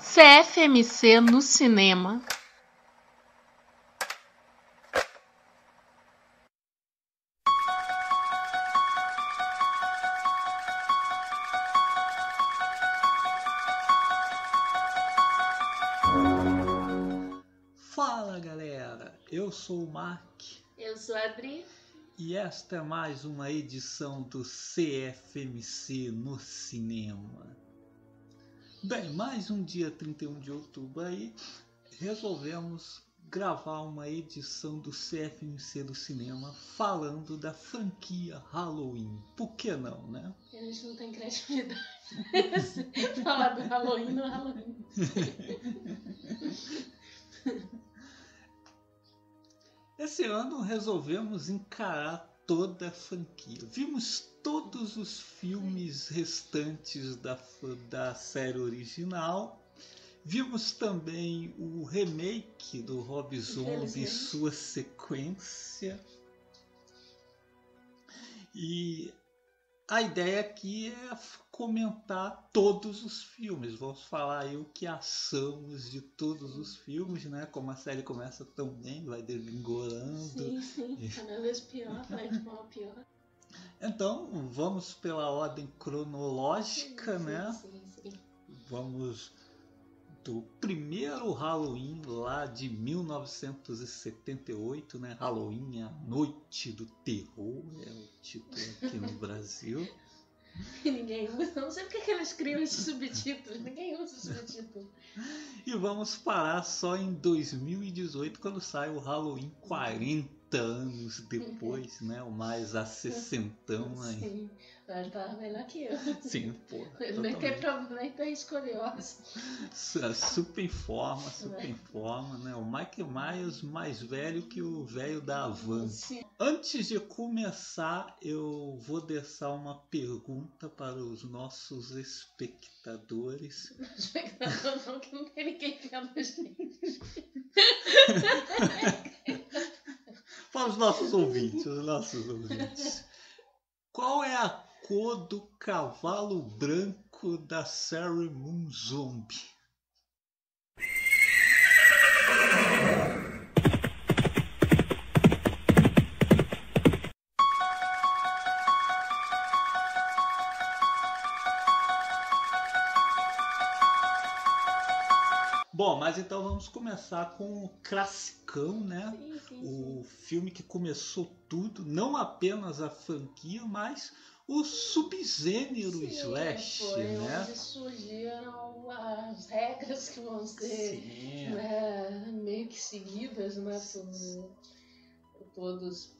CFMC no cinema. E esta é mais uma edição do CFMC no cinema. Bem, mais um dia 31 de outubro aí, resolvemos gravar uma edição do CFMC do cinema falando da franquia Halloween. Por que não, né? A gente não tem criatividade. Falar do Halloween no Halloween. Esse ano resolvemos encarar toda a franquia. Vimos todos os filmes restantes da, da série original. Vimos também o remake do Rob Zombie e sua sequência. E a ideia aqui é comentar todos os filmes. Vamos falar aí o que achamos de todos os filmes, né? Como a série começa tão bem, vai degringolando. Sim, sim. Cada vez pior, vai de mal pior. Então, vamos pela ordem cronológica, Sim, né? Sim, sim. Vamos do primeiro Halloween lá de 1978, né? Halloween, a Noite do Terror, é o título aqui no Brasil. E ninguém usa. Não sei porque que eles criam esses subtítulos. Ninguém usa subtítulo. E vamos parar só em 2018, quando sai o Halloween 40 anos depois, né? O mais a sessentão aí. Sim. Ele tava melhor que eu. Sim. Ele nem tem problema, nem tem escoliose. Su- Super em forma, super em forma, né? O Michael Myers mais velho que o velho da Havan. Sim. Antes de começar, eu vou deixar uma pergunta para os nossos espectadores. Espectador não, que não tem ninguém vendo a gente. Para os nossos ouvintes, os nossos ouvintes. Qual é a cor do cavalo branco da Sarah Moon Zombie? Bom, mas então vamos começar com o classicão, né? Sim, sim, sim. o filme que começou tudo, não apenas a franquia, mas o subgênero slash, foi né? onde surgiram as regras que vão ser né, meio que seguidas né, por todos.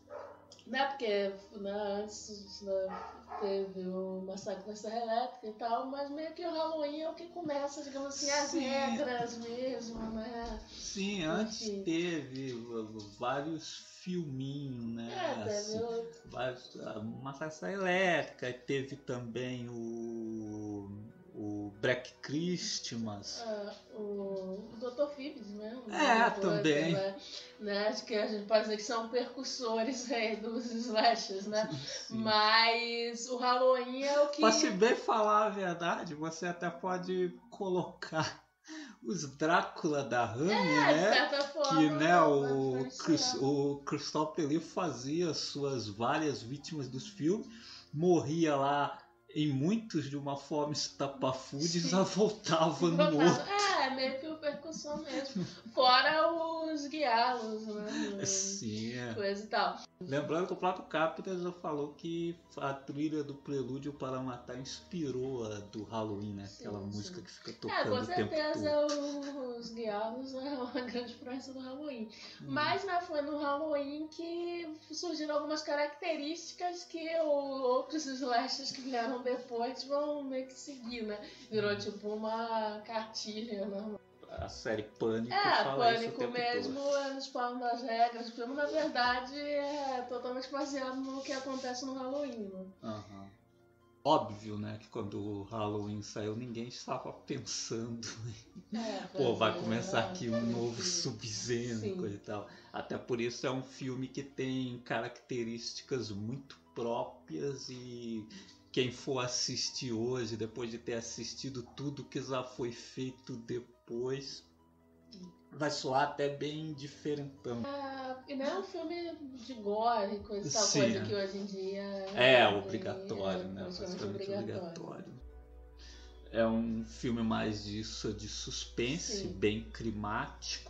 Né, porque né, antes né, teve o Massacre da Serra Elétrica e tal, mas meio que o Halloween é o que começa, digamos assim, as Sim. regras mesmo, né? Sim, antes Enfim. teve vários filminhos, né? É, teve assim, o vários, a Massacre Elétrica, teve também o, o Black Christmas. Ah, o, o Dr. Phoebs, né? O É, Dr. também. Né? Né? Acho que a gente pode dizer que são percussores aí dos slashers, né? Sim. Mas o Halloween é o que. Pra se bem falar a verdade, você até pode colocar os Drácula da Rami, é, de né? certa forma. Que né, o, Chris, o Christopher Lee fazia suas várias vítimas dos filmes, morria lá em muitos de uma forma estapafúrdia já voltava no outro. É, meio que percussão mesmo. Fora os guiá-los, né? Sim, é. Coisa e tal. Lembrando que o Plato Capita já falou que a trilha do Prelúdio para Matar inspirou a do Halloween, né? Aquela sim. música que fica É, tocando com o tempo certeza os guiá-los é uma grande influência do Halloween. Hum. Mas né, foi no Halloween que surgiram algumas características que outros slashers que vieram depois vão meio que seguir, né? Virou tipo uma cartilha, né? A série Pânico É, fala isso o Pânico tempo mesmo, todo. eles falam das regras. O filme, na verdade, é totalmente baseado no que acontece no Halloween, né? Aham. óbvio, né, que quando o Halloween saiu, ninguém estava pensando É, Pô, vai fazer, começar né? aqui um novo. Sub-Zero e tal. Até por isso é um filme que tem características muito próprias e quem for assistir hoje, depois de ter assistido tudo que já foi feito depois, vai soar até bem diferentão. Ah, e não é um filme de gore, coisa, tal Sim, coisa é. que hoje em dia É obrigatório, é né? Praticamente obrigatório. É um filme mais disso de suspense, Sim. bem climático.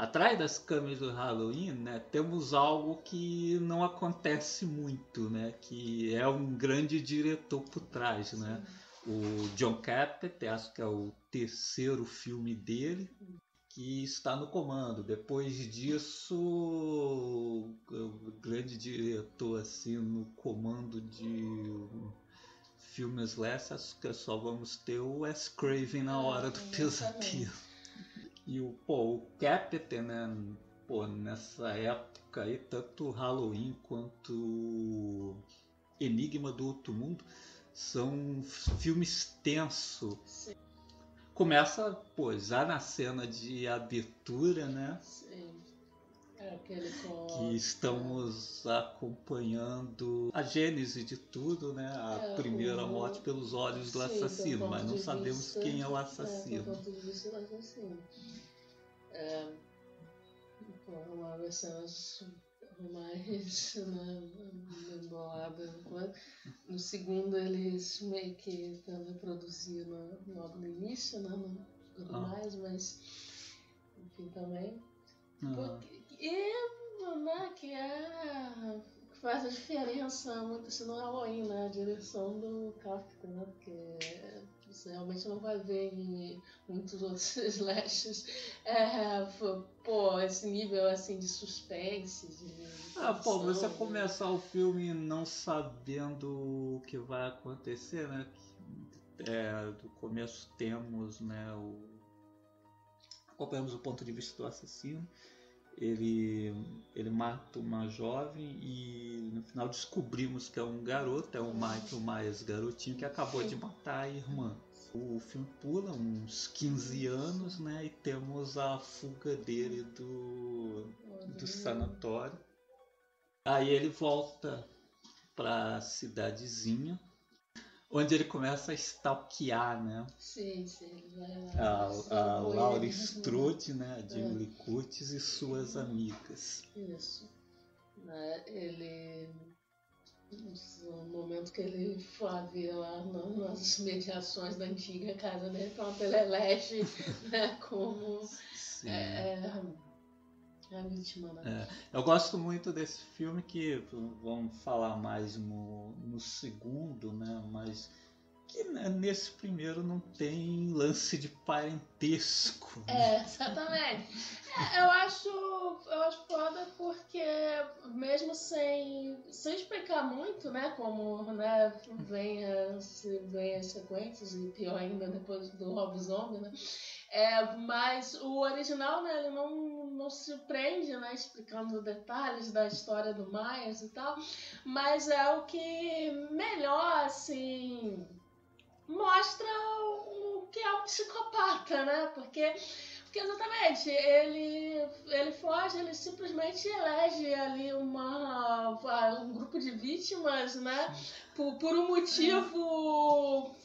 Atrás das câmeras do Halloween, né, temos algo que não acontece muito, né, que é um grande diretor por trás, né? O John Carpenter, acho que é o terceiro filme dele, que está no comando. Depois disso, o grande diretor assim no comando de filmes Less, acho que só vamos ter o Wes Craven na hora do pesadelo. E o, pô, o Carpenter, né, pô, nessa época aí, tanto Halloween quanto Enigma do Outro Mundo são filmes tensos. Sim, Começa, pô, já na cena de abertura, né? sim. É aquele com. Que estamos acompanhando a gênese de tudo, né? A É, primeira o- morte pelos olhos do Sim, assassino, mas não sabemos vista- quem é o É, assassino. do ponto de vista do assassino. É, uma das cenas mais né? No segundo, eles meio que também produziram logo no início, né? Não tudo Ah. mais, mas enfim também. Ah, Porque- E né, que é que faz a diferença muito assim, no Halloween, né? A direção do Carpenter, né? Porque você realmente não vai ver em muitos outros slashes é, pô, esse nível assim de suspense, de. Ah, pô, você né? começar o filme não sabendo o que vai acontecer, né? É, do começo temos, né, o... Acompanhamos o ponto de vista do assassino. Ele, ele mata uma jovem e no final descobrimos que é um garoto, é o Michael Myers garotinho que acabou de matar a irmã. O filme pula uns 15 anos, né? E temos a fuga dele do, do sanatório. Aí ele volta pra cidadezinha, onde ele começa a stalkear, né? Sim, sim. ele vai A, lá, a ele- Laura Strode, né? A Jamie Lee Curtis e suas amigas. Isso. Né, Ele. No momento que ele ver lá nas mediações da antiga casa dele, pronto, ele elege né, como Sim. é, é vítima, né? Eu gosto muito desse filme que vamos falar mais no, no segundo, né? Mas que né, nesse primeiro não tem lance de parentesco. né? É, exatamente. É, eu acho, eu acho foda porque mesmo sem, sem explicar muito, né, como né, vem, as, vem as sequências e pior ainda depois do Rob Zombie, né, é, mas o original, né, ele não, não se prende, né, explicando detalhes da história do Myers e tal, mas é o que melhor, assim, mostra o, que é um psicopata, né, porque porque exatamente, ele, ele foge, ele simplesmente elege ali uma, um grupo de vítimas, né? Por, por um motivo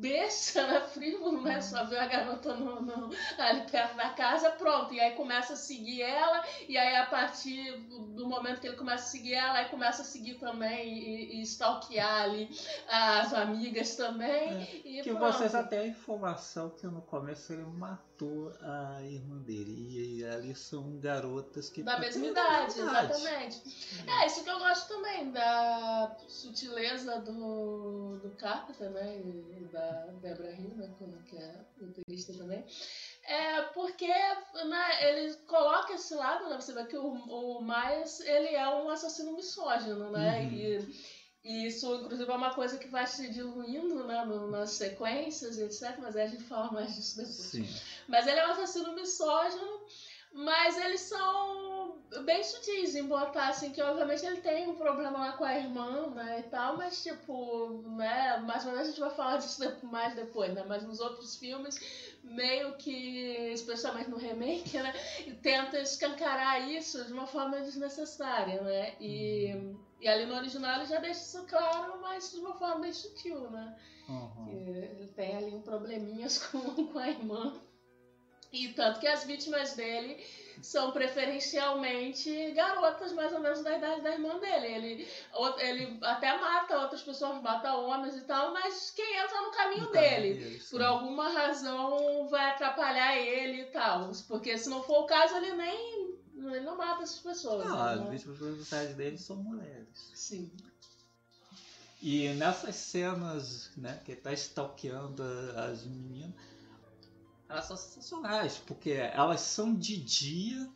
besta, né? Frívolo, né? Só viu a garota no, no- ali perto da casa, pronto. E aí começa a seguir ela, e aí a partir do momento que ele começa a seguir ela, aí começa a seguir também e, e stalkear ali as amigas também. e Que pronto. vocês até a informação que no começo ele matou a irmã dele. E ali são garotas que. Da mesma idade, idade. exatamente. É, isso que eu gosto também, da sutileza do, do Carpenter, né? E da Debra Hill, né? como Que é roteirista também. É porque né, ele coloca esse lado, né? Você vê que o, o Myers, ele é um assassino misógino, né? Uhum. E, e isso, inclusive, é uma coisa que vai se diluindo né, nas sequências, etc. Mas aí a gente fala mais disso depois. Sim. Mas ele é um assassino misógino, mas eles são. bem sutis em botar assim que obviamente ele tem um problema lá com a irmã, né, e tal, mas tipo, né, mais ou menos a gente vai falar disso mais depois, né, mas nos outros filmes meio que, especialmente no remake, né, tenta escancarar isso de uma forma desnecessária, né, e, e ali no original ele já deixa isso claro, mas de uma forma bem sutil, né, uhum. ele tem ali um probleminhas com, com a irmã, e tanto que as vítimas dele são preferencialmente garotas mais ou menos da idade da irmã dele. Ele, ele até mata outras pessoas, mata homens e tal, mas quem entra no caminho no dele, caminho por alguma razão, vai atrapalhar ele e tal. Porque se não for o caso, ele nem. Ele não mata essas pessoas. Não, né? as vítimas preferenciais dele são mulheres. Sim. E nessas cenas, né, que ele tá stalkeando as meninas elas são sensacionais, porque elas são de dia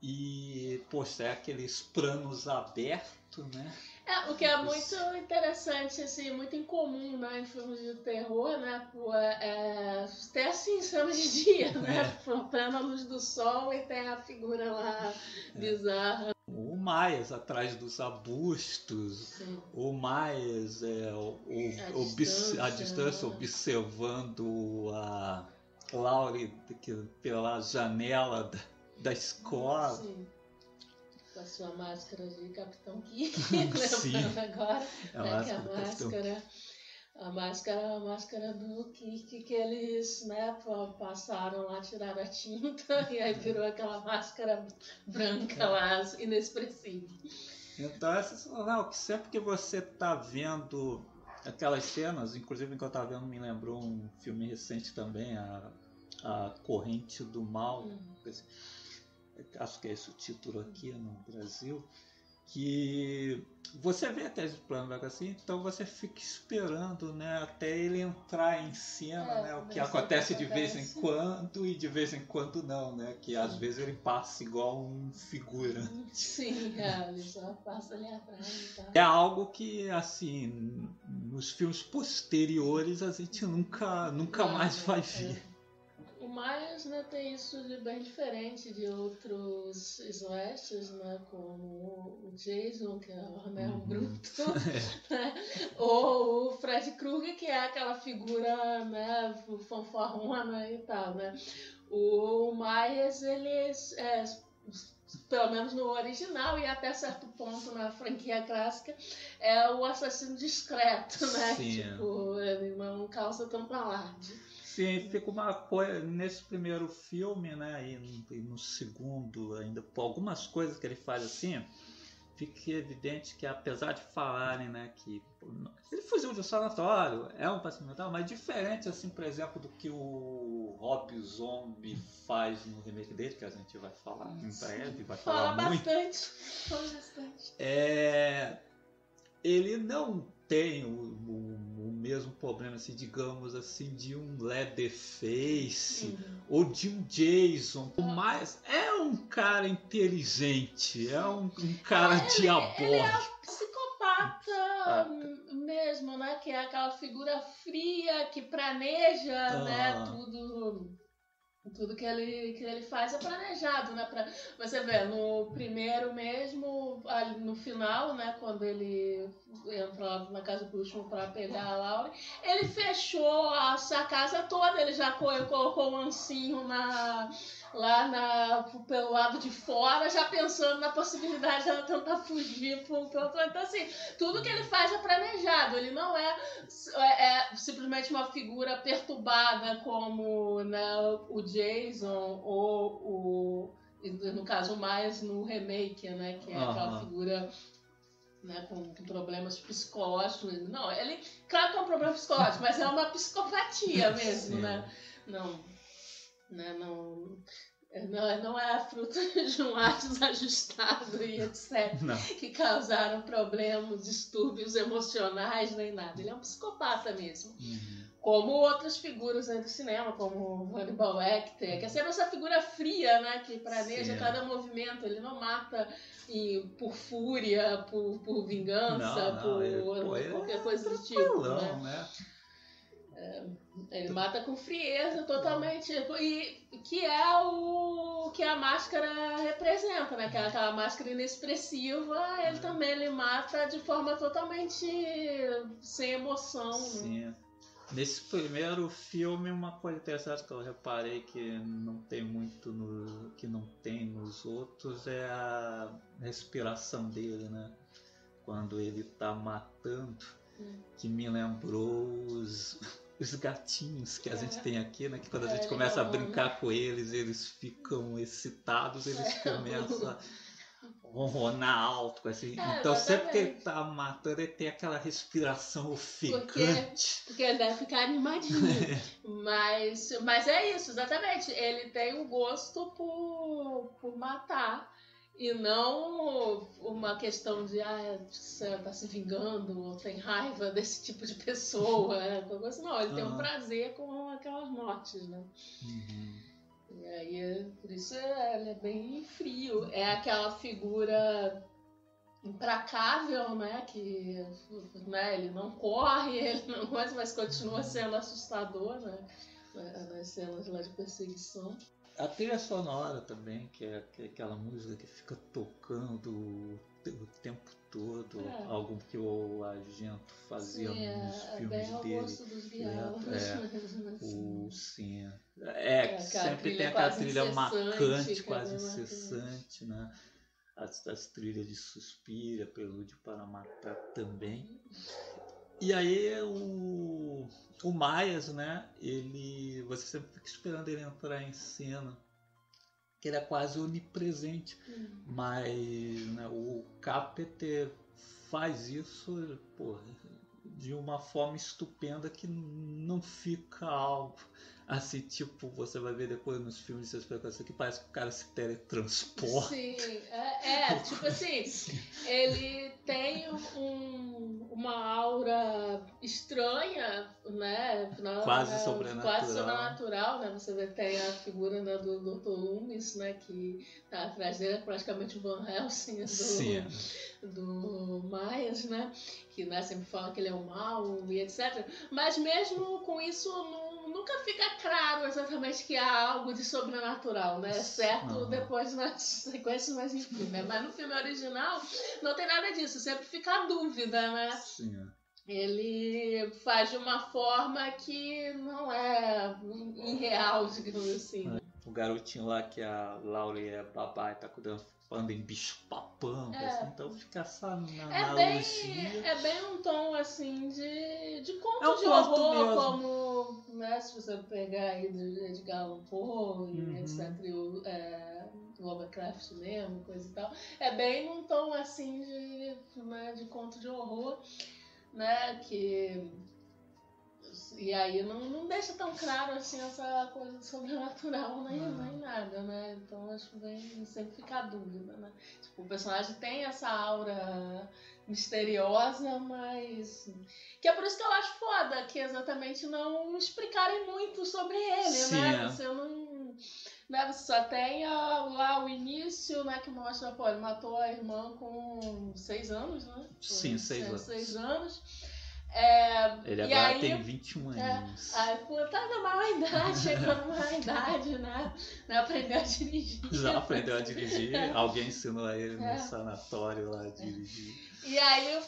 e, poxa, é aqueles planos abertos, né? É, o que é muito interessante, assim, muito incomum né, em filmes de terror, né? Pô, é, ter assim cenas de dia, né? É. Plena luz do sol e tem a figura lá é. bizarra. O Maias atrás dos arbustos, Sim. o Maias é, o, o, a, distância, a distância observando a Laurie pela janela da, da escola. Sim. Com a sua máscara de Capitão Kirk, lembrando agora. É né, que a máscara. A máscara, a máscara do Kirk que eles né, passaram lá, tiraram a tinta e aí virou aquela máscara branca lá, inexpressiva. Então é sensacional, que sempre que você tá vendo aquelas cenas, inclusive enquanto eu tava vendo, me lembrou um filme recente também, a, a Corrente do Mal, hum. acho que é esse o título aqui no Brasil, que você vê até esse plano assim, então você fica esperando, né, até ele entrar em cena, é, né, o que acontece de vez em quando e de vez em quando não, né, que às vezes ele passa igual um figurante. Sim, é, ele só passa ali atrás. Tá. É algo que, assim, nos filmes posteriores a gente nunca, nunca não, mais vai é. ver. O Myers né, tem isso de bem diferente de outros slashers, né, como o Jason, que é o Romero uhum. Bruto, né, ou o Fred Krueger, que é aquela figura né, fanfarrona e tal. Né. O Myers, ele é, pelo menos no original e até certo ponto na franquia clássica, é o assassino discreto, né? Sim. Tipo, ele não calça tão palarde. Sim, fica uma coisa nesse primeiro filme, né, e, e no segundo ainda, por algumas coisas que ele faz assim, fica evidente que apesar de falarem, né, que ele fugiu de um sanatório, é um paciente mental, mas diferente, assim, por exemplo, do que o Rob Zombie faz no remake dele, que a gente vai falar em breve, vai falar Fala muito. bastante, fala bastante. É, ele não tem o, o, o, mesmo problema, assim, digamos assim, de um Leatherface uhum. ou de um Jason. Mas é um cara inteligente, é um, um cara ele, diabólico. Ele é um psicopata mesmo, né? Que é aquela figura fria que planeja, né, ah. né? Tudo tudo que ele, que ele faz é planejado, né? Pra, você vê, no primeiro mesmo, no final, né? Quando ele entra na casa do último para pegar a Laura, ele fechou a, a casa toda, ele já colocou um ancinho na lá na, pelo lado de fora, já pensando na possibilidade de ela tentar fugir outro Então, assim, tudo que ele faz é planejado. Ele não é, é, é simplesmente uma figura perturbada como né, o Jason ou o. No caso, mais no remake, né? Que é uhum. aquela figura né, com, com, problemas psicológicos. Não, ele, claro que é um problema psicológico, mas é uma psicopatia mesmo, Sim. né? Não, né, não, não, não é fruto de um ar desajustado e etc. Não. Que causaram problemas, distúrbios emocionais, nem nada. Ele é um psicopata mesmo. Uhum. Como outras figuras né, do cinema, como Hannibal Lecter, que é sempre essa figura fria, né? Que planeja Sim. cada movimento. Ele não mata e, por fúria, por, por vingança, não, não, por ele, qualquer coisa do tipo. Né? né? É, ele mata com frieza totalmente. E que é o que a máscara representa, né? Que é aquela máscara inexpressiva, ele também ele mata de forma totalmente sem emoção. né? Sim. Nesse primeiro filme, uma coisa interessante que eu reparei que não tem muito no. que não tem nos outros é a respiração dele, né? Quando ele tá matando, Hum. que me lembrou os, os gatinhos que a É. gente tem aqui, né? Que quando a É, gente começa a brincar com eles, eles ficam excitados, eles É. começam a ronronar alto, assim. É, então sempre que ele tá matando, ele tem aquela respiração ofegante. Porque ele deve ficar animadinho. mas, mas é isso, exatamente. Ele tem o gosto por, por matar. E não uma questão de ah, você tá se vingando ou tem raiva desse tipo de pessoa. né? Não, ele tem um prazer com aquelas mortes, né? Uhum. E aí, por isso ele é bem frio. É aquela figura implacável, né? Que né, ele não corre, ele não mas continua sendo assustador, né? Nas cenas lá de perseguição. A trilha sonora também, que é, que é aquela música que fica tocando o, te- o tempo todo, É. algo que o Argento fazia Sim, nos é, é filmes dele. dos é, assim. O, sim, é, É, sempre tem aquela trilha marcante, é quase incessante, né? As, as trilhas de Suspira, Prelúdio para Matar também. E aí o, o Myers, né? Ele. Você sempre fica esperando ele entrar em cena. Que ele é quase onipresente. Hum. Mas né, o Carpenter faz isso pô, de uma forma estupenda que não fica algo assim, tipo, você vai ver depois nos filmes de especulação que parece que o cara se teletransporta. Sim, é, é, tipo assim, ele tem um, uma aura estranha, né? Quase na- sobrenatural. Quase sobrenatural, né? Você vê, tem a figura né, do Dr. Loomis, né? Que tá atrás dele, é praticamente o Van Helsing do, Sim, do Myers, né? Que né, sempre fala que ele é o mal e etc. Mas mesmo com isso, nu- nunca fica claro exatamente que há algo de sobrenatural, né? Certo Aham. depois nas sequências, mas enfim, né? Mas no filme original não tem nada disso, sempre fica a dúvida, né? sim. Ele faz de uma forma que não é irreal, digamos assim. O garotinho lá que a Laurie é babá e tá cuidando, anda em bicho papão, É. assim, então fica essa na, É analogia. bem, é bem um tom assim de, de conto É um de horror, como né, se você pegar aí do Edgar Allan Poe, Uhum. etc. O é, Lovecraft mesmo, coisa e tal. É bem um tom assim de, né, de conto de horror, né? Que. E aí não, não deixa tão claro assim essa coisa sobrenatural nem, Uhum. nem nada, né? Então acho que vem sempre fica a dúvida, né? Tipo, o personagem tem essa aura misteriosa, mas. Que é por isso que eu acho foda, que exatamente não explicarem muito sobre ele, Sim, né? é. Você não. Né? Você só tem a- lá o início, né? Que mostra, pô, ele matou a irmã com seis anos, né? Sim, Com seis anos. seis anos. É, Ele agora aí, tem 21 é, anos. Aí, pô, tá na maior idade, chegou na maior idade, né? né? Aprendeu a dirigir. Já aprendeu a dirigir, alguém ensinou a ele É. no sanatório lá a dirigir. E aí,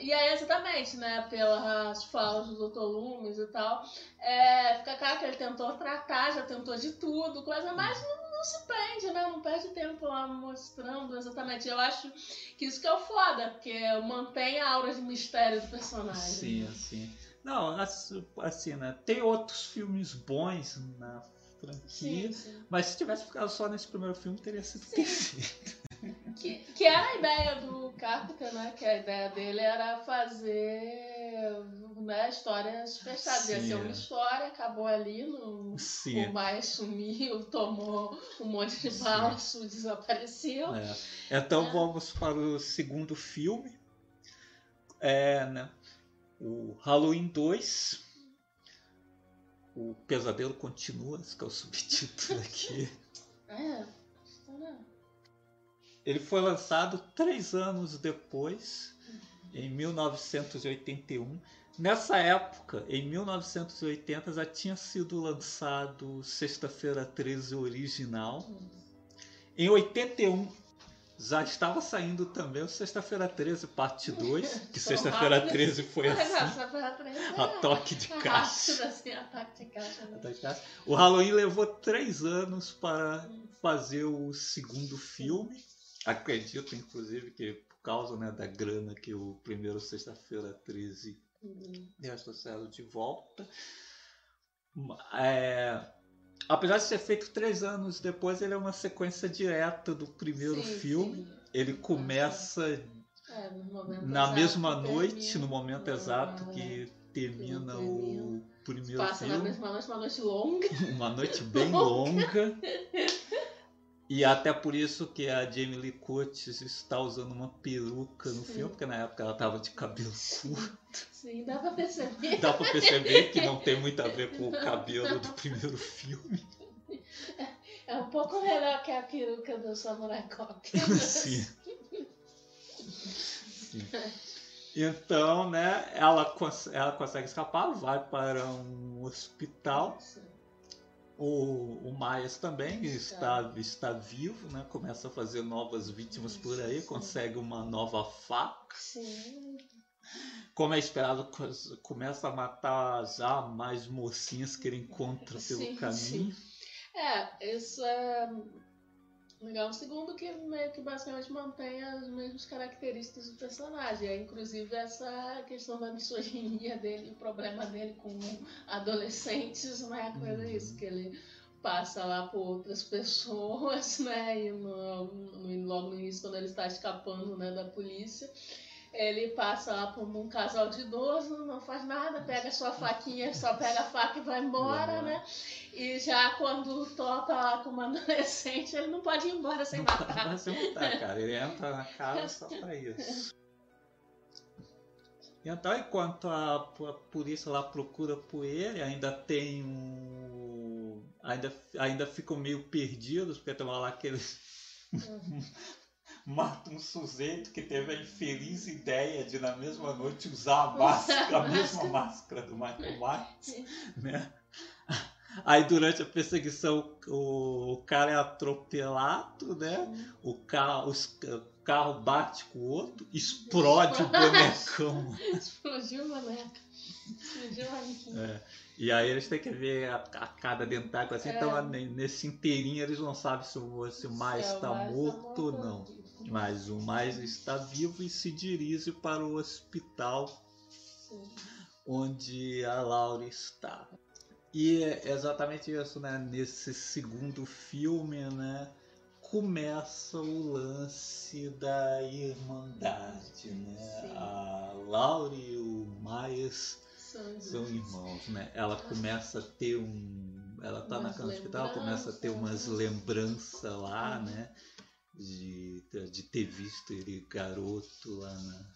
e aí, exatamente, né, pelas falas do Dr. Loomis e tal, é, fica claro que ele tentou tratar, já tentou de tudo, coisa, mas não, não se prende, né, não perde tempo lá mostrando exatamente. Eu acho que isso que é o foda, porque mantém a aura de mistério do personagem. Sim, assim. Não, assim, assim, né? Tem outros filmes bons na franquia, Sim, sim. mas se tivesse ficado só nesse primeiro filme, teria sido Sim. perfeito. Que, que era a ideia do Carpenter, né? Que a ideia dele era fazer né, histórias fechadas. Ia Sim, ser uma é. história, acabou ali, não, Sim. o mais sumiu, tomou um monte de bala, desapareceu. É. Então É. vamos para o segundo filme. É, né? O Halloween 2. O pesadelo continua, esse que é o subtítulo aqui. É? Ele foi lançado três anos depois em 1981. Nessa época, em 1980, já tinha sido lançado Sexta-feira 13 original. Em 81 já estava saindo também o Sexta-feira 13, parte 2, que Sexta-feira 13 foi assim, a toque de caixa. O Halloween levou três anos para fazer o segundo filme. Acredito, inclusive, que por causa né, da grana que o primeiro Sexta-feira 13 Uhum. deu trouxeram de volta. É, apesar de ser feito três anos depois, ele é uma sequência direta do primeiro Sim, filme. sim. Ele começa É, na exato mesma noite, termina. no momento Ah, exato é. que termina termina. o primeiro Passa na filme. mesma noite, uma noite longa. Uma noite bem longa. E até por isso que a Jamie Lee Curtis está usando uma peruca no Sim. filme, porque na época ela estava de cabelo curto. Sim, dá pra perceber. Dá pra perceber que não tem muito a ver com o cabelo do primeiro filme. É um pouco melhor que a peruca do Samurai Cop. Sim. Sim. Então, né, ela, cons- ela consegue escapar, vai para um hospital. O, o Myers também está, está vivo, né? Começa a fazer novas vítimas por aí, Sim. consegue uma nova faca. Sim. Como é esperado, co- começa a matar já mais mocinhas que ele encontra pelo Sim, caminho. É, isso é legal. O segundo que meio que basicamente mantém as mesmas características do personagem. É, inclusive essa questão da misoginia dele, o problema dele com adolescentes, né? Coisa Uhum. isso, que ele passa lá por outras pessoas, né? E no, no- logo no início, quando ele está escapando né, da polícia. Ele passa lá por um casal de idoso, não faz nada, pega sua faquinha, só pega a faca e vai embora, né? E já quando toca lá com uma adolescente, ele não pode ir embora sem Não matar. vai se matar, cara. Ele entra na casa só pra isso. Então, enquanto a, a polícia lá procura por ele, ainda tem um. Ainda, ainda ficam meio perdidos, porque tem lá que eles matam um sujeito que teve a infeliz ideia de, na mesma noite, usar a máscara, a mesma máscara do Michael Myers, né? Aí durante a perseguição o, o cara é atropelado, né? O carro, os- o carro bate com o outro, explode o bonecão. Explodiu o boneco. Explodiu o manequim. É, E aí eles têm que ver a, a cada dentáculo assim, É. então ne- nesse inteirinho eles não sabem se o, se o mais Se é está mais morto ou tá não. Mas o mais está vivo e se dirige para o hospital Sim. onde a Laura está. E é exatamente isso, né? Nesse segundo filme, né? Começa o lance da irmandade, né? Sim. A Laura e o Myers São são irmãos. né? Ela começa a ter um. Ela tá Umas naquele hospital, começa a ter umas lembranças. lembranças lá, Uhum. né? De, de ter visto ele garoto lá na,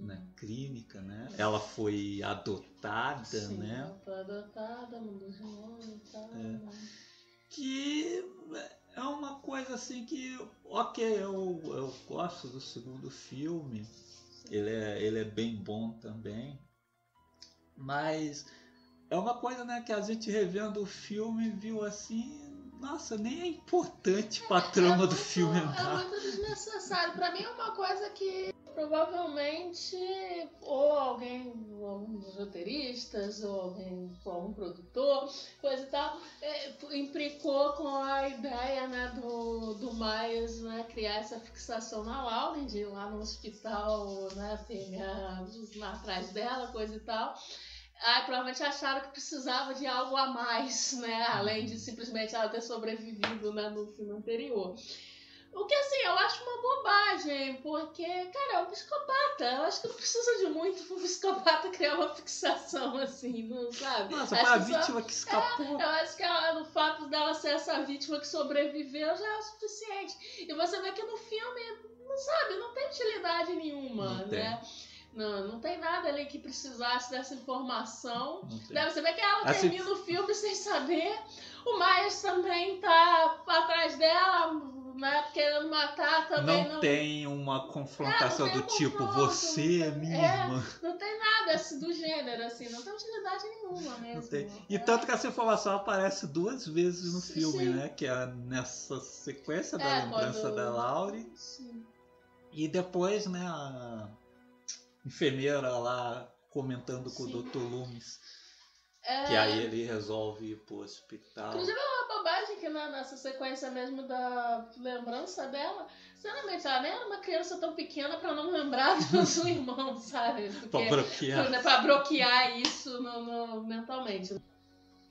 na Hum. clínica, né? Ela foi adotada, Sim, né? ela foi adotada, mudou de nome e tal. É. né? Que é uma coisa assim que, ok, eu, eu gosto do segundo filme, ele é, ele é bem bom também, mas é uma coisa né, que a gente revendo o filme viu assim, nossa, nem é importante pra trama do filme É andar. muito desnecessário. Pra mim é uma coisa que provavelmente ou alguém, algum dos roteiristas, ou alguém, algum produtor, coisa e tal, é, implicou com a ideia né, do, do Myers né, criar essa fixação na Lauren, de ir lá no hospital né, pegar lá atrás dela, coisa e tal. Aí provavelmente acharam que precisava de algo a mais, né? Além de simplesmente ela ter sobrevivido né, no filme anterior. O que assim, eu acho uma bobagem, porque, cara, é um psicopata. Eu acho que não precisa de muito pra um psicopata criar uma fixação assim, não sabe? Nossa, Acho foi a que só- vítima que escapou. eu acho que ela, o fato dela ser essa vítima que sobreviveu já é o suficiente. E você vê que no filme, não sabe, não tem utilidade nenhuma, Não tem. Não, não tem nada ali que precisasse dessa informação. Tem. Né? Você vê que ela Assim- termina o filme sem saber. O Myers também tá atrás dela, né, querendo matar também. Não, Não, tem uma confrontação É, não do tem um tipo, você é minha tem- é. irmã. não tem nada assim, do gênero, assim, não tem utilidade nenhuma mesmo. Tem. E É. tanto que essa informação aparece duas vezes no Sim, filme, sim. né? Que é nessa sequência da É, lembrança quando- da Laurie. Sim. E depois, né, a enfermeira lá comentando com Sim. o Dr. Loomis. É, Que aí ele resolve ir pro hospital. Inclusive é uma bobagem que na- nessa sequência mesmo da lembrança dela, sinceramente, ela nem era uma criança tão pequena pra não lembrar do seu irmão, sabe? Pra Porque, bloquear. pra, pra bloquear isso no, no- mentalmente.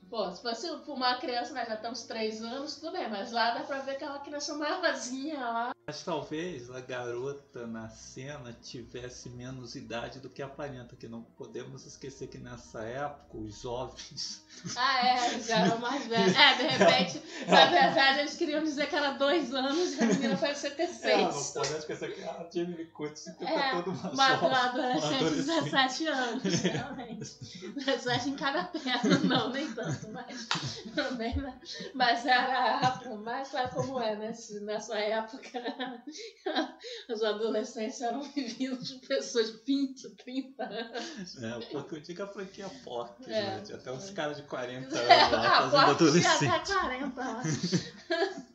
Pô, se fosse uma criança, né, já tem uns 3 anos, tudo bem, mas lá dá pra ver que é uma criança maiorzinha lá. Mas talvez a garota na cena tivesse menos idade do que aparenta, que não podemos esquecer que nessa época os jovens. Ah, é, já era mais velho. É, de repente, na verdade, eles queriam dizer que era 2 anos e a menina parecia ter 6. É, não podemos esquecer que a Jamie Lee Curtis É, uma Uma jovem. adolescente de adolescente. 17 anos, realmente. 17 em cada perna, não, nem tanto, mas também, né? Mas era, mas sabe como é, né? Nessa época, os adolescentes eram vividos de pessoas de 20, 30 anos. É, porque eu digo a franquia Pork, É. gente. Até uns caras de 40 É, anos lá ah, fazendo adolescente. até 40 lá.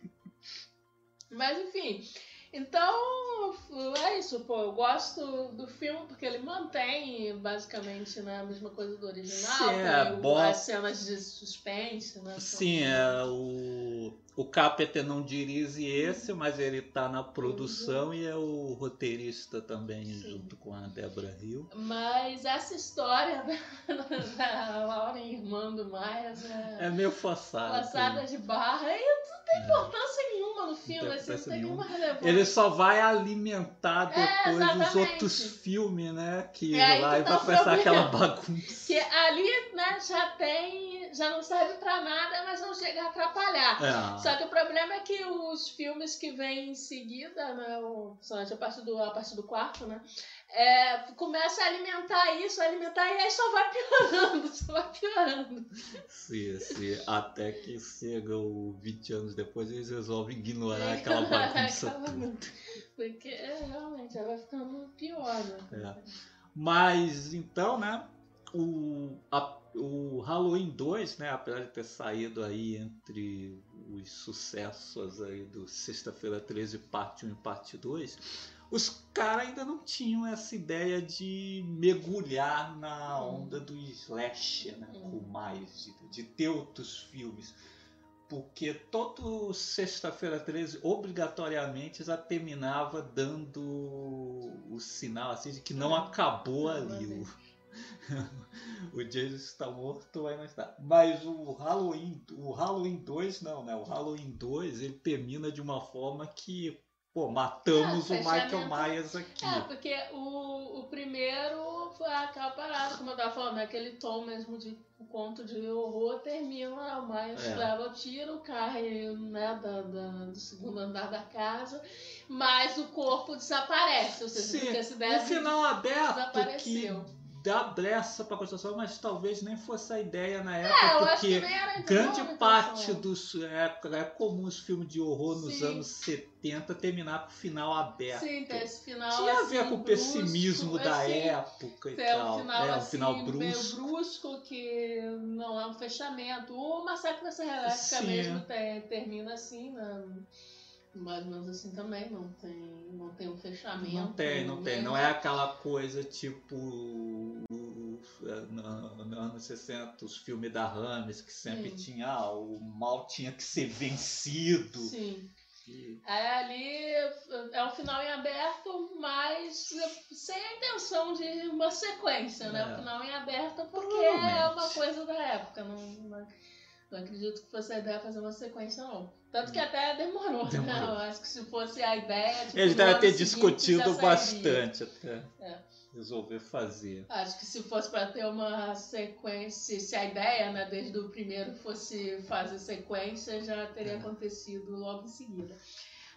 Mas enfim, então é isso, pô. Eu gosto do filme porque ele mantém basicamente né, a mesma coisa do original. Sim, é, o- as cenas de suspense, né? Sim, é, o, o Carpenter não dirige esse, mas ele tá na produção e é o roteirista também, Sim. junto com a Deborah Hill. Mas essa história da, da Lauren irmã do Myers é, É meio forçado. passada de barra e tem importância nenhuma no filme, tem assim, não tem nenhuma. nenhuma relevância. Ele só vai alimentar É, depois os exatamente. outros filmes, né? Que É lá que e tá vai começar aquela bagunça. Que ali, né, já tem. Já não serve pra nada, mas não chega a atrapalhar. É. Só que o problema é que os filmes que vêm em seguida, né, o, a partir do, a partir do quarto, né, é, começa a alimentar isso, a alimentar e aí só vai piorando, só vai piorando. Sim, sim. Até que chega o 20 anos depois eles resolvem ignorar É, aquela bagunça. Porque é, realmente já vai ficando pior, né? É. Mas então, né? O, a- o Halloween 2, né? Apesar de ter saído aí entre os sucessos aí do Sexta-feira 13, parte 1 e parte 2, os caras ainda não tinham essa ideia de mergulhar na onda do slash, né? Hum. Com mais, de, de ter outros filmes. Porque todo Sexta-feira 13, obrigatoriamente, já terminava dando o sinal assim, de que não Hum. acabou ali. O, o Jason está morto, vai não estar. Mas o Halloween, o Halloween 2 não, né? O Halloween 2 ele termina de uma forma que, pô, matamos É, o Michael. Myers aqui. É, porque o, o primeiro foi aquela parada, como eu tava falando, né? aquele tom mesmo de um conto de horror termina, o Miles É. leva o tiro, cai né, da, da- do segundo andar da casa, mas o corpo desaparece, ou seja, Sim, um deve final aberto que desapareceu. Dá brecha para construção, mas talvez nem fosse a ideia na É, época, que porque nem era grande parte dos é, é comum os filmes de horror nos Sim. anos 70 terminar com final aberto. Sim, tem esse final Tinha a assim, ver com o brusco, pessimismo da assim, época e É um tal. final, é um assim, final meio brusco. brusco, que não é um fechamento. O Massacre da Serra Elétrica mesmo te- termina assim, né? Mais ou menos assim também, não tem, não tem um fechamento. Não tem, não tem. né? Não é aquela coisa tipo o- no, no anos 60, os filmes da Rames, que sempre Sim. tinha ah, o mal tinha que ser vencido. Sim. E- Aí ali é um final em aberto, mas sem a intenção de uma sequência, né? É. O final em aberto porque é uma coisa da época. Não, não, não acredito que fosse a ideia fazer uma sequência, não. Tanto que até demorou, né? Demorou. Eu acho que se fosse a ideia. Tipo, Eles devem ter discutido bastante até É. resolver fazer. Acho que se fosse para ter uma sequência, se a ideia, né, desde o primeiro fosse fazer sequência, já teria É. acontecido logo em seguida.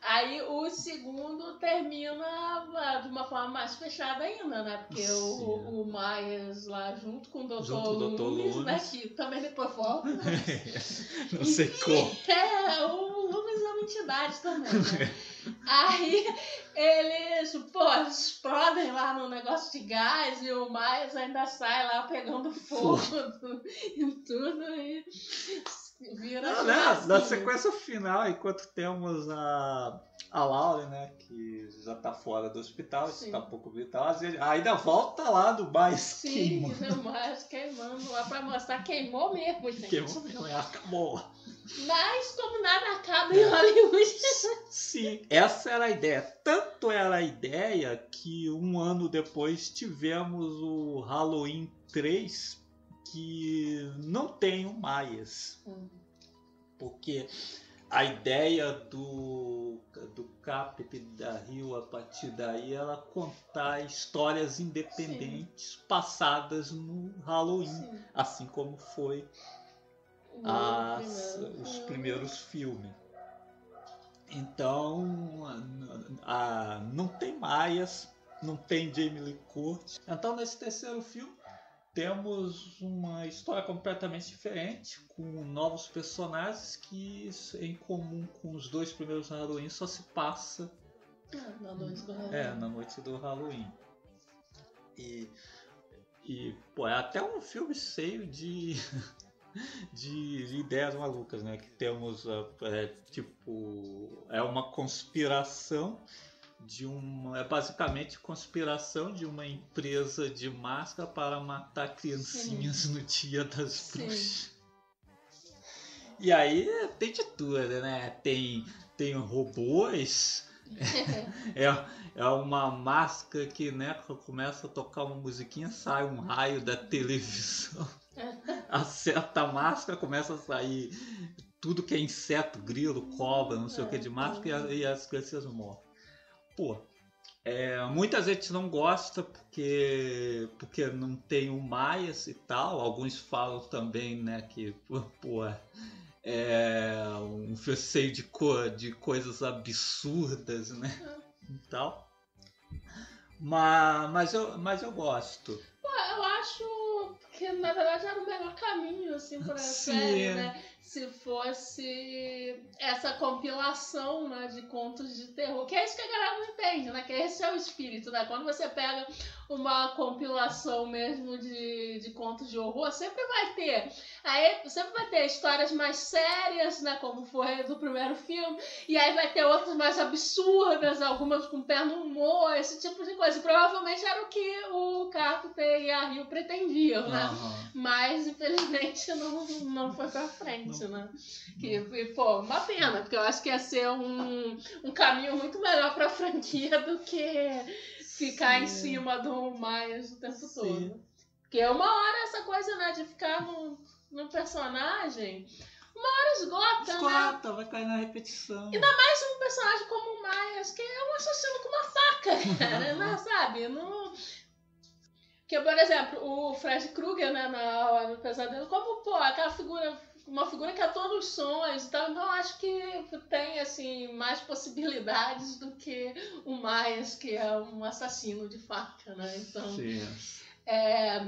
Aí o segundo termina ah, de uma forma mais fechada ainda, né? Porque Sim. o, o Myers lá junto com o Dr. Junto Dr. Né? Que também depois volta. Não sei como. É, o Loomis é uma entidade também, né? Aí eles, pô, explodem lá no negócio de gás e o Miles ainda sai lá pegando fogo e tudo e vira. Não, né? Na sequência final, enquanto temos a a Laura, né, que já tá fora do hospital, está um pouco vital, ainda volta lá do mais Sim, queimando. Sim, mais queimando lá pra mostrar queimou mesmo, gente. Queimou mesmo, é, acabou. Mas como nada acaba em Hollywood. Sim, essa era a ideia. Tanto era a ideia que um ano depois tivemos o Halloween 3 que não tem o Maias. Hum. Porque a ideia do, do Cap da Rio a partir daí ela contar histórias independentes Sim. passadas no Halloween, Sim. assim como foi as, os primeiros filmes. Então a, a, não tem Maias, não tem Jamie Lee Curtis. Então nesse terceiro filme temos uma história completamente diferente, com novos personagens que, em comum com os dois primeiros Halloween, só se passa ah, na noite do Halloween. É, na noite do Halloween. E, e pô, é até um filme cheio de, de, de ideias malucas, né? Que temos, é, tipo, é uma conspiração de uma é basicamente conspiração de uma empresa de máscara para matar criancinhas Sim. no dia das bruxas. E aí tem de tudo, né? Tem tem robôs. é, é uma máscara que né, começa a tocar uma musiquinha, sai um raio da televisão. Acerta a máscara, começa a sair tudo que é inseto, grilo, cobra, não sei o que de máscara e, as crianças morrem pô, é, muita gente não gosta porque, porque não tem o Maias e tal. Alguns falam também, né, que, pô, é um fecheio de, co de coisas absurdas, né, e tal. Mas, mas, eu, mas eu gosto. Pô, eu acho que na verdade era o melhor caminho, assim, pra série, né? Se fosse essa compilação né, de contos de terror. Que é isso que a galera não entende, né? Que esse é o espírito, né? Quando você pega uma compilação mesmo de, de contos de horror, sempre vai ter. Aí sempre vai ter histórias mais sérias, né? Como foi do primeiro filme. E aí vai ter outras mais absurdas, algumas com pé no humor, esse tipo de coisa. E provavelmente era o que o Carpenter e a Rio pretendiam, né? Uhum. Mas infelizmente não, não foi pra frente, não. né? Que, e, pô, uma pena, porque eu acho que ia ser um, um caminho muito melhor pra franquia do que ficar Sim. em cima do Myers o tempo Sim. todo. Porque uma hora essa coisa, né, de ficar no, no personagem, uma hora esgota, esgota né? vai cair na repetição. Ainda mais um personagem como o Myers, que é um assassino com uma faca, cara, né, sabe? Não... Que, por exemplo, o Fred Krueger, né, na hora do pesadelo, como, pô, aquela figura uma figura que atua nos sonhos então, então acho que tem assim mais possibilidades do que o Myers que é um assassino de faca né então Sim. É,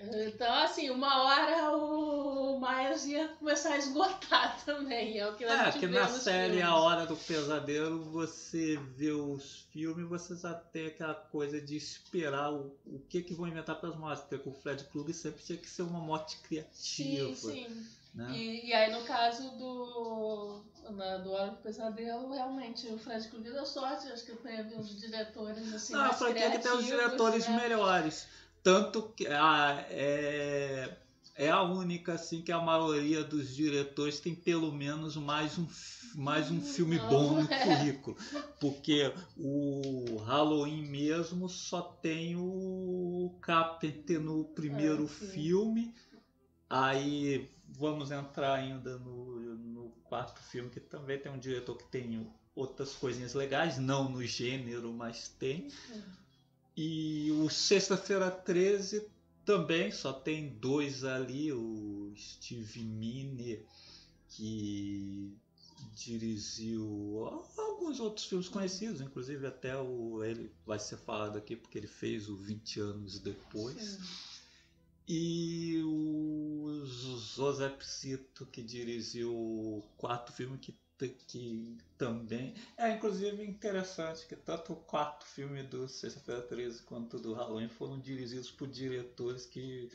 então, assim, uma hora o Myers ia começar a esgotar também. É o que É, que na série filmes. A Hora do Pesadelo, você vê os filmes você já tem aquela coisa de esperar o, o que que vão inventar para as mortes. Porque o Fred Krueger sempre tinha que ser uma morte criativa. Sim, sim. Né? E, e aí, no caso do, na, do Hora do Pesadelo, realmente, o Fred Krueger deu sorte. Acho que teve uns diretores assim. Não, mais a franquia que tem os diretores né? melhores. Tanto que ah, é, é a única assim que a maioria dos diretores tem pelo menos mais um, mais um filme bom no currículo. Porque o Halloween mesmo só tem o Carpenter no primeiro é, filme. Aí vamos entrar ainda no, no quarto filme, que também tem um diretor que tem outras coisinhas legais, não no gênero, mas tem. É. E o Sexta-feira 13 também só tem dois ali, o Steve Miner, que dirigiu alguns outros filmes conhecidos, inclusive até o ele vai ser falado aqui porque ele fez o 20 anos depois. Sim. E o Joseph Cito, que dirigiu o quarto filme, que, que também. É, inclusive, interessante que tanto o quarto filme do Sexta-feira 13 quanto do Halloween foram dirigidos por diretores que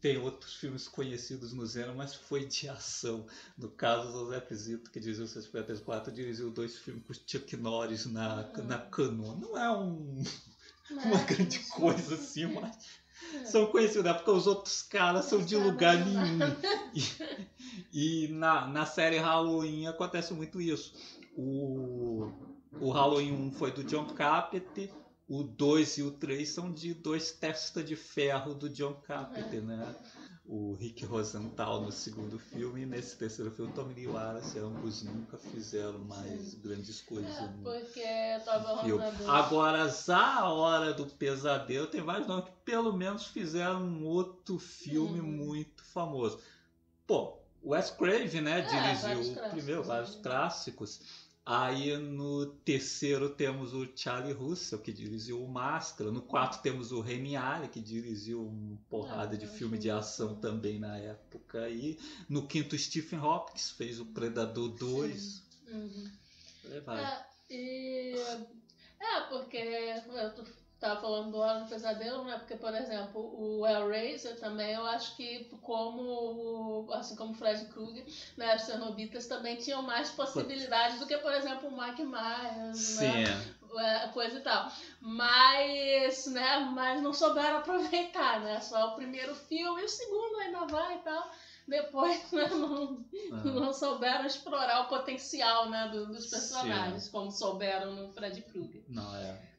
tem outros filmes conhecidos no gênero, mas foi de ação. No caso, José Zito, que dirigiu Sexta-feira 13 4, dirigiu dois filmes com Chuck Norris na, uhum. na canoa. Não é um, uma é, grande coisa assim, mas são conhecidos, né? porque os outros caras são de lugar nenhum. E, e, na, na série Halloween acontece muito isso. O, o Halloween 1 foi do John Carpenter, o 2 e o 3 são de dois testas de ferro do John Carpenter, né? O Rick Rosenthal no segundo filme e nesse terceiro filme o Tommy Lee Wallace, ambos nunca fizeram mais grandes coisas no porque tava filme. Agora, a Hora do Pesadelo tem vários nomes que pelo menos fizeram um outro filme uhum. muito famoso. Pô, Wes Craven, né, é, dirigiu o primeiro, vários clássicos. Aí no terceiro temos o Charlie Russell, que dirigiu o Máscara. No quarto temos o Remy Ali, que dirigiu uma porrada ah, de filme de ação também na época. E no quinto, Stephen Hopkins fez o Predador 2. Uhum. É, e... é, porque eu tô estava falando do Hora do Pesadelo, né? Porque, por exemplo, o Hellraiser também, eu acho que como, assim como o Fred Krueger, né? Os cenobitas também tinham mais possibilidades do que, por exemplo, o Mike Myers, Sim. né? É, coisa e tal. Mas, né? Mas não souberam aproveitar, né? Só o primeiro filme e o segundo ainda vai e tal depois né, não, ah. não souberam explorar o potencial né, do, dos personagens, Sim. como souberam no Fred Krueger. Não, é.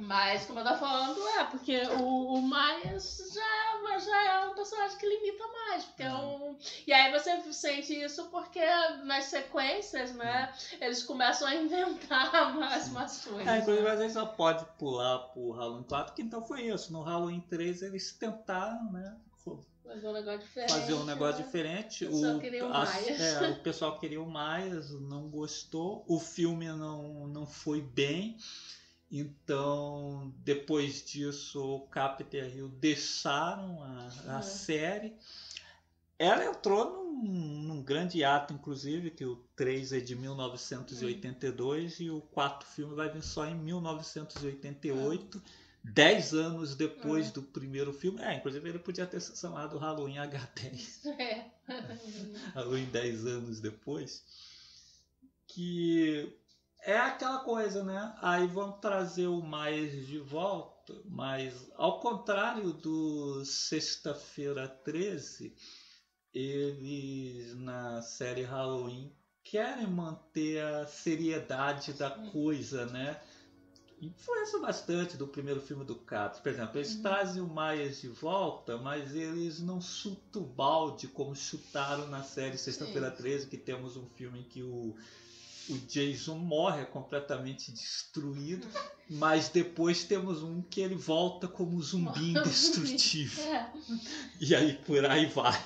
Mas, como eu tava falando, é, porque o, o Myers já, já é um personagem que limita mais. Porque é um... E aí você sente isso porque nas sequências, né, eles começam a inventar mais umas coisas. É, inclusive, às vezes só pode pular pro Halloween 4, que então foi isso. No Halloween 3 eles tentaram, né? Fazer um negócio diferente. Fazer um negócio né? diferente. O pessoal o, queria o Myers. É, o pessoal queria o Myers, não gostou. O filme não, não foi bem. Então, depois disso, o Capita e a Rio deixaram a, a uhum. série. Ela entrou num, num, grande ato, inclusive, que o 3 é de 1982 uhum. e o quarto filme vai vir só em 1988. Uhum. Dez anos depois uhum. do primeiro filme. É, inclusive ele podia ter se chamado Halloween H10. É. Halloween 10 anos depois. Que é aquela coisa, né? Aí vão trazer o mais de volta, mas ao contrário do Sexta-feira 13, eles na série Halloween querem manter a seriedade da coisa, né? Influencia bastante do primeiro filme do Caps. Por exemplo, eles uhum. trazem o Myers de volta, mas eles não chutam o balde como chutaram na série Sexta-feira 13, que temos um filme em que o o Jason morre completamente destruído, mas depois temos um que ele volta como zumbi indestrutível. É. E aí por aí vai.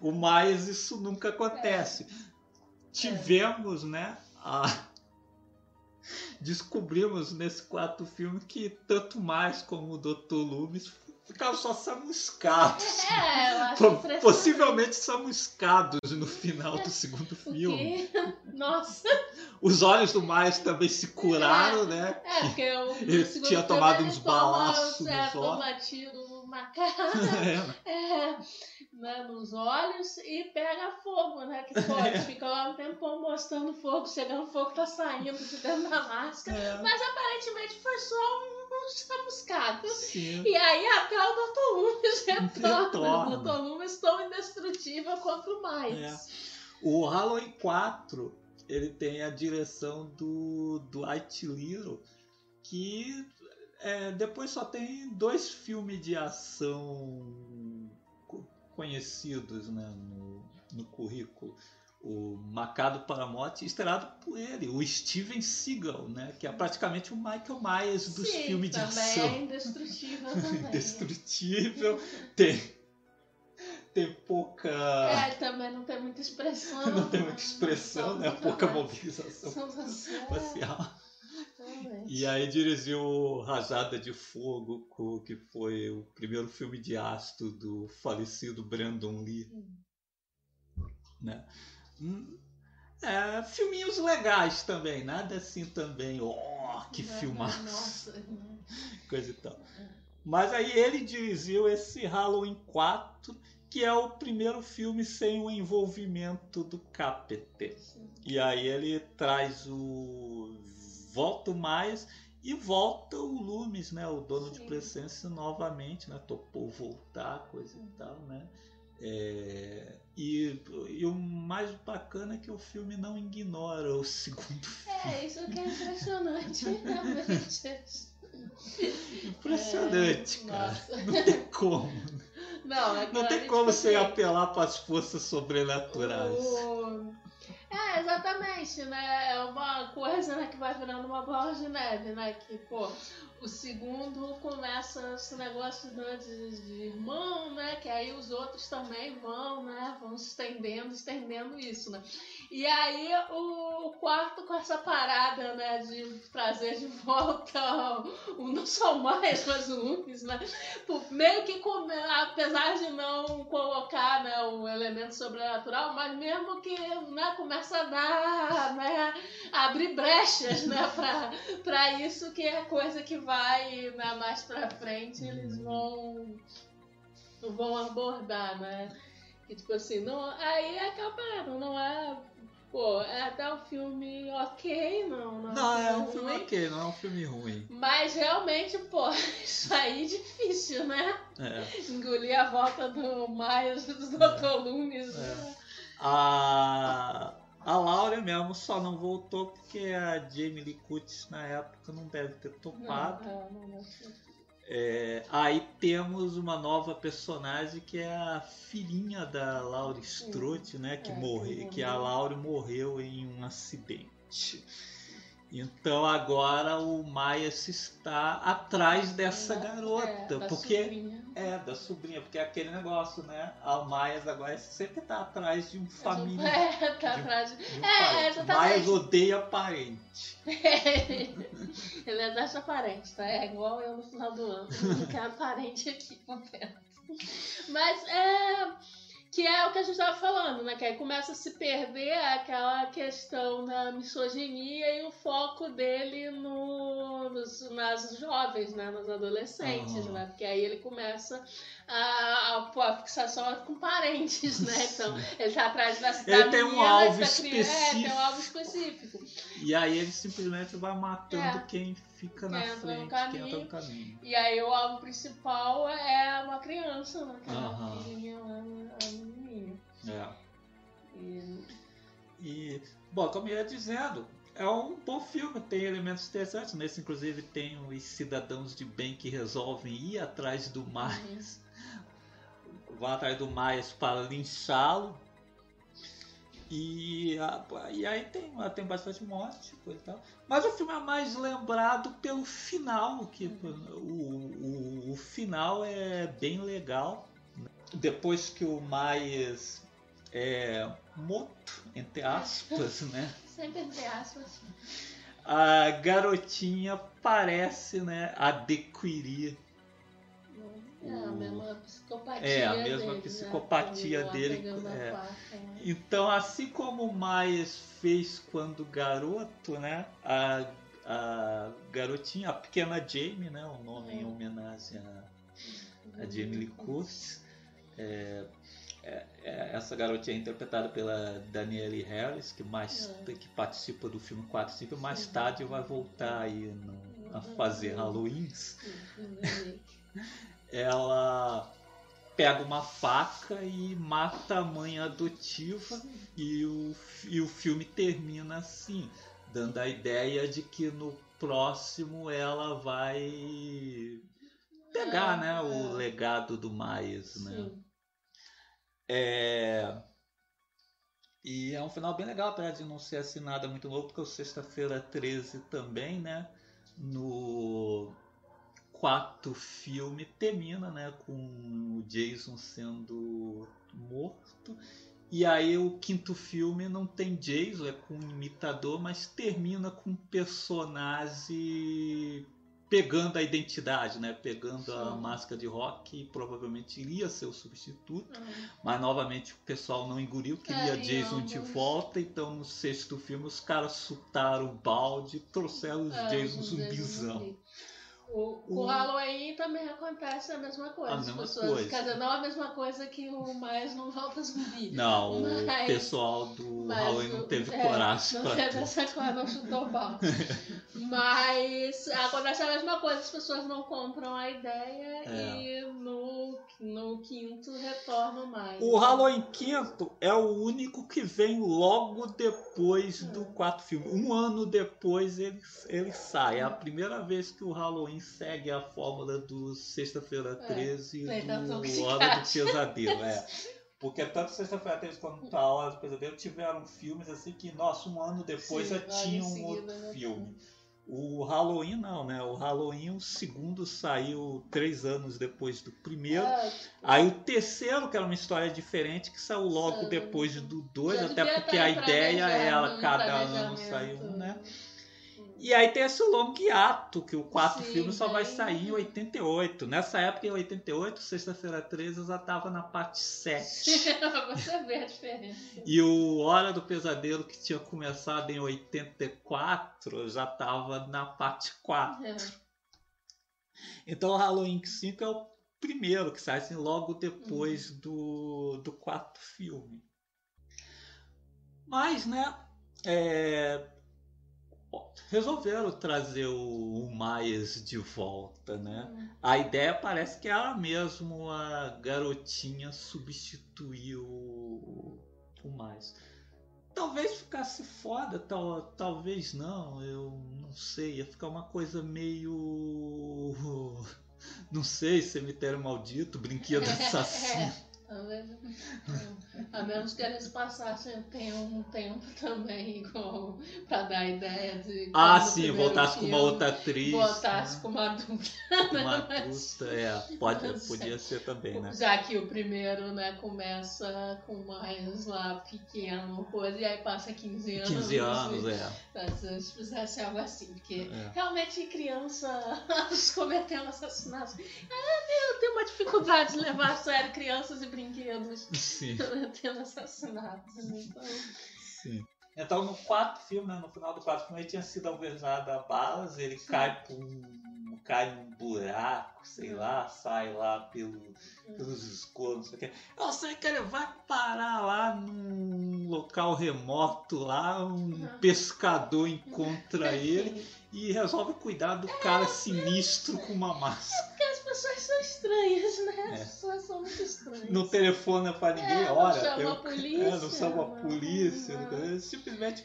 O mais isso nunca acontece. É. Tivemos, né, a descobrimos nesse quarto filme que tanto mais como o Dr. Loomis ficaram só chamuscados. É, eu acho Possivelmente chamuscados no final do segundo filme. Nossa! Os olhos do Miles também se curaram, é, né? É, porque eu, ele tinha tomado uns balaços é, nos olhos. batido numa cara, é. é, né, nos olhos e pega fogo, né? Que pode é. fica lá um tempão mostrando fogo, chegando fogo tá saindo de dentro da máscara. É. Mas aparentemente foi só um chamuscado. Sim. E aí até o Dr. Loomis retorna. O Dr. Loomis tão indestrutível quanto mais. É. O Halloween 4 ele tem a direção do Dwight Little, que é, depois só tem dois filmes de ação conhecidos né, no, no currículo o Macado para a Morte, estrelado por ele, o Steven Seagal, né? Que é praticamente o Michael Myers dos Sim, filmes de ação. é indestrutível também. indestrutível. tem tem pouca. É, também não tem muita expressão. não tem muita expressão, né? Pouca mobilização facial. Realmente. E aí dirigiu Rajada de Fogo, que foi o primeiro filme de ácido do falecido Brandon Lee. Né? É, filminhos legais também, nada assim também, ó, que Não, filmaço, Nossa. coisa e tal. Mas aí ele dirigiu esse Halloween 4, que é o primeiro filme sem o envolvimento do Carpenter. Sim. E aí ele traz o volta o mais e volta o Loomis, né, o dono de Sim. Presença novamente, né, topou voltar, coisa e tal, né. É, e, e o mais bacana é que o filme não ignora o segundo filme. É, isso que é impressionante, realmente. Impressionante, É, cara. nossa. Não tem como. Não, é Não tem tipo como você assim, apelar para as forças sobrenaturais. o- É, exatamente, né? É uma coisa né, que vai virando uma bola de neve, né? Que, pô, o segundo começa esse negócio né, de, de irmão, né? Que aí os outros também vão, né? Vão estendendo, estendendo isso, né? E aí o, quarto com essa parada, né? De trazer de volta o não só mais, mas o Unis, né? Meio que come- apesar de não colocar né, o elemento sobrenatural, mas mesmo que né, começa a dar, né, abrir brechas né, pra, pra isso que é coisa que vai né, mais pra frente eles vão, vão abordar, né? Que tipo assim, não, aí acabaram, não é. Pô, é até um filme ok, não. Não, Não, é um ruim. filme ok, não é um filme ruim. Mas realmente, pô, isso aí é difícil, né? É. Engolir a volta do Miles do Dr. Loomis. É. né? A, a Laura mesmo só não voltou porque a Jamie Lee Curtis na época não deve ter topado. Não, não, não. É, aí temos uma nova personagem que é a filhinha da Laura Strode, né? Que, É, morre, que a. Laura morreu em um acidente. Então agora o Myers está atrás dessa É, garota, da porque sobrinha. é da sobrinha, porque é aquele negócio, né? A Myers agora sempre tá atrás de um família. É, tá de- atrás. de um É, parente. exatamente. Myers odeia parente. Ele é dessa parente, tá? É igual eu no final do ano. Não quero parente aqui perto. Mas é. Que é o que a gente estava falando, né? Que aí começa a se perder aquela questão da misoginia e o foco dele no, nos, nas jovens, né? Nos adolescentes, Aham. né? Porque aí ele começa a, a, a fixação com parentes, né? Então, ele tá atrás da, Ele da tem um alvo da criança- É, tem um específico. alvo específico. E aí ele simplesmente vai matando É. quem fica na entra frente, caminho. entra no caminho. E aí o alvo principal é uma criança, né? Que filhinha lá, a menininha. É. E E, bom, como eu ia dizendo, é um bom filme, tem elementos interessantes. Nesse, inclusive, tem os cidadãos de bem que resolvem ir atrás do Myers. Vão atrás do Myers para linchá-lo. E, e aí tem, tem bastante morte coisa e tal. Mas o filme é mais lembrado pelo final, que o, o, o final é bem legal. Depois que o Myers é morto, entre aspas, né? sempre entre aspas. A garotinha parece, né, adquirir É a mesma psicopatia É, a mesma dele, psicopatia né? Dele, é. né? Então, assim como o Myers fez quando garoto, né? A, a garotinha, a pequena Jamie, né? O nome em Uhum. homenagem a, a Jamie Lee Curtis. É, é- é- essa garotinha é interpretada pela Danielle Harris, que mais É. que participa do filme 4 5 mais Sim. tarde vai voltar aí no- a fazer Uhum. Halloweens. Ela pega uma faca e mata a mãe adotiva e o, e o filme termina assim, dando a ideia de que no próximo ela vai pegar, É, né, o é. legado do Myers, né? Sim. É... E é um final bem legal, apesar de não ser assim nada muito novo, porque o Sexta-feira 13 também, né? No quarto filme termina, né? Com o Jason sendo morto E aí o quinto filme não tem Jason, é com um imitador, mas termina com um personagem pegando a identidade, né? Pegando Sim. a máscara de rock, que provavelmente iria ser o substituto, uhum. mas novamente o pessoal não engoliu, queria é, Jason de volta, então no sexto filme os caras chutaram o balde, trouxeram os é, Jason zumbizão. O, o, o Halloween também acontece a mesma coisa. A mesma pessoas, coisa. Quer dizer, não a mesma coisa que o mais não volta zumbi. Não, mas, o pessoal do Halloween não teve é, coragem. Não teve essa coragem, não chutou o mas acontece a mesma coisa, as pessoas não compram a ideia é. e no, no quinto retornam mais. O Halloween quinto é o único que vem logo depois do é. quarto filme. Um ano depois ele, ele sai. É a primeira vez que o Halloween segue a fórmula do Sexta-feira 13 é, do Hora do Pesadelo. É. Porque tanto Sexta-feira 13 quanto a Hora do Pesadelo tiveram filmes assim que, nossa, um ano depois Sim, já tinha um outro né? filme. O Halloween não, né? O Halloween, o segundo saiu três anos depois do primeiro. Ah, Aí o terceiro, que era uma história diferente, que saiu logo depois do dois, até porque a ideia era cada ano saiu um, né? E aí tem esse longo hiato, que o quarto Sim, filme só vai sair em 88. Nessa época, em 88, Sexta-feira 13, eu já tava na parte 7. Você vê a diferença. E o Hora do Pesadelo, que tinha começado em 84, já tava na parte 4. É. Então o Halloween 5 é o primeiro que sai assim, logo depois uhum. do, do quarto filme. Mas, né, é, resolveram trazer o, o Myers de volta, né? Hum. A ideia parece que ela mesmo, a garotinha, substituiu o, o Myers. Talvez ficasse foda, tal, talvez não, eu não sei. Ia ficar uma coisa meio. Não sei, cemitério maldito, brinquedo assassino. A menos, a menos que eles passassem um tempo também com, pra dar ideia de. Ah, sim, voltasse com uma outra atriz. Voltasse né? com uma adulta. Uma adulta, é, pode, podia ser também, né? Já que o primeiro, né, começa com mais lá pequeno, coisa, e aí passa 15 anos. 15 anos, é. Se fizesse algo assim, porque é. realmente criança cometendo assassinatos. É, eu tenho uma dificuldade de levar a sério crianças e brinquedos Sim. tendo assassinatos. Então... Sim. Então no quarto filme, né, no final do quarto filme, ele tinha sido alvejado a balas, ele Sim. cai por um, cai num buraco, sei lá, sai lá pelo, pelos escoros, não sei o que. Eu sei que ele vai parar lá num local remoto lá, um pescador encontra ele e resolve cuidar do cara sinistro com uma máscara. É pessoas são estranhas, né? As é. pessoas são muito estranhas. Não telefona pra ninguém, é, olha. Não chama eu, a polícia. É, não chama a polícia. Não. Simplesmente.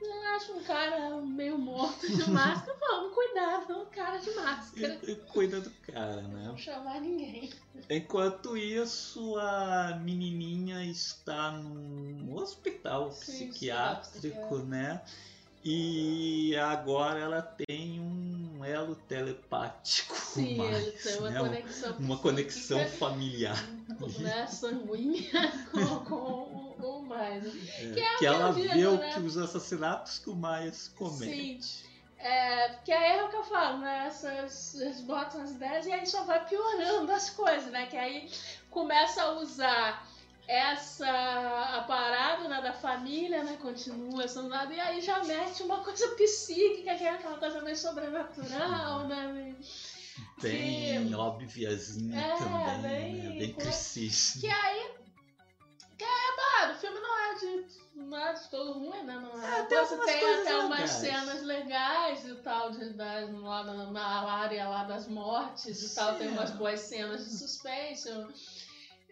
Eu acho um cara meio morto de máscara, vamos cuidar do cara de máscara. E, e cuida do cara, né? Não chamar ninguém. Enquanto isso, a menininha está num hospital Sim, psiquiátrico, né? E agora ela tem um elo telepático Sim, mais, ele tem uma né? conexão uma conexão familiar né? sanguínea com, com o Maia é, que, é que ela vê né? que os assassinatos que o Maia comete Sim. É, porque aí é o que eu falo, né? Essas, eles botam as ideias e aí só vai piorando as coisas, né? Que aí começa a usar essa a parada né, da família, né, continua sendo nada, e aí já mete uma coisa psíquica, que é aquela coisa meio sobrenatural, né? Bem que, óbviazinha é, também, bem, né? Bem. Que aí. Que é, mano, o filme não é de. Não é de todo ruim, né? Não é. é tem, Você tem até umas legais. cenas legais e tal, de, das, lá na, na área lá das mortes e tal, tem umas boas cenas de suspense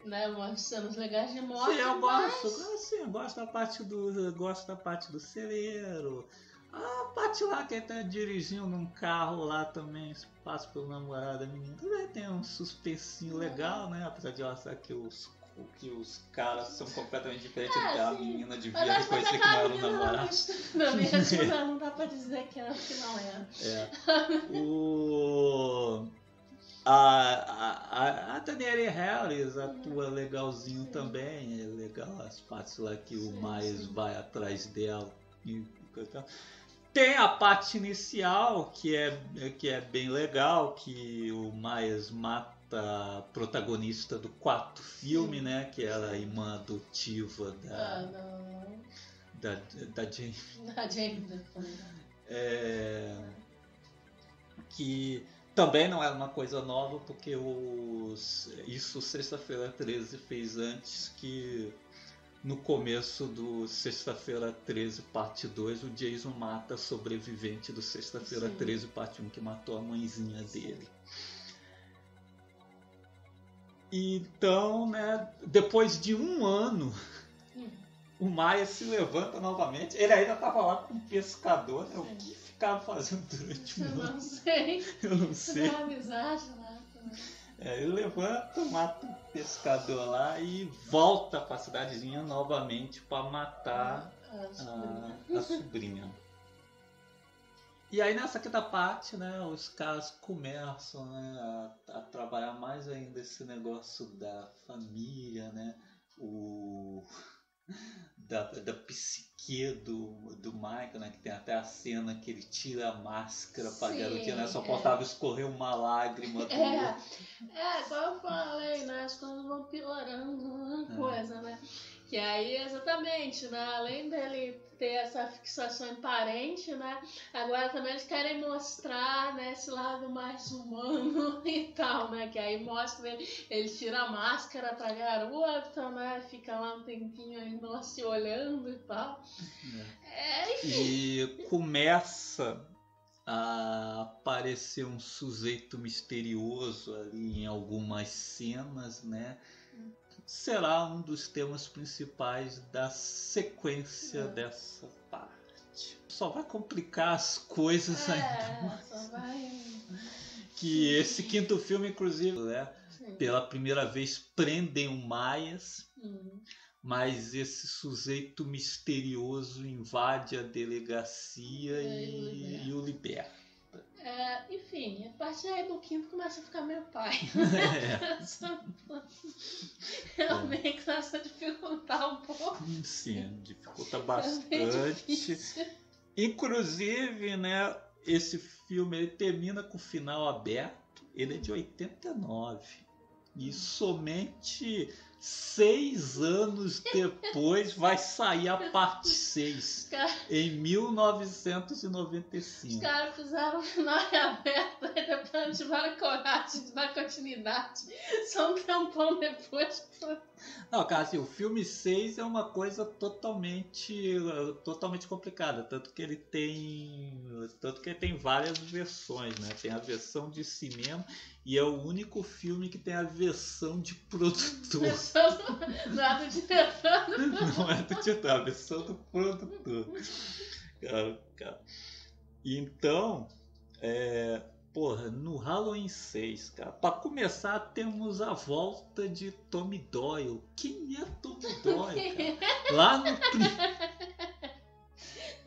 né, umas cenas legais de morte. Sim, eu gosto, mas... eu gosto da parte do. gosto da parte do celeiro. A parte lá que tá dirigindo um carro lá também, passa pelo namorado da menina. Também tem um suspensinho uhum. legal, né? Apesar de eu achar que os, que os caras são completamente diferentes é, da menina de vida reconhecer que não era o namorado. Não, mesmo não, não dá pra dizer que, é, que não era. É. O A, a, a Danielle Harris atua legalzinho também. É legal as partes lá que o Miles vai atrás dela. Tem a parte inicial que é, que é bem legal, que o Miles mata a protagonista do quarto filme, né? Que era a irmã adotiva da. Ah, da, da Jane. Da Jane. É, que também não era uma coisa nova, porque os, isso Sexta-feira 13 fez antes que no começo do Sexta-feira 13, parte 2, o Jason mata a sobrevivente do Sexta-feira 13, parte 1, que matou a mãezinha dele. Então, né, depois de um ano, hum. o Maia se levanta novamente. Ele ainda estava lá com um pescador, né? O que ficava fazendo durante um ano? Eu não sei. Eu não sei. Uma amizade lá também. É, ele levanta, mata o pescador lá e volta para a cidadezinha novamente para matar a, a, a sobrinha. E aí nessa quinta parte, né, os caras começam né, a, a, trabalhar mais ainda esse negócio da família, né, o da, da psique do, do Michael, né, que tem até a cena que ele tira a máscara para garotinha, né, só é. faltava é. escorrer uma lágrima do... É, é, igual eu falei, né, as coisas vão piorando a é. coisa, né, que aí, exatamente, né? Além dele ter essa fixação em parente, né? Agora também eles querem mostrar né, esse lado mais humano e tal, né? Que aí mostra ele, ele tira a máscara pra garota, né? Fica lá um tempinho ainda se olhando e tal. É. É, e começa a aparecer um sujeito misterioso ali em algumas cenas, né? Será um dos temas principais da sequência é. dessa parte. Só vai complicar as coisas é, ainda. Só vai... Que esse quinto filme, inclusive, né, pela primeira vez prendem o Maias. Uhum. Mas esse sujeito misterioso invade a delegacia é, e, e o liberta. É, enfim, a partir aí do quinto começa a ficar meio pai. É. Realmente começa a dificultar um pouco. Sim, dificulta bastante. Inclusive, né, esse filme ele termina com o final aberto. Ele é de 89. E somente Seis anos depois vai sair a parte 6. Em 1995. Os caras fizeram um final aberto e depois tiveram coragem de dar continuidade. Só um tempão depois. Não, cara, assim, o filme 6 é uma coisa totalmente totalmente complicada, tanto que ele tem tanto que ele tem várias versões, né? Tem a versão de cinema e é o único filme que tem a versão de produtor. Não é do diretor. Não é do diretor, é a versão do produtor. Cara, cara. Então, é, porra, no Halloween 6, cara, pra começar temos a volta de Tommy Doyle. Quem é Tommy Doyle, cara? Lá no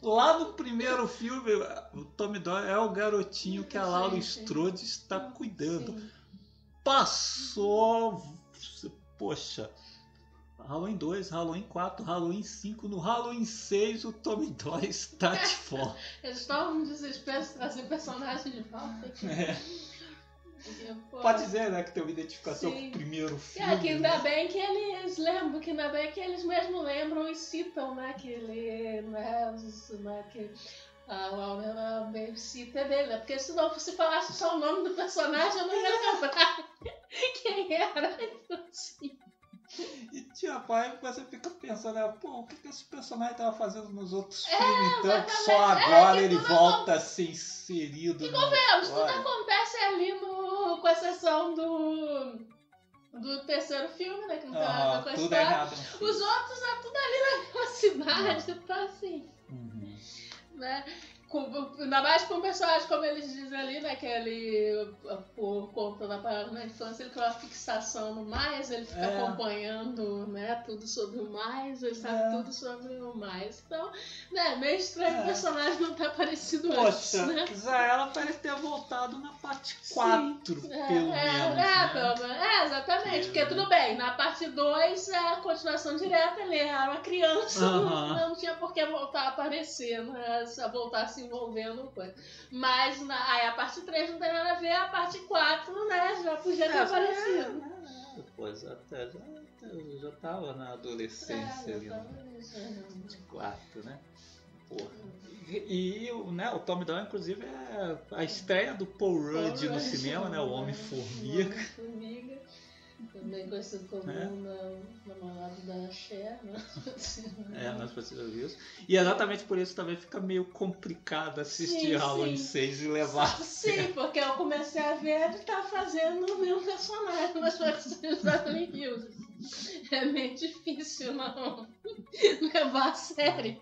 Lá no primeiro filme, o Tommy Doyle é o garotinho que a Laura Strode está cuidando. Passou. Poxa. Halloween 2, Halloween 4, Halloween 5. No Halloween 6, o Tommy Doyle está de fora. Eles estão no desespero de trazer personagem de volta. É. Pode dizer, né, que tem uma identificação Sim. com o primeiro filme. É, que ainda né? bem que eles lembram, que ainda bem que eles mesmo lembram e citam, né, que ele, né, né que a Laura era babysitter dele, né, porque se não se falasse só o nome do personagem, eu não ia lembrar quem era. Então, assim. E tinha pai você fica pensando, né, pô, o que, que esse personagem estava fazendo nos outros é, filmes, então que só agora é, ele volta a ser inserido. E convenhamos, tudo acontece ali no. com exceção do. do terceiro filme, né? Que não tem nada com a tudo é errado. Os outros é tudo ali na mesma cidade, tá assim. Uhum. Né? Com, ainda mais com um personagem, como eles dizem ali, né? Que ele, por conta da parada na infância, ele tem uma fixação no mais, ele fica É. acompanhando, né? Tudo sobre o mais, ele sabe É. tudo sobre o mais. Então, né? Meio estranho É. o personagem não ter aparecido antes, Poxa, né? já ela parece ter voltado na parte 4, É, pelo é, menos. é, né? pelo menos. É, exatamente. Porque tudo bem, na parte 2 é a continuação direta, ele era uma criança, Aham. não, não tinha por que voltar a aparecer, né? a se envolvendo coisa. Mas na, aí a parte 3 não tem nada a ver, a parte 4, né, já podia ter É, aparecido. Depois até já, eu já tava na adolescência É, ali, no né? 4, né? Porra. E, e o, né, o Tom Doyle, inclusive, é a estreia do Paul Rudd no cinema, né? O Homem-Formiga. Homem-Formiga. Também conhecido como É. na- namorado da Cher, né? É, nós precisamos disso. E exatamente por isso também fica meio complicado assistir Halloween sim. 6 e levar. Sim, porque eu comecei a ver ele tá fazendo o meu personagem nas versões da Hills. É meio difícil não levar a sério.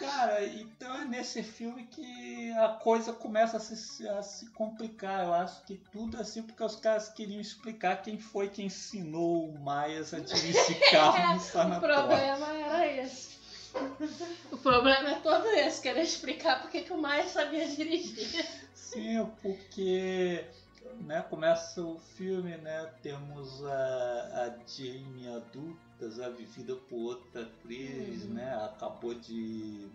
Cara, então é nesse filme que a coisa começa a se, a se complicar. Eu acho que tudo assim, porque os caras queriam explicar quem foi que ensinou o Myers a dirigir carro no O sanatório. problema era esse. O problema é todo esse, querer explicar porque que o Maia sabia dirigir. Sim, porque né, começa o filme, né? Temos a, a Jamie adulta, já vivida por outra atriz, Uhum. né? Acabou de,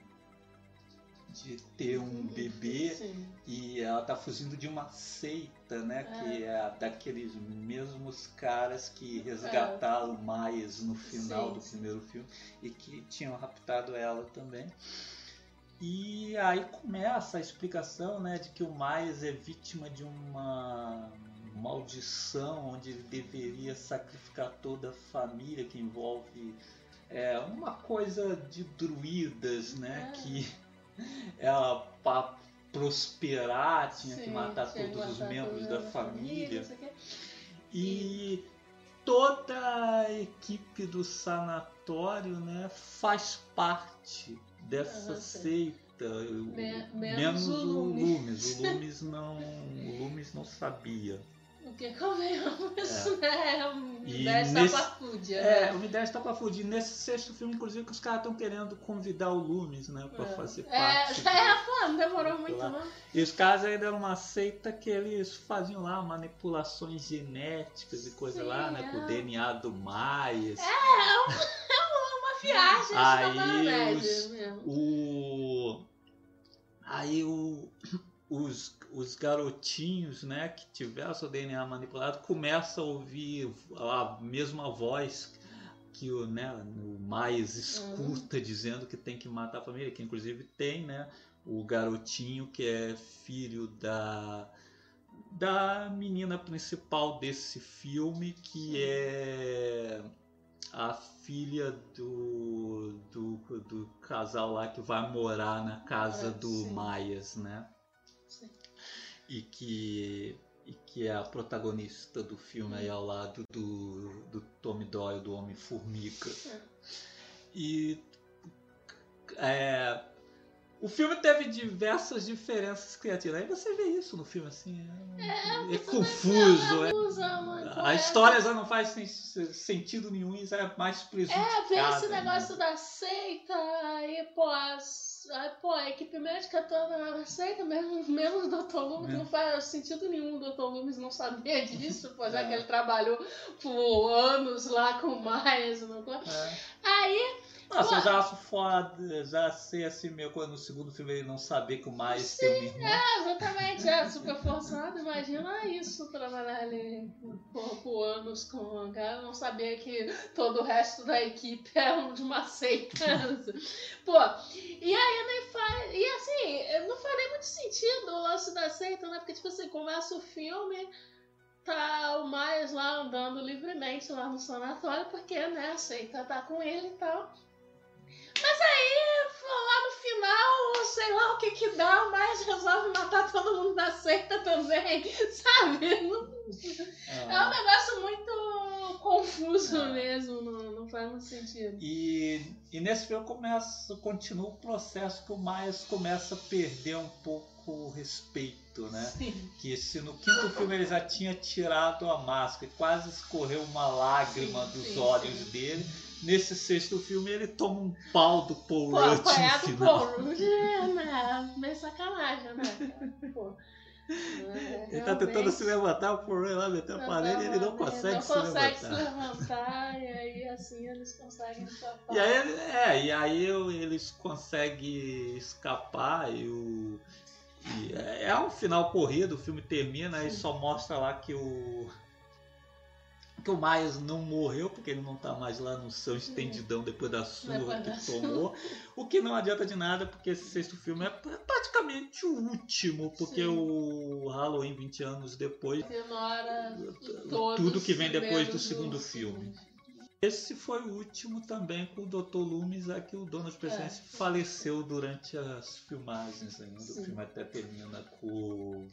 de ter um bebê. Sim. E ela tá fugindo de uma seita, né? Que é daqueles mesmos caras que resgataram o Myers no final Sim, do primeiro filme e que tinham raptado ela também. E aí começa a explicação, né, de que o Myers é vítima de uma maldição onde ele deveria sacrificar toda a família que envolve é, uma coisa de druidas, né, Ah. que ela para prosperar tinha que Sim, matar tinha que todos os membros da família. o quê. E toda a equipe do sanatório né, faz parte dessa sim. seita. Me- menos, menos o o Loomis. O Loomis não, o Loomis não sabia. O que convenhamos, É. né? É um E dez nesse- tapafúdia, É, né? tá pra fugir. Nesse sexto filme, inclusive, que os caras estão querendo convidar o Loomis, né? Pra fazer É, parte. é, pô, não demorou muito, lá. não. E os caras ainda eram uma seita que eles faziam lá manipulações genéticas e coisa Sim, lá, né? Com é. o DNA do Myers. É uma, é Aí maionese os- mesmo. O. Aí o. Os, os garotinhos, né, que tiveram seu DNA manipulado, começam a ouvir a mesma voz que o, né, o mais escuta dizendo que tem que matar a família, que inclusive tem, né, o garotinho que é filho da da menina principal desse filme, que é a filha do, do, do casal lá que vai morar na casa Ah, do sim. Maias, né? Sim. E que, e que é a protagonista do filme aí ao lado do, do Tommy Doyle, do Homem-Formiga. É. E é, o filme teve diversas diferenças criativas. Aí você vê isso no filme assim. É, é confuso. é- Usa uma a história já não faz sen- sentido nenhum já é mais prejudicada. É, vê esse né? negócio da seita e, pô, as, aí, pô, a equipe médica toda na seita, mesmo, menos o Dr. Loomis, É. não faz sentido nenhum o Dr. Loomis não saber disso, pô, já É. que ele trabalhou por anos lá com Myers, não É. Nossa, eu já acho foda, já sei assim, meio quando no segundo filme ele não saber que o Miles tem uma irmã. é, exatamente, é super forçado, imagina isso, trabalhar ali por, por anos com o cara, não saber que todo o resto da equipe é um de uma seita. Pô, e aí nem faz. E assim, não nem muito sentido o lance da seita, né? Porque, tipo assim, começa o filme, tá o Miles lá andando livremente lá no sanatório, porque, né, a seita tá com ele e tal. Mas aí, lá no final, sei lá o que que dá, o Miles resolve matar todo mundo da seita também, sabe? Não- é um Ah, negócio muito confuso É. mesmo, não, não faz muito sentido. E, e nesse filme começa, continua o processo que o Myers começa a perder um pouco o respeito, né? Sim. Que se no quinto filme ele já tinha tirado a máscara e quase escorreu uma lágrima Sim, dos sim, olhos dele, nesse sexto filme ele toma um pau do Paul Pô, Rudd apanhar no do. Paul Rudd é né, meio sacanagem, né? Pô. É, Ele tá tentando se levantar, o Paul Rudd lá meteu a não parede e ele não tá- consegue, não se, consegue levantar. se levantar. E aí assim eles conseguem escapar. E aí, ele- é, e aí eles conseguem escapar e o. e é é um final corrido, o filme termina e Sim. só mostra lá que o. Que o Miles não morreu, porque ele não tá mais lá no seu estendidão depois da surra Depois da que tomou. O que não adianta de nada, porque esse sexto filme é pra- praticamente o último, porque Sim. o Halloween 20 anos depois tudo que vem depois do segundo o filme. Esse foi o último também com o Dr. Loomis, é que o Donald Pleasence faleceu durante as filmagens ainda. O Sim. filme até termina com o,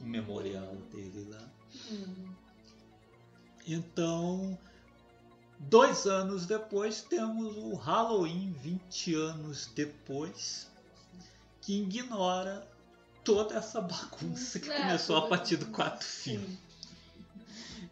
o memorial dele lá. Hum. Então, dois anos depois, temos o Halloween 20 anos depois, que ignora toda essa bagunça que É, começou a partir do quarto filme.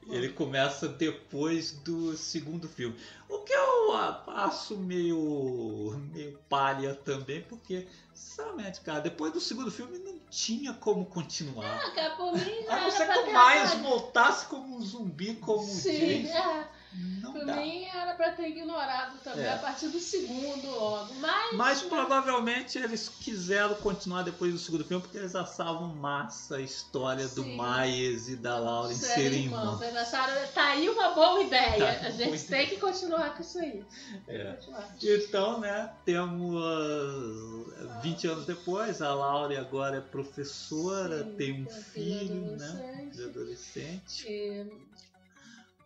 Ele começa depois do segundo filme. O que eu acho meio, meio palha também, porque, sinceramente, cara, depois do segundo filme não tinha como continuar. Ah, cara, por mim A não ser que o Miles voltasse como um zumbi, como o Sim, Jason. é. Não Por dá. mim era pra ter ignorado também É. a partir do segundo logo. Mas. Mas provavelmente eles quiseram continuar depois do segundo filme porque eles achavam massa a história do Sim. Miles e da Laura em Serem irmãos. Eles acharam, tá aí uma boa ideia. Tá, a gente tem que continuar com isso aí. É. Então, né, temos ah, 20 anos depois, a Laura agora é professora, Sim, tem um filho, né, de adolescente. E,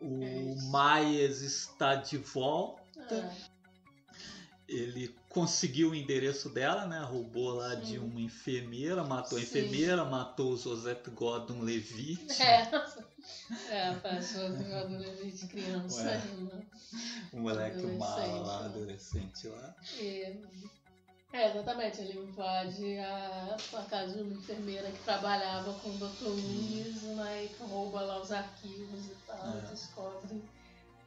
O É. Myers está de volta. ah, Ele conseguiu o endereço dela, né? Roubou lá Sim. de uma enfermeira, matou a Sim. enfermeira, matou o Joseph Gordon Levitt. é. É, faz o jogador de criança. Ué. né? O moleque mala lá, adolescente lá. E- é, exatamente, ele invade a, a casa de uma enfermeira que trabalhava com o Dr. Loomis, né, e rouba lá os arquivos e tal, É. descobre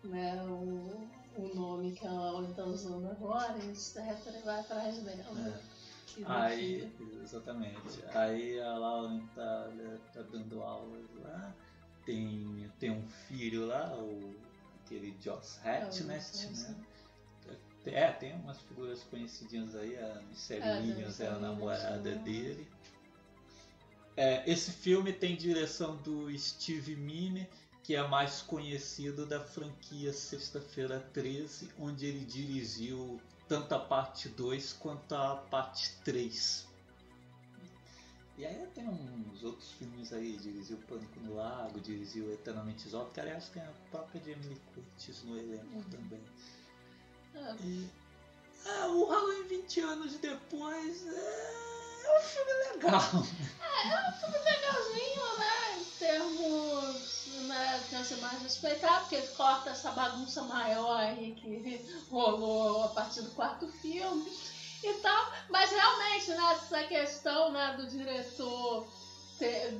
né, o, o nome que a Laura está usando agora, e etc, e vai atrás dela. É. Aí, exatamente. Aí a Lauren tá, tá dando aulas lá. Tem, tem um filho lá, o, aquele Josh Hartnett, É, né? É, tem umas figuras conhecidinhas aí, a Michelle É, Williams é a namorada dele. É, esse filme tem direção do Steve Miner, que é mais conhecido da franquia Sexta-feira 13, onde ele dirigiu tanto a parte 2 quanto a parte 3. E aí tem uns outros filmes aí, dirigiu Pânico no Lago, dirigiu Eternamente Jovem, que aliás tem a própria Jamie Lee Curtis no elenco Uhum. também. É, E, ah, o Halloween 20 anos depois é, é um filme legal. legalzinho, né? Em termos né, que ser mais respeitar, porque ele corta essa bagunça maior aí que rolou a partir do quarto filme e tal. Mas realmente, né, essa questão né, do diretor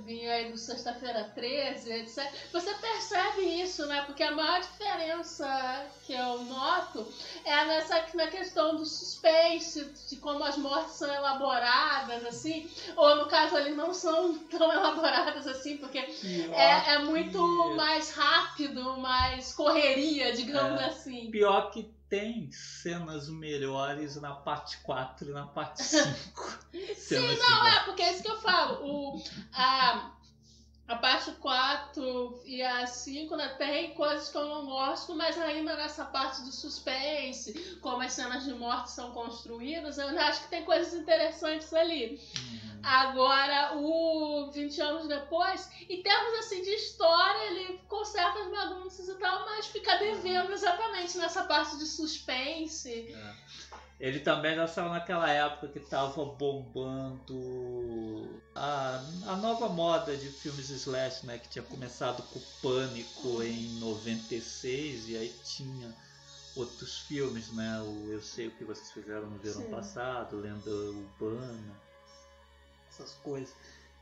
vir aí do Sexta-feira 13, etc. Você percebe isso, né? Porque a maior diferença que eu noto é nessa na questão do suspense, de como as mortes são elaboradas, assim, ou no caso ali não são tão elaboradas assim, porque é, é muito mais rápido, mais correria, digamos É. assim. Pior que tem cenas melhores na parte 4 e na parte 5. Sim, não, é, porque é isso que eu falo. O, a, a parte 4 e a 5 né, tem coisas que eu não gosto, mas ainda nessa parte do suspense, como as cenas de morte são construídas, eu ainda acho que tem coisas interessantes ali. Agora, o 20 anos depois, em termos assim de história, ele conserta as bagunças e tal, mas fica devendo exatamente nessa parte de suspense. É. Ele também já saiu naquela época que tava bombando a, a nova moda de filmes slash, né? Que tinha começado com o Pânico em 96 e aí tinha outros filmes, né? O Eu Sei O Que Vocês Fizeram no Verão Sim. Passado, Lenda Urbana, essas coisas.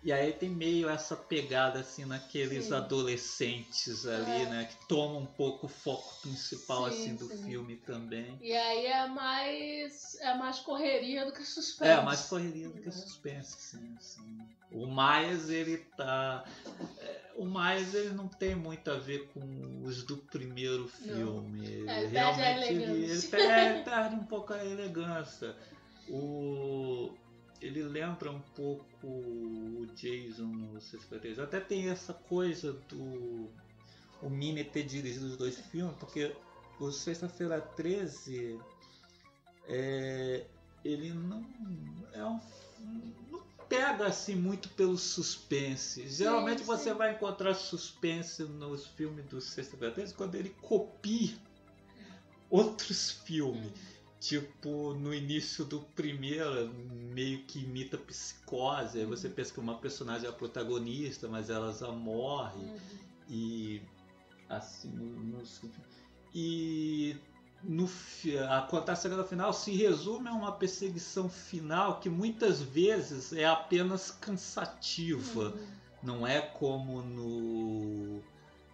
E aí tem meio essa pegada assim naqueles Sim. adolescentes ali, É. né? Que tomam um pouco o foco principal Sim, assim do sim. filme também. E aí é mais. é mais correria do que suspense. É, mais correria do que É. suspense, sim, sim. O Myers, ele tá. é, O Myers, ele não tem muito a ver com os do primeiro filme. Ele É, ele perde realmente ele, ele, elegância. pe- é, ele perde um pouco a elegância. O. Ele lembra um pouco o Jason no Sexta-feira Até tem essa coisa do. O Mini ter dirigido os dois filmes, porque o Sexta-feira 13 é, ele não é um não pega assim muito pelo suspense. Geralmente sim. você vai encontrar suspense nos filmes do Sexta-feira 13 quando ele copia outros filmes. Tipo, no início do primeiro, meio que imita psicose. Aí você pensa que uma personagem é a protagonista, mas ela já morre Uhum. e assim no, no- e no a contar a cena final se resume a uma perseguição final que muitas vezes é apenas cansativa Uhum. não é como no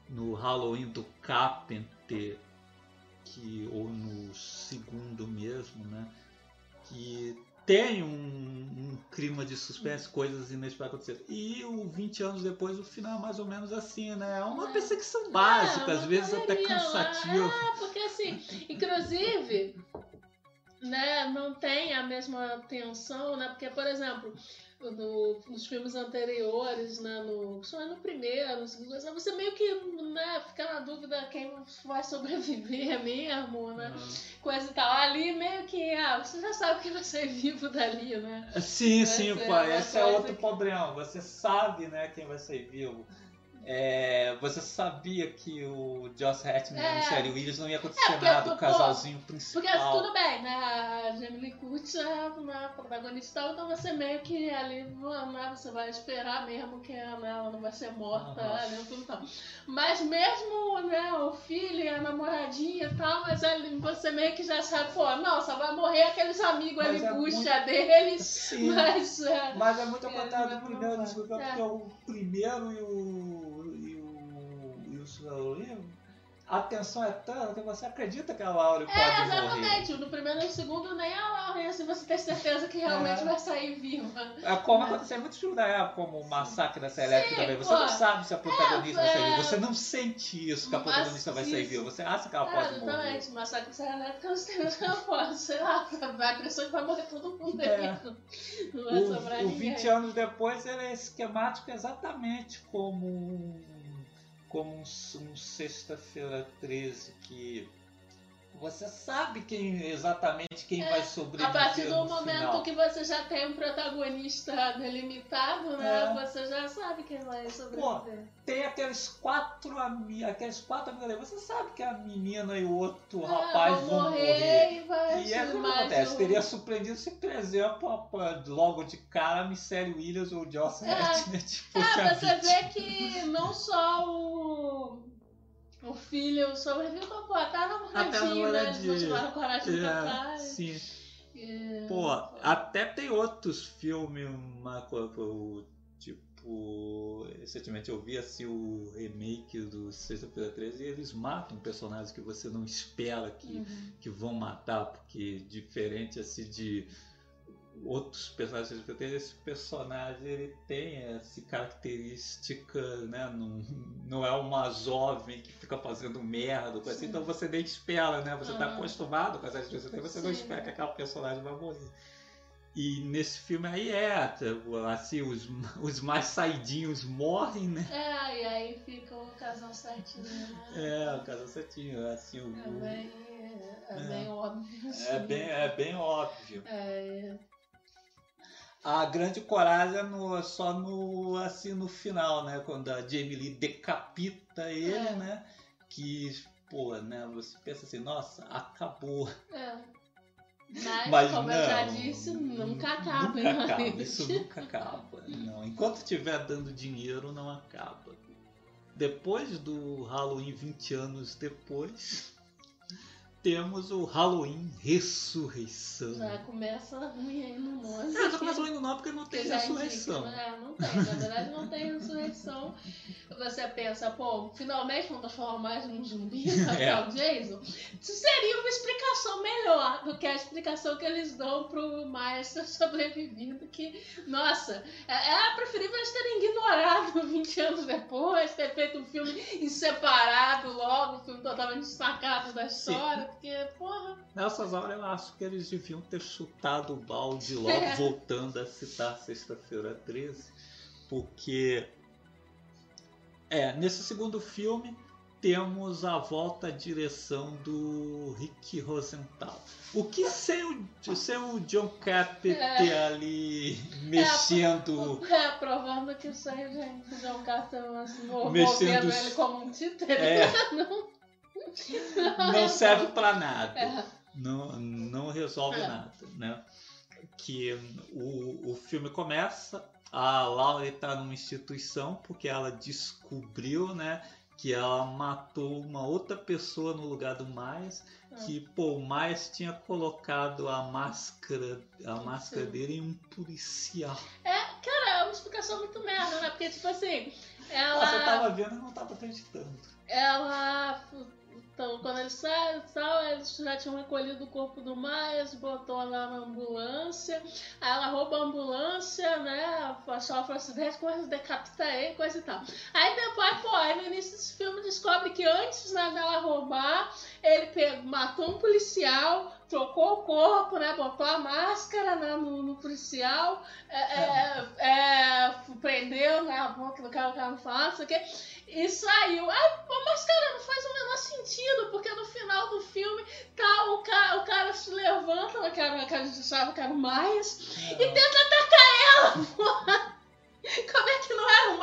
no Halloween do Carpenter que ou no segundo mesmo né que tem um, um clima de suspense, coisas inesperadas acontecer. E o 20 anos depois, o final é mais ou menos assim, né? É uma É. perseguição básica, É, às uma vezes até cansativa. Ah, porque assim, inclusive, né, não tem a mesma tensão, né? Porque, por exemplo, no- nos filmes anteriores, né, no, só no primeiro, no segundo, você meio que né, fica na dúvida quem vai sobreviver mesmo, né? Coisa e tal. Ali meio que, ah, você já sabe quem vai ser vivo dali, né? Sim, Vai sim, ser pai. Esse é outro que-. Você sabe, né, quem vai sair vivo. É, você sabia que o Josh Hatton e a É. Michelle Williams não ia acontecer É, porque, nada, pô, o casalzinho Porque principal. tudo bem, né? A Jamie Curtis é uma protagonista, então você meio que ali, né, você vai esperar mesmo que né, ela não vai ser morta, Aham. ali, tudo tal. Mas mesmo, né, o filho e a namoradinha e tal, mas ali você meio que já sabe, pô, não, só vai morrer aqueles amigos Mas ali, é bucha deles, Sim. mas... é, Mas é muito ao É, contrário do primeiro, desculpa, É. porque o primeiro e o. e o. e o Halloween, a tensão é tanta que você acredita que a Laura pode É, morrer. exatamente. No primeiro e no segundo, nem a Lauren, assim, você tem certeza que realmente É. vai sair viva. É como É. aconteceu em muitos filmes da época, como o Massacre da Elétrica também. Você pô. não sabe se a protagonista vai sair é. viva. Você não sente isso que a Mas protagonista vai sair viva. Você acha que ela É, pode morrer. exatamente. Massacre de Serra Elétrica, você tem outra forma, sei lá, vai a impressão que vai morrer todo mundo É. aí. Não vai sobrar O, o ninguém. 20 anos depois ele é esquemático exatamente como como um, um sexta-feira 13 que você sabe quem exatamente quem É, vai sobreviver A partir do momento final. que você já tem um protagonista delimitado, né? É. Você já sabe quem vai sobreviver. tem aqueles quatro ami- aqueles quatro amigos. Você sabe que a menina e o outro Ah, rapaz vão vão morrer. e vai E é o que mais acontece. um- Teria surpreendido se, por exemplo, logo de cara a Michelle Williams ou o Joss É. Hartnett tipo, É, você vê que não só o, o filho sobreviveu, até a namoradinha, né? Eles namoradinha. continuaram coragem de É, cantar. sim. E- Pô, até tem outros filmes, tipo, recentemente eu vi assim o remake do Sexta-feira 13 e eles matam personagens que você não espera que, Uhum. que vão matar, porque diferente assim de outros personagens Sexta-feira 13, esse personagem ele tem essa característica, né, não, não é uma jovem que fica fazendo merda, coisa assim, Sim. então você nem espera, né, você tá Aham. acostumado com essas coisas, você não Sim. espera que aquela personagem vai morrer. E nesse filme aí é, tipo, assim, os, os mais saidinhos morrem, né? É, e aí fica o casal certinho, né? É, o casal certinho, assim, o, É bem, é, É. bem óbvio. é, assim. bem, é bem óbvio. É, A grande coragem é no, só no, assim, no final, né? Quando a Jamie Lee decapita ele, É. né? Que, pô, né? Você pensa assim, nossa, acabou. é. Mas, Mas como não, eu já disse, nunca acaba, Nunca acaba, isso nunca acaba. Não, enquanto estiver dando dinheiro, não acaba. Depois do Halloween, 20 anos depois, temos o Halloween Ressurreição. Já começa ruim aí no nome. É, já começa ruim no nome porque não tem já ressurreição. indica, né? Não tem, na verdade não tem ressurreição. Você pensa, pô, finalmente vão transformar mais um zumbi É. é. o Jason. Isso seria uma explicação melhor do que a explicação que eles dão pro Miles ter sobrevivido. Que, nossa, é, é preferível eles terem ignorado 20 anos depois, ter feito um filme em separado logo, um filme totalmente destacado da história, porque, porra. Nessas horas eu acho que eles deviam ter chutado o balde logo, É. voltando a citar Sexta-feira 13, porque é, nesse segundo filme temos a volta à direção do Rick Rosenthal. O que sem o, sem o John Carpenter É. ali mexendo. É, provando que o John Carter Mexendo ele como um títere. É, Não, não serve pra nada. é. não, não resolve É. nada, né? Que o, o filme começa, a Laura está numa instituição porque ela descobriu, né, que ela matou uma outra pessoa no lugar do Miles, que pô, o Miles tinha colocado a máscara, a máscara Sim. dele em um policial. Cara, é uma explicação muito merda, né? Porque, tipo assim, Ah, Você ela. tava vendo e não tava acreditando. Ela. Então, quando eles saem tal, eles já tinham recolhido o corpo do Miles, botou lá na ambulância. Aí ela rouba a ambulância, né? Sofre um acidente, coisa, decapita ele, coisa e tal. Aí depois, pô, aí no início desse filme descobre que antes né, dela roubar, ele pegou, matou um policial, trocou o corpo, né? Botou a máscara né, no, no policial, é, é, é, prendeu né, a boca do cara, o cara não fala, não sei o quê. E saiu. Aí, pô, mas cara, não faz o menor sentido, porque no final do filme tá o cara, o cara se levanta, né, que, era, que a gente sabe o Miles, e tenta atacar ela, porra! Como é que não era o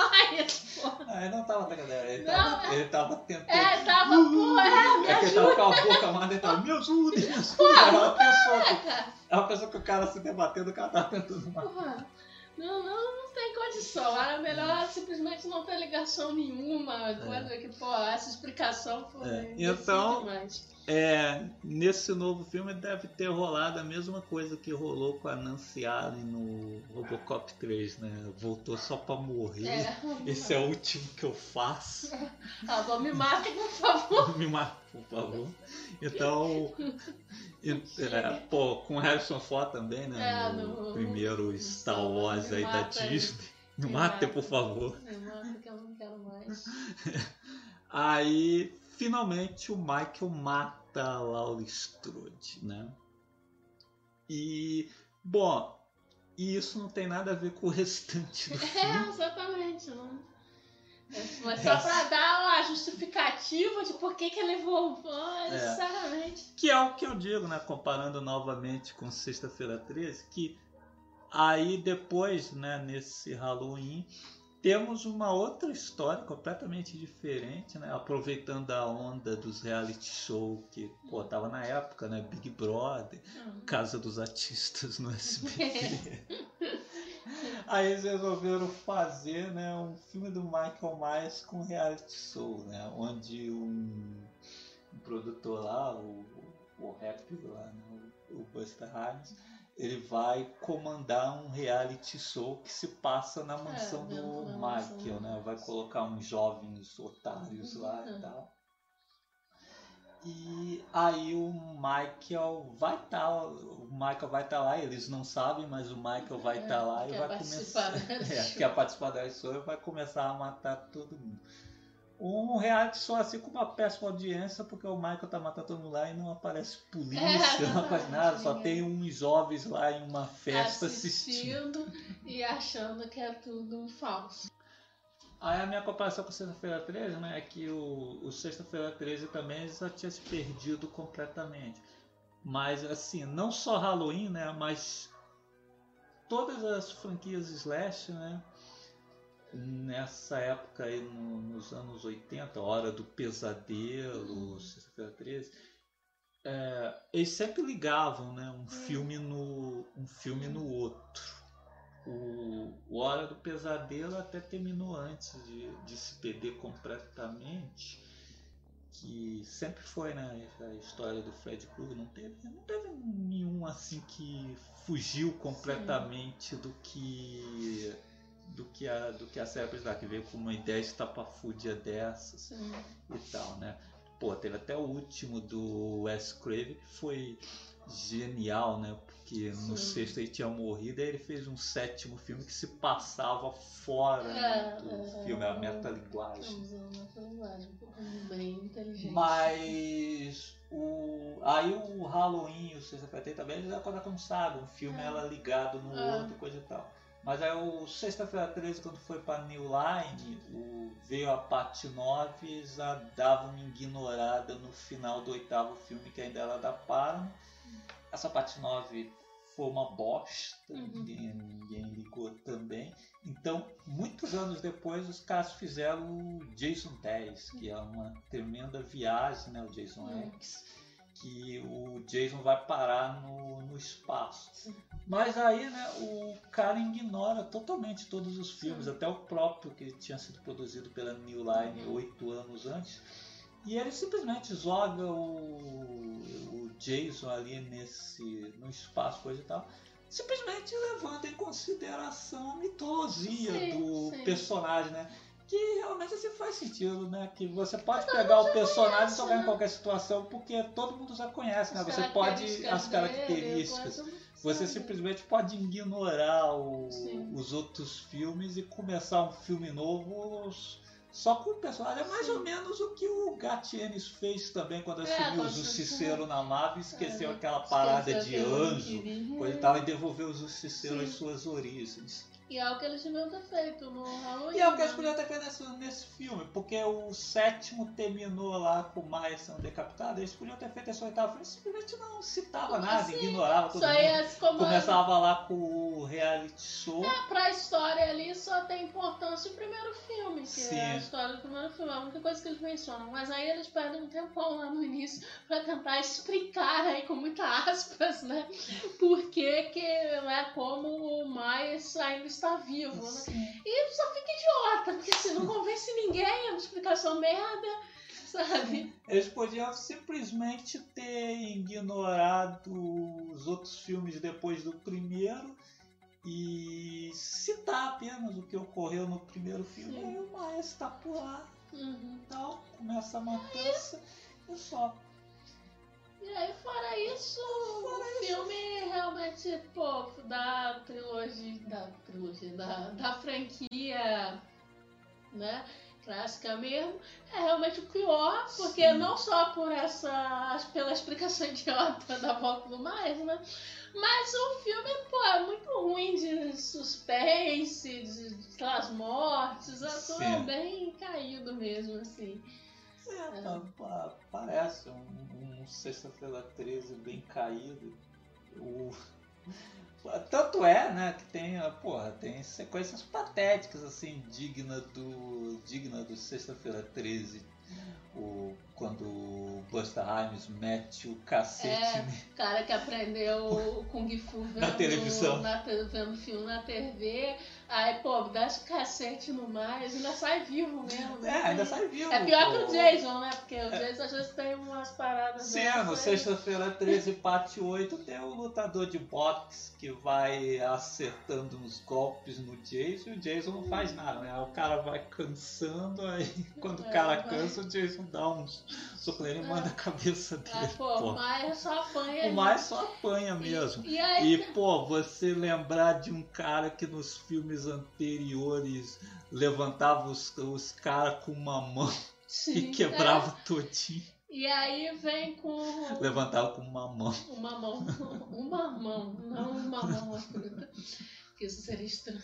porra? Ah, ele não tava atacando ela, ele Não, tava, ele tava tentando. É, tava, porra, é, me É que ele tava ajuda, com a boca amarrada e tava, me ajude, me ajude. Ela pensou que cara. Ela pensou que o cara se debatendo, o cara tava tentando matar. Porra, não, não, não tem condição. Era melhor simplesmente não ter ligação nenhuma. Coisa que, pô, essa explicação foi. É, então-. É, nesse novo filme deve ter rolado a mesma coisa que rolou com a Nancy Allen no Robocop 3, né? Voltou só pra morrer. É. Esse é o último que eu faço. Ah, me matem, por favor. Me mata, por favor. Então, e- é, pô, com Harrison Ford também, né? É, no, no- primeiro Star Wars aí da. Disney. Me mata. por favor. Me mata que eu não quero mais. Aí, finalmente, o Michael mata a Laura Strode, né? E, bom, e isso não tem nada a ver com o restante do É, filme. exatamente. Não. É, Mas só pra dar uma justificativa de por que, que ele voltou, É. necessariamente. Que é o que eu digo, né? Comparando novamente com Sexta-feira 13, que aí depois, né, nesse Halloween, temos uma outra história completamente diferente, né? Aproveitando a onda dos reality show que, pô, tava na época, né? Big Brother. Hum. Casa dos Artistas no SBT. Aí eles resolveram fazer né, um filme do Michael Myers com reality show, né? Onde um, um produtor lá, o, o rap lá, né, o, o Buster Rhymes, ele vai comandar um reality show que se passa na mansão dentro do. Michael, né? Vai colocar uns jovens otários lá e Uhum. tal. E aí o Michael vai estar, o Michael vai estar lá, eles não sabem, mas o Michael vai É, estar lá e vai começar, é, quer participar da e vai começar a matar todo mundo. Um reality show assim com uma péssima audiência, porque o Michael tá matando todo mundo lá e não aparece polícia, É, não faz nada, só tem uns jovens lá em uma festa assistindo. assistindo e achando que é tudo falso. Aí a minha comparação com Sexta-feira 13, né, é que o, o Sexta-feira 13 também já tinha se perdido completamente. Mas assim, não só Halloween, né, mas todas as franquias slash, né, nessa época aí no- nos anos 80, Hora do Pesadelo, Sexta-feira 13, é, eles sempre ligavam né, um, filme no, um filme no outro. O, o Hora do Pesadelo até terminou antes de, de se perder completamente que sempre foi né, a história do Fred Krueger, não teve, não teve nenhum assim que fugiu completamente Sim. do que do que a do que a série que veio com uma ideia estapafúdia dessas Sim. e tal, né? Pô, teve até o último do Wes Craven que foi genial, né? Porque no Sim. sexto ele tinha morrido, e ele fez um sétimo filme que se passava fora né, é, do é, filme, a metalinguagem. Bem inteligente. Mas o, aí o Halloween, o Sexta-feira também, eles sabe, um filme é. ela ligado no é. outro, coisa e tal. Mas aí o Sexta-feira 13, quando foi pra New Line, o, veio a parte 9 já dava uma ignorada no final do oitavo filme, que ainda era da Paramount. Essa parte 9 foi uma bosta, uhum. ninguém, ninguém, ligou também. Então, muitos anos depois, os caras fizeram o Jason 10, que é uma tremenda viagem, né? O Jason uhum. X, que o Jason vai parar no, no espaço. Mas aí, né, o cara ignora totalmente todos os filmes, Sim. até o próprio que tinha sido produzido pela New Line uhum. oito anos antes. E ele simplesmente joga o Jason ali nesse no espaço, coisa e tal, simplesmente levando em consideração a mitologia sim, do sim. personagem, né? Que realmente assim faz sentido, né? Que você pode Mas pegar o personagem e jogar em né? qualquer situação, porque todo mundo já conhece, né? Você pode. As características. Você simplesmente pode ignorar o, os outros filmes e começar um filme novo só com o personagem. É mais Sim. ou menos o que o Gatienes fez também quando é, assumiu o Justiceiro na nave, esqueceu é, aquela parada de anjo, coisa e tal, e devolveu o Justiceiro às suas origens. E é o que eles deviam ter feito no Halloween. E é o que eles podiam ter feito nesse, nesse filme, porque o sétimo terminou lá com o Maia sendo decapitado, eles podiam ter feito esse oitavo filme, simplesmente não citava Como nada, assim? ignorava todo mundo. Começava lá com o reality show. É, pra história ali só tem importância o primeiro filme, que Sim. é a história do primeiro filme, é a única coisa que eles mencionam. Mas aí eles perdem um tempão lá no início pra tentar explicar aí com muitas aspas, né? Por que que é como o Maia ainda está vivo, né? E só fica idiota, porque se não convence ninguém, é uma explicação merda, sabe? Eles podiam simplesmente ter ignorado os outros filmes depois do primeiro e citar apenas o que ocorreu no primeiro filme. Sim. Aí o maestro está por lá, uhum. tal, começa a matança e só. E aí, fora isso, fora o filme isso. realmente, pô, da trilogia, da trilogia, da, da franquia, né, clássica mesmo, é realmente o pior, porque Sim. não só por essa, pela explicação idiota da volta do mais, né, mas o filme, pô, é muito ruim de suspense, de, de as mortes, é tudo bem caído mesmo, assim. É, é. parece um, um Sexta-feira 13 bem caído. O... Tanto é, né, que tem, porra, tem sequências patéticas, assim, digna do. digna do Sexta-feira 13 o, quando o Busta Rhymes mete o cacete. É, cara que aprendeu Kung Fu vendo, na televisão. Na, vendo filme na TV. Aí, pô, dá esse cacete no mais, ainda sai vivo mesmo. Né? É, ainda sai vivo. É pior pô. que o Jason, né? Porque o é. Jason às vezes tem umas paradas. Sim, no sexta-feira 13, parte 8, tem o lutador de boxe que vai acertando uns golpes no Jason e o Jason não faz nada, né? O cara vai cansando, aí quando é, o cara cansa, o Jason dá uns soco nele e manda a cabeça dele. É, pô, pô, o Maia só apanha. O Maia só apanha mesmo. E, e, aí... e, pô, você lembrar de um cara que nos filmes anteriores levantava os, os caras com uma mão Sim, e quebrava é. todinho. E aí vem com. Levantava com uma mão. Uma mão. Uma mão, não uma mão que isso seria estranho,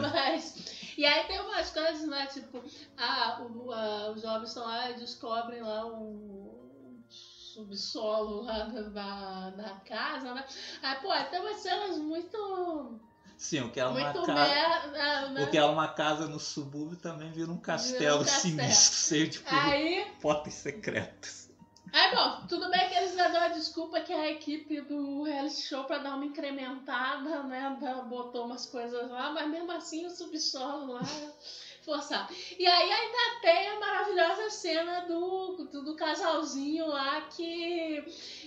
mas... E aí tem umas coisas, né, tipo, ah, o, a, os jovens estão lá e descobrem lá um subsolo lá da, da casa, né? Aí, pô, tem umas cenas muito... Sim, o que era uma casa. Né? O que era uma casa no subúrbio também vira um castelo, vira um castelo. sinistro, cheio de aí... potes secretos. Aí, bom, tudo bem que eles dão a desculpa que a equipe do reality show pra dar uma incrementada, né? Botou umas coisas lá, mas mesmo assim o subsolo lá forçar. E aí ainda tem a maravilhosa cena do, do, do, casalzinho lá que,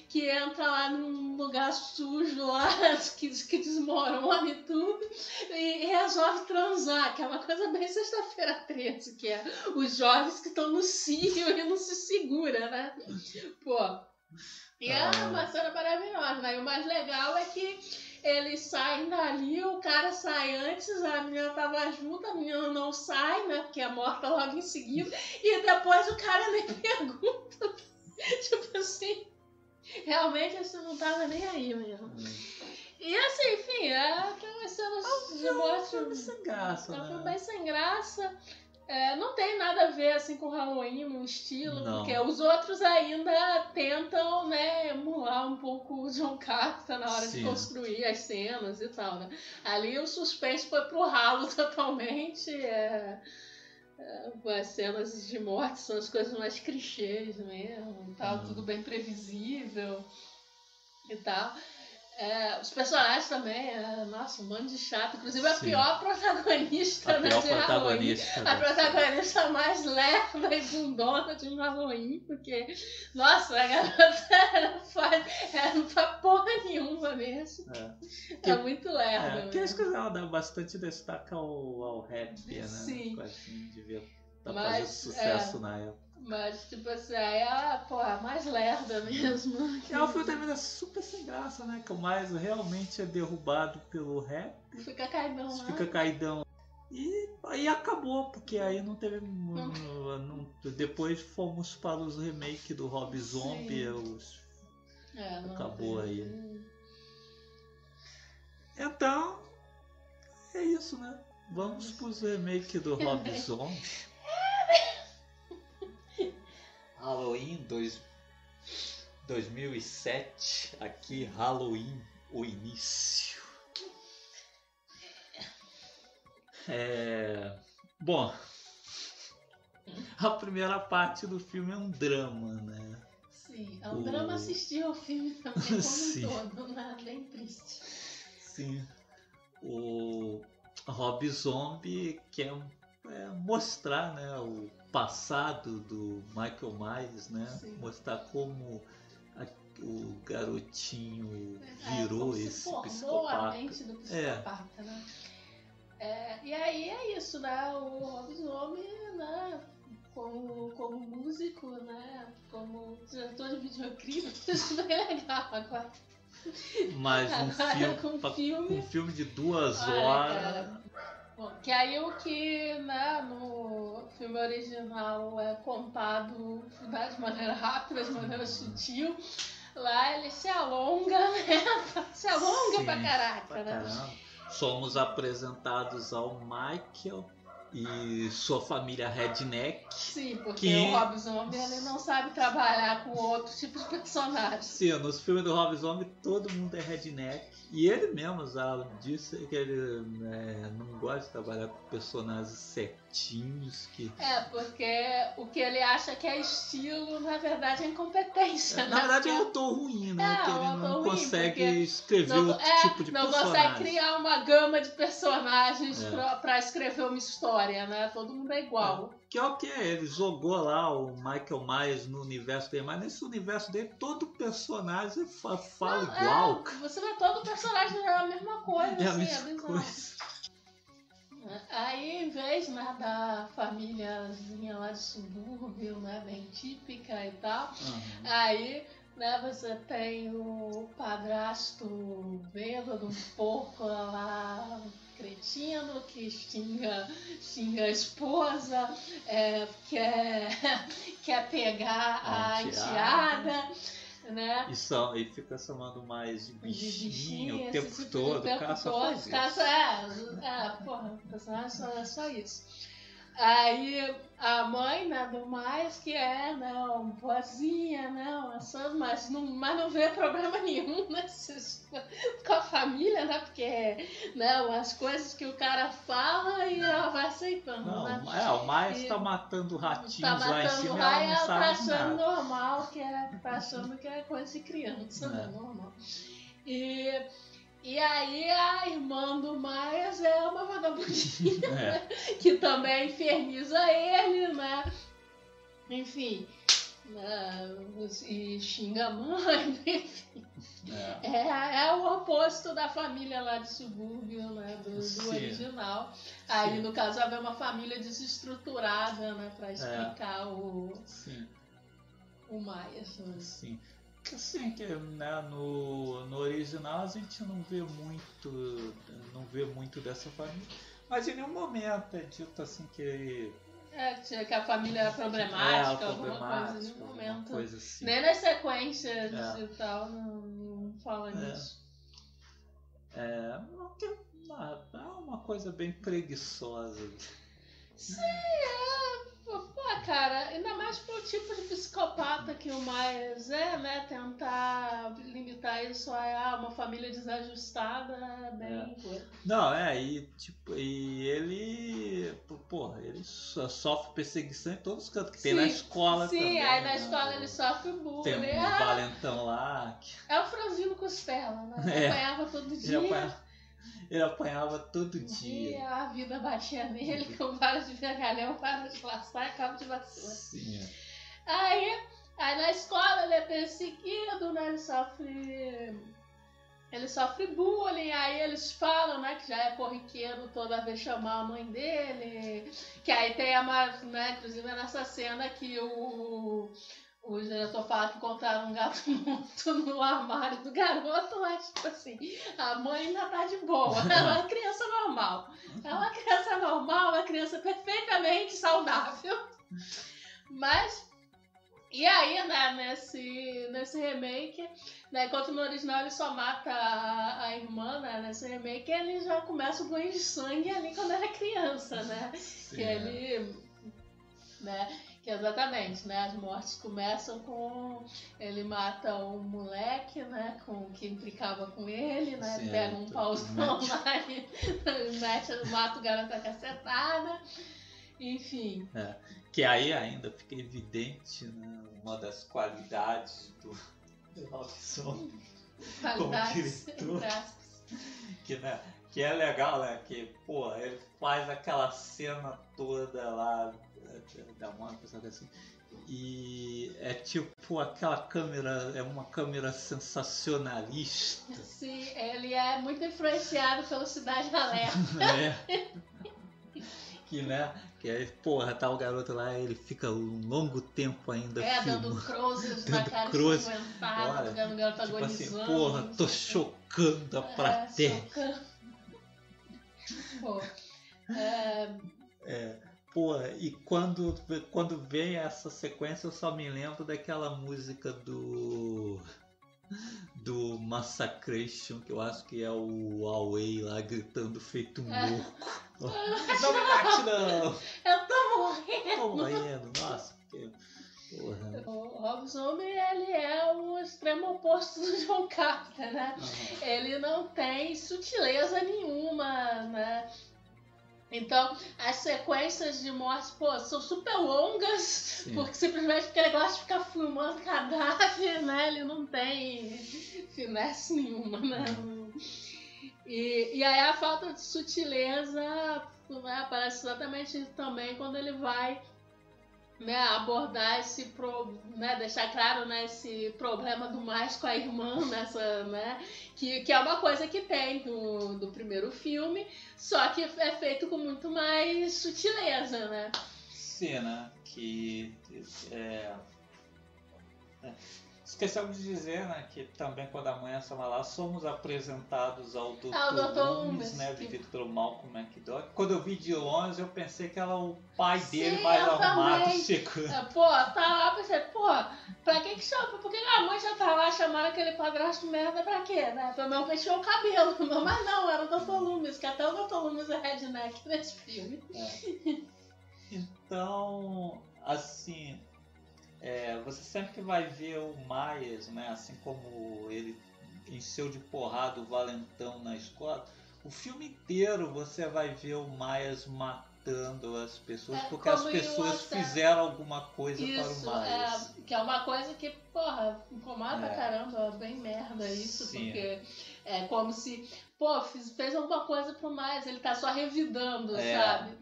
que entra lá num lugar sujo lá, que, que desmorona e tudo, e, resolve transar, que é uma coisa bem sexta-feira 13, que é os jovens que estão no cio e não se segura, né? Pô. E é ah. uma cena maravilhosa, né? E o mais legal é que eles saem dali, o cara sai antes, a menina tava junto, a menina não sai, né? Porque é morta logo em seguida, e depois o cara nem pergunta. tipo assim, realmente você não tava nem aí mesmo. E assim, enfim, é aquelas cenas de morte. Sem graça, né? Foi bem sem graça. É, não tem nada a ver assim com Halloween no estilo, não. porque os outros ainda tentam, né, emular um pouco o John Carter na hora Sim. de construir as cenas e tal, né? Ali o suspense foi pro ralo totalmente. É, é, as cenas de morte são as coisas mais clichês mesmo, tal, uhum. tudo bem previsível e tal. É, os personagens também, é, nossa, um monte de chato. Inclusive a Sim. pior protagonista a né, pior de protagonista, Halloween. A protagonista mais lerda e bundona de Halloween, porque, nossa, a garota não faz, ela não faz porra nenhuma mesmo. É, que, é muito lerda. É, que acho que ela dá bastante destaque ao, ao rap, né? Sim. Assim, devia estar tá fazendo sucesso é, na época. Mas, tipo assim, aí pô, a mais lerda mesmo. É, o filme termina super sem graça, né? Que o mais realmente é derrubado pelo rap. Fica caidão lá. Fica caidão. E aí acabou, porque aí não teve. Não. Não, depois fomos para os remakes do Rob Zombie. Os, é, acabou aí. Então, é isso, né? Vamos para os remakes do Rob Zombie. Halloween dois, 2007, aqui Halloween, o início. É, bom, a primeira parte do filme é um drama, né? Sim, é um o... drama assistir ao filme também como Sim. um todo, né? Bem triste. Sim, o Rob Zombie quer é, mostrar né, o passado do Michael Myers, né? Sim. Mostrar como a, o garotinho é, virou esse psicopata. A mente do psicopata, é. né? É, e aí é isso, né? O Rob Zombie, né? Como, como músico, né? Como diretor de videoclipe, isso é bem legal agora. Mas um, filme, filme, um filme de duas horas. Cara, Bom, que aí o que né, no filme original é contado né, de maneira rápida, de maneira sutil, lá ele se alonga, né? Se alonga Sim, pra caraca, pra né? Somos apresentados ao Michael e sua família redneck. Sim, porque que... o Rob Zombie ele não sabe trabalhar com outros tipos de personagens. Sim, nos filmes do Rob Zombie todo mundo é redneck. E ele mesmo já disse que ele né, não gosta de trabalhar com personagens Que... É, porque o que ele acha que é estilo, na verdade, é incompetência. É, na né? verdade, é autor ruim, né? É, que ele não ruim, consegue escrever não, outro é, tipo de não personagem. Não consegue criar uma gama de personagens é. pra, pra escrever uma história, né? Todo mundo é igual. É. Que é o que? Ele jogou lá o Michael Myers no universo dele, mas nesse universo dele todo personagem fala, não, igual. É, você vê todo personagem é a mesma coisa, é assim, a mesma é coisa. Aí, em vez né, da famíliazinha lá de subúrbio, né, bem típica e tal, uhum. aí né, você tem o padrasto bêbado, um porco lá cretino que xinga, xinga a esposa, é, quer, quer pegar a, a enteada. Né? E, só, e fica chamando mais de bichinho, de bichinho o tempo todo, o tempo caça todo, caça, é, é, porra, o personagem só, é só isso. Aí a mãe, né, do mais, que é, né, uma boazinha, né, uma sã, mas não, mas não vê problema nenhum nesses, com a família, né, porque, né, as coisas que o cara fala e ela vai aceitando, Não, né. é, o Maia está matando ratinhos Tá lá em matando cima raia, ela não tá sabe achando nada. normal, que é, tá achando que é coisa de criança, né, É. normal. E... E aí a irmã do Maias é uma vagabundinha É, que também inferniza ele, né? Enfim, né? e xinga a mãe, enfim. é. É, é o oposto da família lá de subúrbio, né? Do, do Sim. original. Aí, Sim. no caso, havia uma família desestruturada, né? Pra explicar o, Sim, o Maias. Né? sim. Assim, que, né, no, no original a gente não vê muito. Não vê muito dessa família. Mas em nenhum momento é dito assim que. É, que que a família era é problemática, alguma coisa, em nenhum momento. coisa assim. Nem nas sequências É. e tal, não, não fala É. nisso. É, não é uma coisa bem preguiçosa. Sim, é. Pô, cara, ainda mais pro tipo de psicopata que o Myers é, né? Tentar limitar isso a uma família desajustada é bem. coisa. Não, é, e tipo, e ele. Porra, ele so- sofre perseguição em todos os cantos, que tem Sim, na escola Sim, também. aí na né? escola ele sofre bullying. Tem um Ah, valentão lá que é o franzino Costela, né? É. apanhava todo dia. Ele apanhava todo E dia. a vida batia nele com varas de vergalhão, varas de laçar e cabo de vassoura. Sim, é. Aí, aí na escola ele é perseguido, né? Ele sofre. Ele sofre bullying, aí eles falam, né, que já é corriqueiro toda vez chamar a mãe dele. Que aí tem a ma- né, inclusive nessa cena que o, o diretor fala que encontraram um gato morto no armário do garoto, mas tipo assim, a mãe ainda tá de boa. Ela é uma criança normal. É uma criança normal, uma criança perfeitamente saudável. Mas. E aí, né, nesse, nesse remake, né, enquanto no original ele só mata a, a irmã, né, nesse remake ele já começa o banho de sangue ali quando era criança, né? Sim, Que é. ele. Né, que exatamente, né? As mortes começam com. Ele mata um moleque, né? Com, que implicava com ele, né? Sim, Pega um é, pauzão lá e mete, mata o garoto a cacetada. Enfim. Que aí ainda fica evidente né, uma das qualidades do do Robson. Qualidades. diretor. entre aspas. que, né, que é legal, né? Que, pô, ele faz aquela cena toda lá da Mônica, sabe assim? E é tipo aquela câmera, é uma câmera sensacionalista, Sim, ele é muito influenciado pelo Cidade Alerta. né? que, né? Que aí, porra, tá o garoto lá, ele fica um longo tempo ainda É, filmando. dando cruzes na Dando cara Olha, vendo o garoto Tipo assim, agonizando. porra, não tô chocando a plateia. É, chocando. Pô, é, É, pô, e quando, quando vem essa sequência eu só me lembro daquela música do. Do Massacration, que eu acho que é o Huawei lá gritando feito um É. louco. Não me mate não! eu tô morrendo. Tô morrendo, nossa, porque. Porra. O Rob Zombie, ele é o extremo oposto do John Carter, né? Ele não tem sutileza nenhuma, né? Então, as sequências de mortes, pô, são super longas, Sim. porque simplesmente porque ele gosta de ficar filmando cadáver, né? Ele não tem finesse nenhuma, né? E, e aí a falta de sutileza né, aparece exatamente também quando ele vai né, abordar esse pro, né, deixar claro né, esse problema do mais com a irmã nessa, né, que, que é uma coisa que tem do, do primeiro filme, só que é feito com muito mais sutileza, né? Cena que. É, é, Esquecemos de dizer, né, que também quando a mãe estava lá, somos apresentados ao Dr. Ah, Dr. Loomis, né, vivido pelo Malcolm McDowell. Quando eu vi de longe, eu pensei que era o pai dele Sim, mais eu arrumado também. chegando. É, Pô, tá lá, pensei, pô, pra que que chama? Por que a mãe já tá lá chamando aquele padrasto merda pra quê, né? Pra não fechar o cabelo. Mas não, era o Dr. Loomis, que até o Dr. Loomis é redneck nesse filme. Então, assim, é, você sempre vai ver o Myers, né? Assim como ele encheu de porrada o Valentão na escola. O filme inteiro você vai ver o Myers matando as pessoas É, porque as pessoas fizeram alguma coisa Isso, para o Myers. é, que é uma coisa que, porra, incomoda pra É. caramba, é bem merda isso, Sim. porque é como se, pô, fiz- fez alguma coisa pro mais, ele tá só revidando, É. sabe?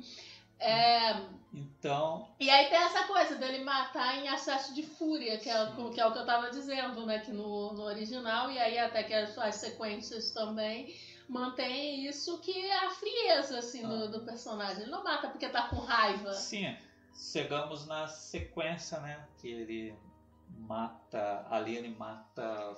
É, Então, e aí tem essa coisa dele matar em acesso de fúria, que é, o- que é o que eu tava dizendo, né? Que no, no original, e aí até que as, as sequências também mantém isso, que é a frieza, assim, do, Ah. do personagem. Ele não mata porque tá com raiva. sim, chegamos na sequência, né? Que ele mata. Ali ele mata.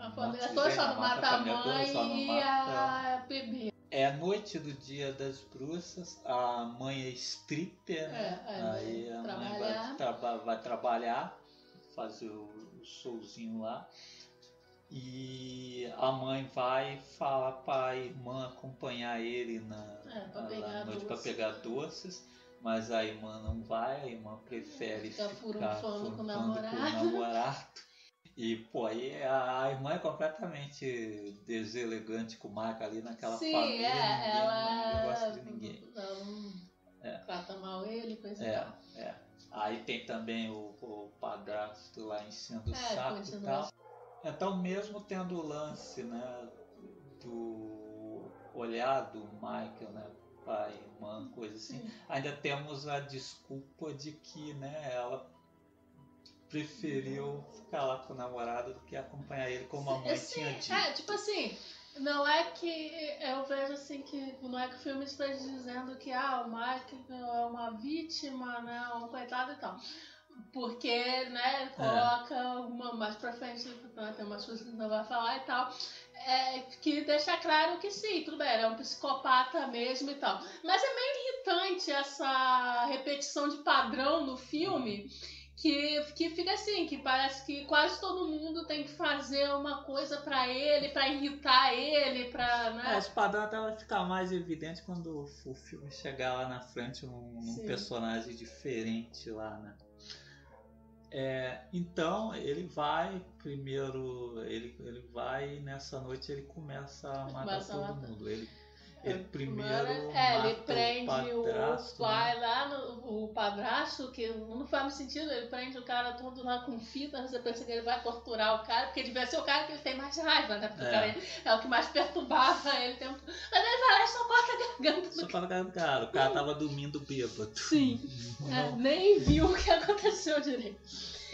A família toda só não mata a mãe e a bebê. É a noite do dia das bruxas, a mãe é stripper, né? É, é, aí a mãe trabalhar. vai, traba- vai trabalhar, fazer o, o showzinho lá. E a mãe vai falar para a irmã acompanhar ele na, É, pra na pegar noite para pegar doces, mas a irmã não vai, a irmã prefere Fica ficar furunfando com o namorado. E, pô, aí a, irmã é completamente deselegante com o Marco ali naquela Sim, família. é, ninguém, ela. ninguém gosta de ninguém. Não É. trata mal ele, coisa É, tal. é. Aí tem também o, o padrasto lá enchendo o É, saco e tal. Então, mesmo tendo o lance, né, do olhar do Michael, né, pai, irmã, coisa assim, Sim. ainda temos a desculpa de que, né, ela preferiu ficar lá com o namorado do que acompanhar ele como a mãe Sim, tinha dito. É, tipo assim, não é que eu vejo assim que não é que o filme esteja dizendo que ah, o Mike é uma vítima, né? Um coitado e tal. Porque, né, ele coloca uma mais pra frente, né, tem umas coisas que não vai falar e tal. É, que deixa claro que sim, tudo bem, é um psicopata mesmo e tal. Mas é meio irritante essa repetição de padrão no filme que, que fica assim, que parece que quase todo mundo tem que fazer uma coisa pra ele, pra irritar ele, pra, É, né? esse padrão até vai ficar mais evidente quando o filme chegar lá na frente um, um personagem diferente lá, né? É, então ele vai primeiro, ele, ele vai nessa noite ele começa a matar Começa a todo matar. mundo. Ele, ele primeiro é, ele prende o o, padrasto, né? pai lá, no, o padrasto, que não faz sentido, ele prende o cara todo lá com fita, você pensa que ele vai torturar o cara, porque devia ser o cara que ele tem mais raiva, né? Porque o É. cara é o que mais perturbava ele. Tem... Mas ele vai lá e só corta a garganta Só do para cara do cara, o cara tava dormindo bêbado. Sim. É, nem viu o que aconteceu direito.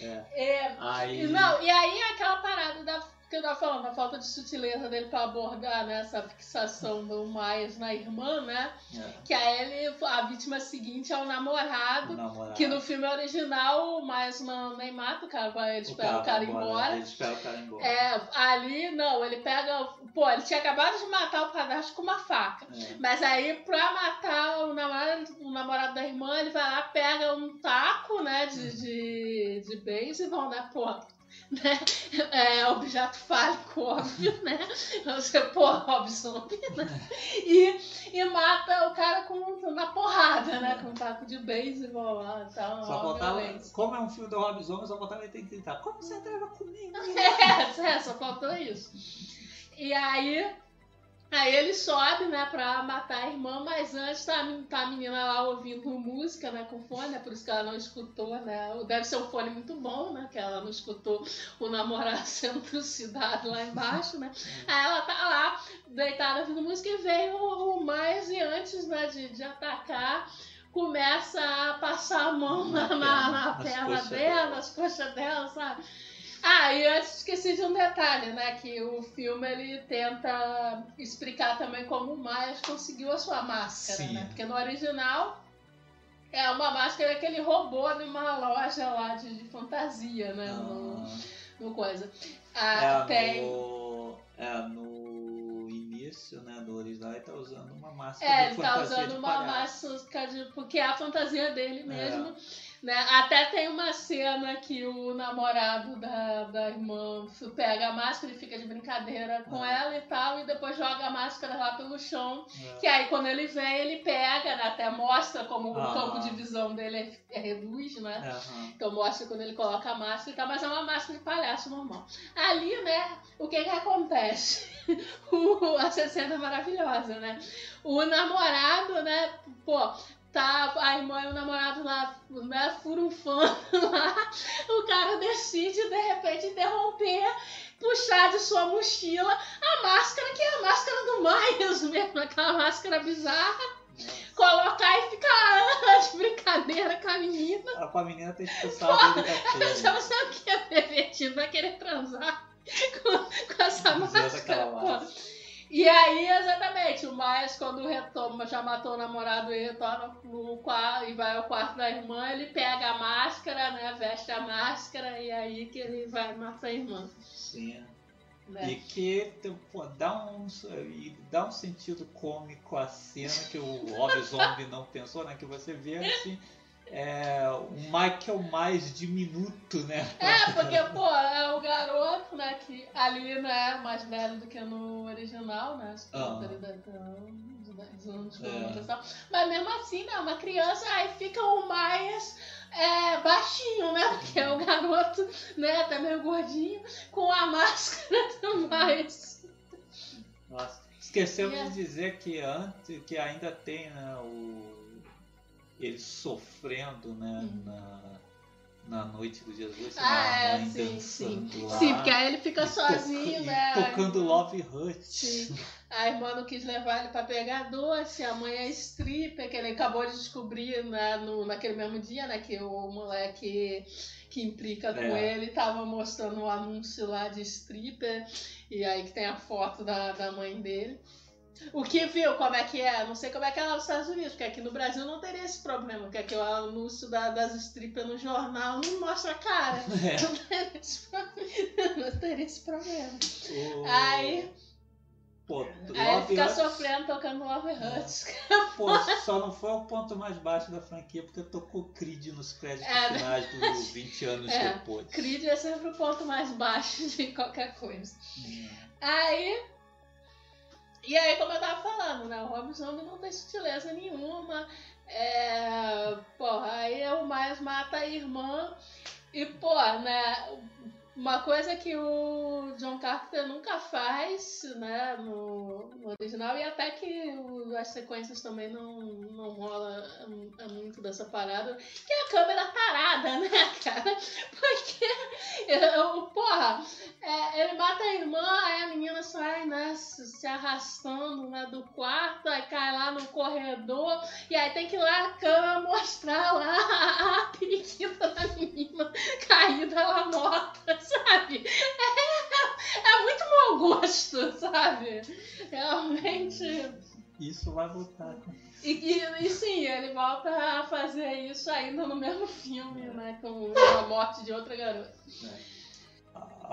é. É, Aí, Não, e aí é aquela parada da, que eu tava falando, a falta de sutileza dele pra abordar né, essa fixação do Myers na irmã, né? é, Que aí ele, a vítima seguinte é o o namorado, namorado, que no filme original o Myers não, nem mata o cara, ele espera o cara embora. Ele espera o cara embora. É, ali não, ele pega. Pô, ele tinha acabado de matar o padrasto com uma faca. É. Mas aí, pra matar o namorado, o namorado da irmã, ele vai lá, pega um taco, né, de, de, de beisebol, né, pô, né, é, objeto fálico, óbvio, né, você, pô, Robson, né, e, e mata o cara com, na porrada, né, com um taco de beisebol lá e tal, Só faltava, como é um filme do Rob Zombie, só faltava ele ter que gritar, como você trava comigo? É, é, só faltou isso. E aí, aí ele sobe, né, pra matar a irmã, mas antes tá, tá a menina lá ouvindo música, né, com fone, né, por isso que ela não escutou, né, deve ser um fone muito bom, né, que ela não escutou o namorado sendo trucidado lá embaixo, né. Aí ela tá lá, deitada ouvindo música e veio o, mais e antes, né, de, de atacar, começa a passar a mão na, na, na Nas perna dela, dela. nas coxas dela, sabe? Ah, e antes esqueci de um detalhe, né? Que o filme ele tenta explicar também como o Myers conseguiu a sua máscara, Sim. né? Porque no original é uma máscara que ele roubou numa loja lá de, de fantasia, né? No, no coisa. Ah, é, tem. no, é, no início, né, do original, ele tá usando uma máscara É, ele tá usando uma máscara de. Porque é a fantasia dele É. Né? Até tem uma cena que o namorado da, da irmã pega a máscara e fica de brincadeira com Ah. ela e tal, e depois joga a máscara lá pelo chão. É. Que aí quando ele vem, ele pega, né? até mostra como Ah. o campo de visão dele é, é reduz, né? Aham. Então mostra quando ele coloca a máscara e tal, mas é uma máscara de palhaço normal. Ali, né, o que que acontece? O, essa cena é maravilhosa, né? O namorado, né, pô, tá a irmã e o namorado lá, né, furunfando lá, o cara decide, de repente, interromper, puxar de sua mochila a máscara, que é a máscara do Miles mesmo, aquela máscara bizarra, colocar e ficar de brincadeira com a menina. Ah, Com a menina tem que expulsar a da você o que é pervertido? Vai querer transar com, com essa máscara, pô. E aí, exatamente, o Miles, quando retoma, já matou o namorado e retorna no quarto e vai ao quarto da irmã, ele pega a máscara, né? Veste a máscara e aí que ele vai matar a irmã. Sim. Né? E que pô, dá, um, dá um sentido cômico à cena que o Rob Zombie não pensou, né? Que você vê assim. É, um Michael mais diminuto, né? É, porque, pô, é o garoto, né, que ali, né, mais velho do que no original, né, acho que Ah. ele deve ter uns 10 anos, É. noventa e tal. mas mesmo assim, né, uma criança, aí fica o mais é, baixinho, né, porque é o garoto, né, até meio gordinho, com a máscara do mais. Nossa, esquecemos Yeah. de dizer que antes, que ainda tem né, o ele sofrendo, né, Hum. na, na noite do Jesus, Ah, a é, mãe sim, sim. lá, Sim, porque aí ele fica sozinho, toca- né, tocando Love. Sim. A irmã não quis levar ele pra pegar doce, a mãe é stripper, que ele acabou de descobrir né, no, naquele mesmo dia, né? Que o moleque que implica com É. ele tava mostrando o anúncio lá de stripper, e aí que tem a foto da, da mãe dele. O que viu como é que é? Não sei como é que é lá nos Estados Unidos, porque aqui no Brasil não teria esse problema, porque aqui o anúncio da- das strippers no jornal não mostra a cara. É. Não teria esse pro- não teria esse problema. O- Aí- Pô, Aí fica sofrendo tocando Love Hurts. pô, só não foi o ponto mais baixo da franquia porque tocou Creed nos créditos É, né? finais dos 20 anos É. depois. Creed é sempre o ponto mais baixo de qualquer coisa. Hum. Aí. E aí, como eu tava falando, né? O Rob não tem sutileza nenhuma. É, porra, aí o Miles mata a irmã. E, pô, né? Uma coisa que o John Carpenter nunca faz, né, no, no original, e até que o- as sequências também não, não rola é, muito dessa parada, que é a câmera parada, né, cara? Porque, eu, porra, é, ele mata a irmã, aí a menina sai, né, se, arrastando né, do quarto, aí cai lá no corredor, e aí tem que ir lá a câmera mostrar lá a, periquita da menina caída lá morta, sabe? É, é muito mau gosto, sabe? Realmente. Isso vai voltar E, e, e sim, ele volta a fazer isso ainda no mesmo filme, né? Com a morte de outra garota. né?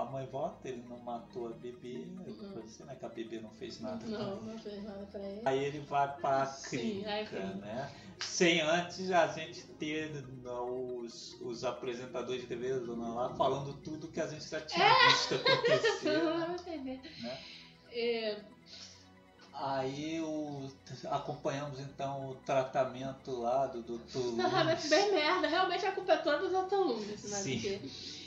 A- mãe volta, ele não matou a bebê, Uhum. você, né? Que a bebê não fez nada. Não, não fez nada pra ele. Aí ele vai pra aí sim. né? Sem antes a gente ter né, os, os apresentadores de TV lá falando tudo que a gente já tinha É. visto acontecer. Né? Né? É, Aí o, acompanhamos então o tratamento lá do Dr. realmente Loomis. bem merda. Realmente a culpa é toda do Dr. Loomis, né? Sim. Porque,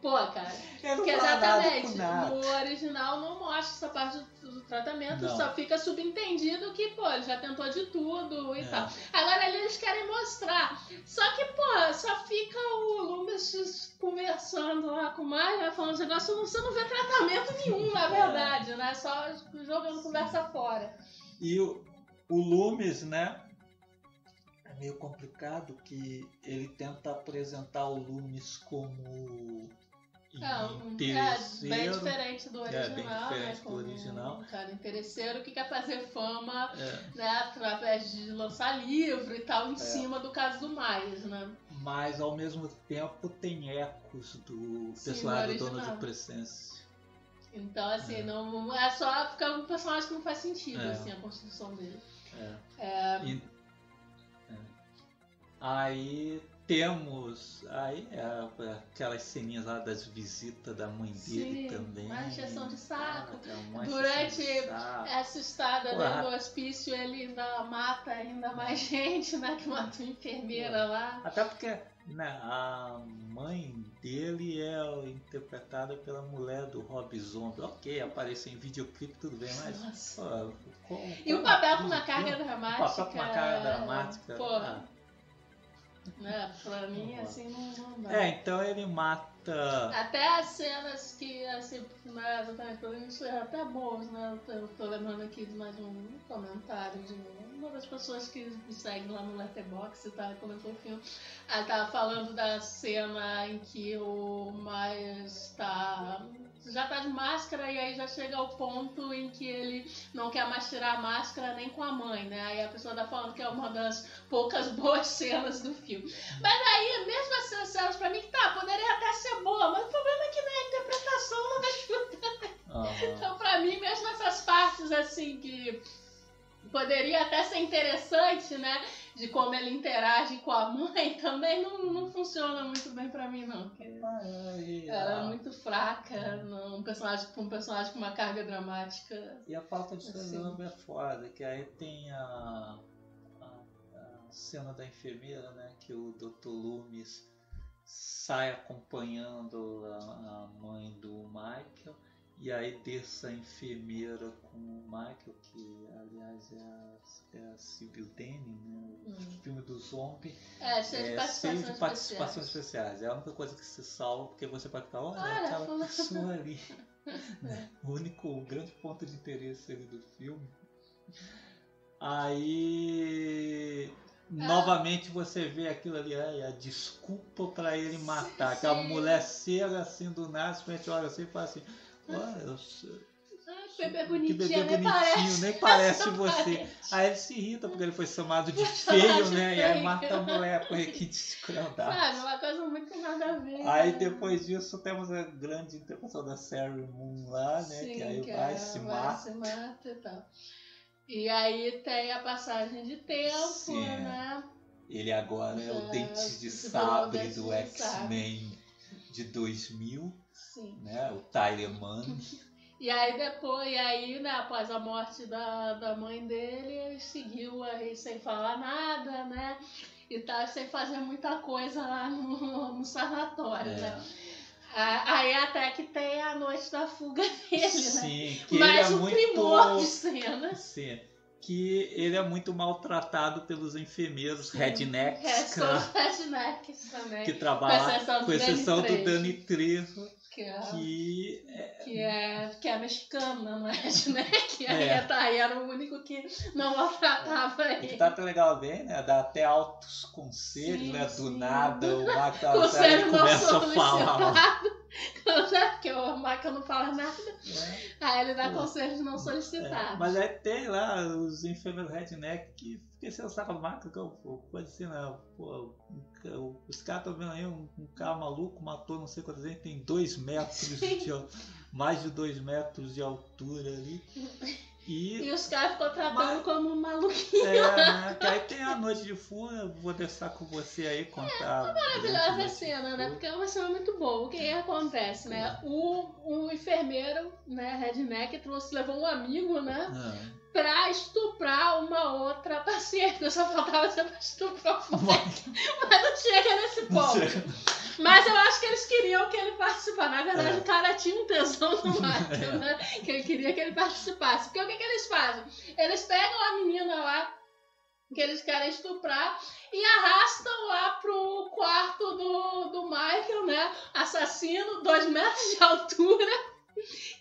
pô, cara. Ele não nada exatamente, com nada. no original não mostra essa parte do, do tratamento, Não. só fica subentendido que, pô, ele já tentou de tudo e É. tal. Agora ali eles querem mostrar. Só que, pô, só fica o Loomis conversando lá com o Maio, né, falando os negócios, você não vê tratamento nenhum, na verdade, né? Só jogando conversa fora. E o, o Loomis, né? É meio complicado que ele tenta apresentar o Loomis como É, um- é bem interesseiro. diferente do É, original, bem né? diferente do Como original. Um cara interesseiro que quer fazer fama É, né, através de lançar livro e tal, em É. cima do caso do Miles, né? mas ao mesmo tempo tem ecos do Sim, personagem do Dono de Presença. Então, assim, É. não é só ficar um personagem que não faz sentido, É. assim, a construção dele. É. É, E- é. Aí temos aí é, aquelas ceninhas lá das visitas da mãe dele Sim, também. mais injeção de saco. Ah, uma Durante de saco. Porra. dentro do hospício, ele ainda mata ainda mais gente, né? Que mata uma enfermeira lá. Até porque né, a mãe dele é interpretada pela mulher do Rob Zombie. Ok, apareceu em videoclipe, tudo bem, mas. Nossa. pô, E o papel com uma carga né? dramática. O papel com uma carga dramática. Porra, ah. Né? Pra mim, assim, não, não dá. É, então ele mata. Até as cenas que, assim, né, exatamente, mim, isso é até boas, né? Eu tô, eu tô lembrando aqui de mais um comentário de uma das pessoas que me seguem lá no Letterboxd e tá, comentou o filme. Ela tava falando da cena em que o Myers tá. Já tá de máscara e aí já chega ao ponto em que ele não quer mais tirar a máscara nem com a mãe, né? Aí a pessoa tá falando que é uma das poucas boas cenas do filme. Mas aí, mesmo essas cenas, pra mim, tá, poderia até ser boa, mas o problema é que na interpretação não ajuda. Aham. Então, pra mim, mesmo essas partes, assim, que poderia até ser interessante, né? De como ele interage com a mãe, também não, não funciona muito bem pra mim, não. Ela é muito fraca, não- um personagem, um personagem com uma carga dramática. E a falta de Assim. celeuma é foda, que aí tem a, a, a cena da enfermeira, né? Que o Dr. Loomis sai acompanhando a, a mãe do Michael. E aí desce a enfermeira com o Michael, que aliás é a, é a Sybil Denning, né? O Hum. filme do zombie. É, cheio de É, participações cheio de participações especiais. especiais. É a única coisa que se salva, porque você pode ficar, olha, Olha, aquela fulano." pessoa ali. É. O único, o grande ponto de interesse ali do filme. Aí. Novamente você vê aquilo ali, a desculpa pra ele matar. Aquela sim. mulher cega assim do nada, simplesmente olha assim e fala assim: Olha, eu sou- Ai, que bebê que bonitinho, bebê nem bonitinho, parece. nem parece você. Parece. Aí ele se irrita porque ele foi chamado de feio, né? E aí mata a mulher com requinte de crueldade. Sabe, uma coisa muito nada a ver. Aí né? depois disso temos a grande interpretação da Sarah Moon lá, né? Sim, que aí que vai, se vai, mata. se mata e tal. E aí tem a passagem de tempo, Sim. né? Ele agora é o Ah, dente de sabre do X-Men de 2000, Sim. né? O Tyler Mann. E aí depois, e aí, né, após a morte da, da mãe dele, ele seguiu aí sem falar nada, né? E tá sem fazer muita coisa lá no, no sanatório, né? É. A- Aí até que tem a noite da fuga dele, né? Sim, que Mas ele é o muito. primor de cena. Sim, que ele é muito maltratado pelos enfermeiros Sim. rednecks É, rednecks também. que trabalham Com exceção do com exceção do Danny Dani Trejo, Que é, que que é, que é mexicana, não é? Redneck. Aí, É. tá, aí era o único que não maltratava E que ele. tá até legal bem, né? Dá até altos conselhos, Sim, né? Do sim. nada o tá- ele não começa a falar. Porque o Michael não fala nada. né? Aí ele dá Pô. conselhos não É, solicitados. mas aí tem lá os enfermeiros redneck que esqueceram o saco do Marco, que eu, pode ser, né? Pô, os caras estão vendo aí um, um cara maluco, matou não sei quantas vezes, tem dois metros de mais de dois metros de altura ali. E E os caras ficam tratando Mas- como maluquinho. é, né, que aí tem a noite de fuga, eu vou deixar com você aí contar. É, Maravilhosa a cena, né? Porque é uma cena muito boa. O que, acontece, né? O, o enfermeiro, né, redneck, trouxe, levou um amigo, né? Ah, Pra estuprar uma outra paciente. Só faltava ser pra estuprar o moleque. Mas não chega nesse ponto. Mas eu acho que eles queriam que ele participasse. Na verdade, É. o cara tinha um tesão no Michael, É. né? Que ele queria que ele participasse. Porque o que, que eles fazem? Eles pegam a menina lá que eles querem estuprar e arrastam lá pro quarto do, do Michael, né? Assassino, dois metros de altura,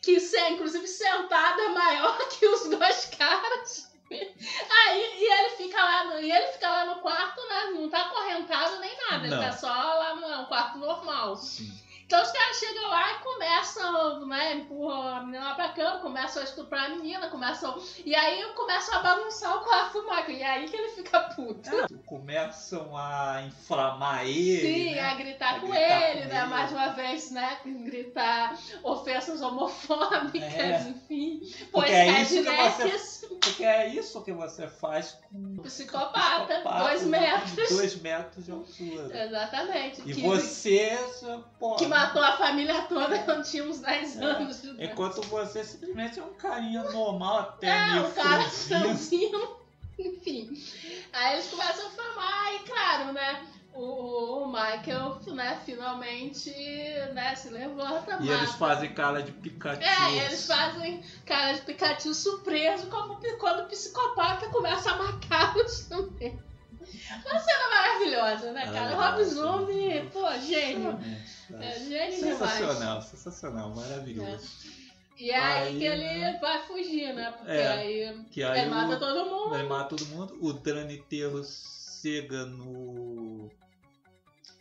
que se- inclusive sentado é maior que os dois caras. Aí, e ele fica lá no, e ele fica lá no quarto, né? Não tá acorrentado nem nada, ele Não. tá só lá no é um quarto normal. Sim. Então os caras chegam lá e começam, né, empurram a menina lá pra cama, começam a estuprar a menina, começam. E aí começam a bagunçar o quarto do Michael. E é aí que ele fica puto. Ah, começam a inflamar ele. Sim, né? a gritar A com gritar ele, com né? ele. Mais uma vez, né? Gritar ofensas homofóbicas, É. enfim. Pois é isso que rednecks, Porque é isso que você faz com psicopata, psicopata dois de metros. dois metros de altura. Exatamente. E que, você, pô, que matou a família toda quando tinha uns 10 É. anos. enquanto você simplesmente é um carinha normal, até É, meio o cara franzino. franzino. Enfim. Aí eles começam a famar e, claro, né? O, o Michael, né, finalmente, né, se levanta, E eles mata. fazem cara de Pikachu. É, eles fazem cara de Pikachu surpreso como quando o psicopata começa a matá-los também. Uma cena maravilhosa, né, cara? O Rob. Zombie, pô, gênio. É gênio demais. Sensacional, sensacional, maravilhoso. E é aí, Aí, que ele né? vai fugir, né? Porque É. aí, Que aí ele mata o, todo mundo. ele mata todo mundo. O Dani Terro chega no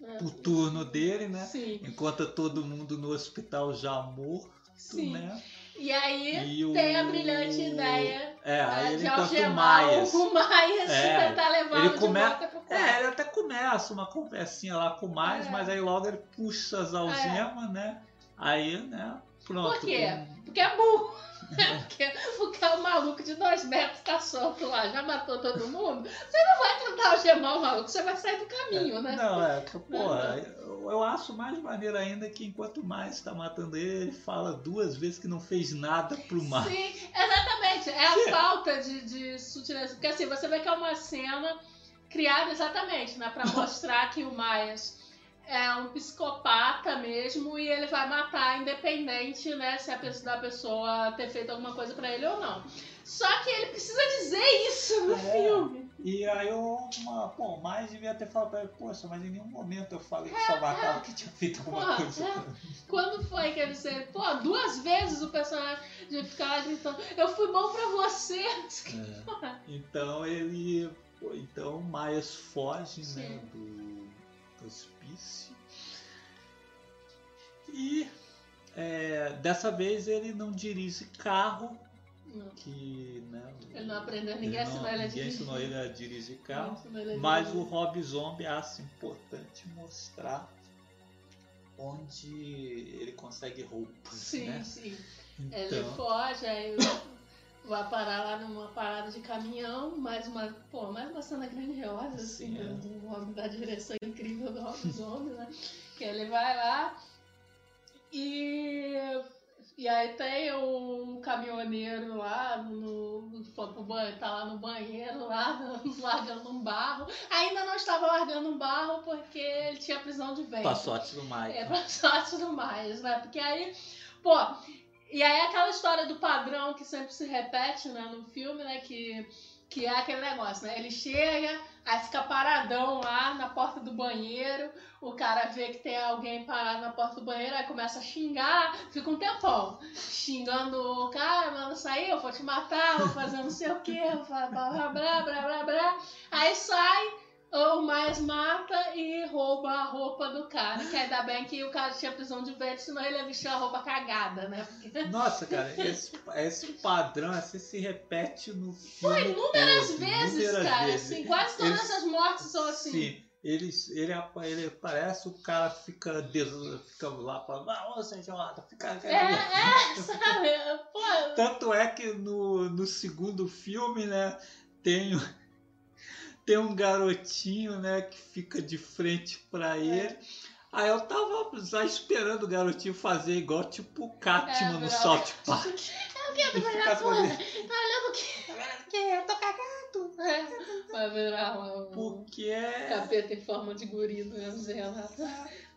né? o turno dele, né? Sim, Encontra todo mundo no hospital já morto, sim. né? E aí E o... tem a brilhante ideia É, aí ele de algemar o Maias É, tentar levá-lo ele de come-. É, ele até começa uma conversinha lá com o Maias, É. mas aí logo ele puxa as algemas, né? Aí, né? Pronto. Por quê? Porque é burro. Porque, porque o maluco de dois metros tá solto lá, já matou todo mundo. Você não vai tentar algemar o maluco, você vai sair do caminho, né? Não, é, pô, eu, eu acho mais maneiro ainda que enquanto mais tá matando ele, ele fala duas vezes que não fez nada pro mal. Sim, exatamente. É a Sim. falta de, de sutileza. Porque assim, você vê que é uma cena criada exatamente, né? Pra mostrar que o Myers é um psicopata mesmo e ele vai matar independente, né? Se a pessoa, da pessoa ter feito alguma coisa pra ele ou não. Só que ele precisa dizer isso no É. filme. E aí eu, uma, pô, mais devia ter falado pra ele, poxa, mas em nenhum momento eu falei que É, só matava que tinha feito alguma Porra, coisa. é. Quando foi que ele disse, pô, duas vezes o personagem ficar lá gritando, eu fui bom pra você. É. Então ele. pô, Então o Myers foge né, Sim. do, do E é, dessa vez ele não dirige carro, Não, que. Né, ele não aprendeu, ninguém ele não- ensinou ele a ninguém dirigir. ensinou ele a dirigir carro. Ele a Mas o. Rob Zombie acha importante mostrar onde ele consegue roupas, Sim, né? sim. Ele Então, foge, aí vai parar lá numa parada de caminhão, mais uma, pô, mais uma cena grandiosa, assim, Sim, é. do, homem da direção incrível do Rob Zombie, né? Que ele vai lá e. E aí tem um caminhoneiro lá no, no, foi pro banho, tá lá no banheiro, lá, largando um barro. Ainda não estava largando um barro porque ele tinha prisão de ventre. passote do Mike. É pra sorte do mais, né? Porque aí, pô, e aí aquela história do padrão que sempre se repete, né, no filme, né, que, que é aquele negócio, né? Ele chega, aí fica paradão lá na porta do banheiro, o cara vê que tem alguém parado na porta do banheiro, aí começa a xingar, fica um tempão xingando o cara, manda sair, eu vou te matar, vou fazer não sei o blá blá blá blá blá blá blá. Aí sai, o mais mata e rouba a roupa do cara. Que ainda bem que o cara tinha prisão de ventre, senão ele ia vestir a roupa cagada, né? Porque Nossa, cara, esse, esse padrão assim se repete no filme. Foi inúmeras todo, vezes, inúmeras cara. vezes. Assim, quase todas essas mortes são assim. Sim, ele, ele, ele parece o cara fica, des, fica lá falando, ah, você idiota, fica. É, é, sabe? Pô, Tanto é que no, no segundo filme, né, tem, tem um garotinho, né, que fica de frente pra ele. Aí eu tava já esperando o garotinho fazer igual tipo o Catman É, no South Park. eu quero Ele virar fica porra. fazendo- Tá olhando o quê? Tá olhando o quê? Eu tô cagado. É, vai virar um Porque é. capeta em forma de guri do Renato.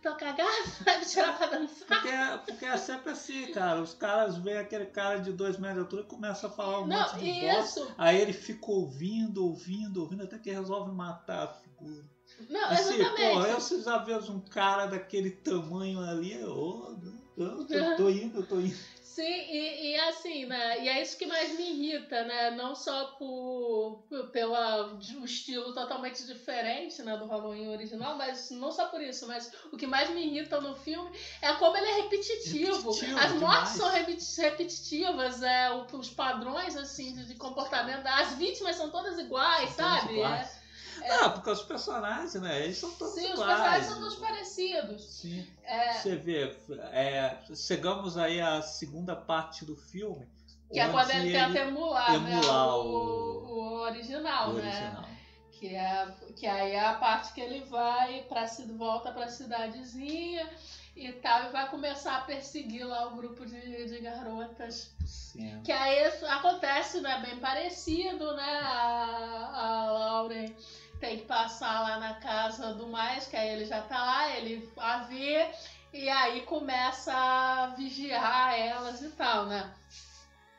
Tô cagado, vai tirar pra dançar. Porque, é- porque é sempre assim, cara. Os caras veem aquele cara de dois metros de altura e começam a falar um Não, monte de bosta. isso. Aí ele fica ouvindo, ouvindo, ouvindo, até que resolve matar a figura. Não, Assim, exatamente. pô, eu se já vejo um cara daquele tamanho ali, eu, eu, eu tô indo, eu tô indo. Sim, e, e assim, né? E é isso que mais me irrita, né? Não só por, por- pela o estilo totalmente diferente, né, do Halloween original, mas não só por isso, mas o que mais me irrita no filme é como ele é repetitivo. Repetitivo As mortes demais. são repeti- repetitivas, é, os padrões assim de, comportamento, as vítimas são todas iguais, São sabe? iguais. É- Não, porque os personagens, né? Eles são todos Sim, os iguais. personagens são todos parecidos. Sim. É, Você vê, é, chegamos aí à segunda parte do filme. que é quando ele tenta emular, né, emular o, o- o original, o né? original. Que, é, que aí é a parte que ele vai pra, volta pra cidadezinha e tal, e vai começar a perseguir lá o grupo de, de garotas. Sim. Que aí acontece, né? Bem parecido, né? A, a Lauren tem que passar lá na casa do mais, que aí ele já tá lá, ele a vê, e aí começa a vigiar elas e tal, né?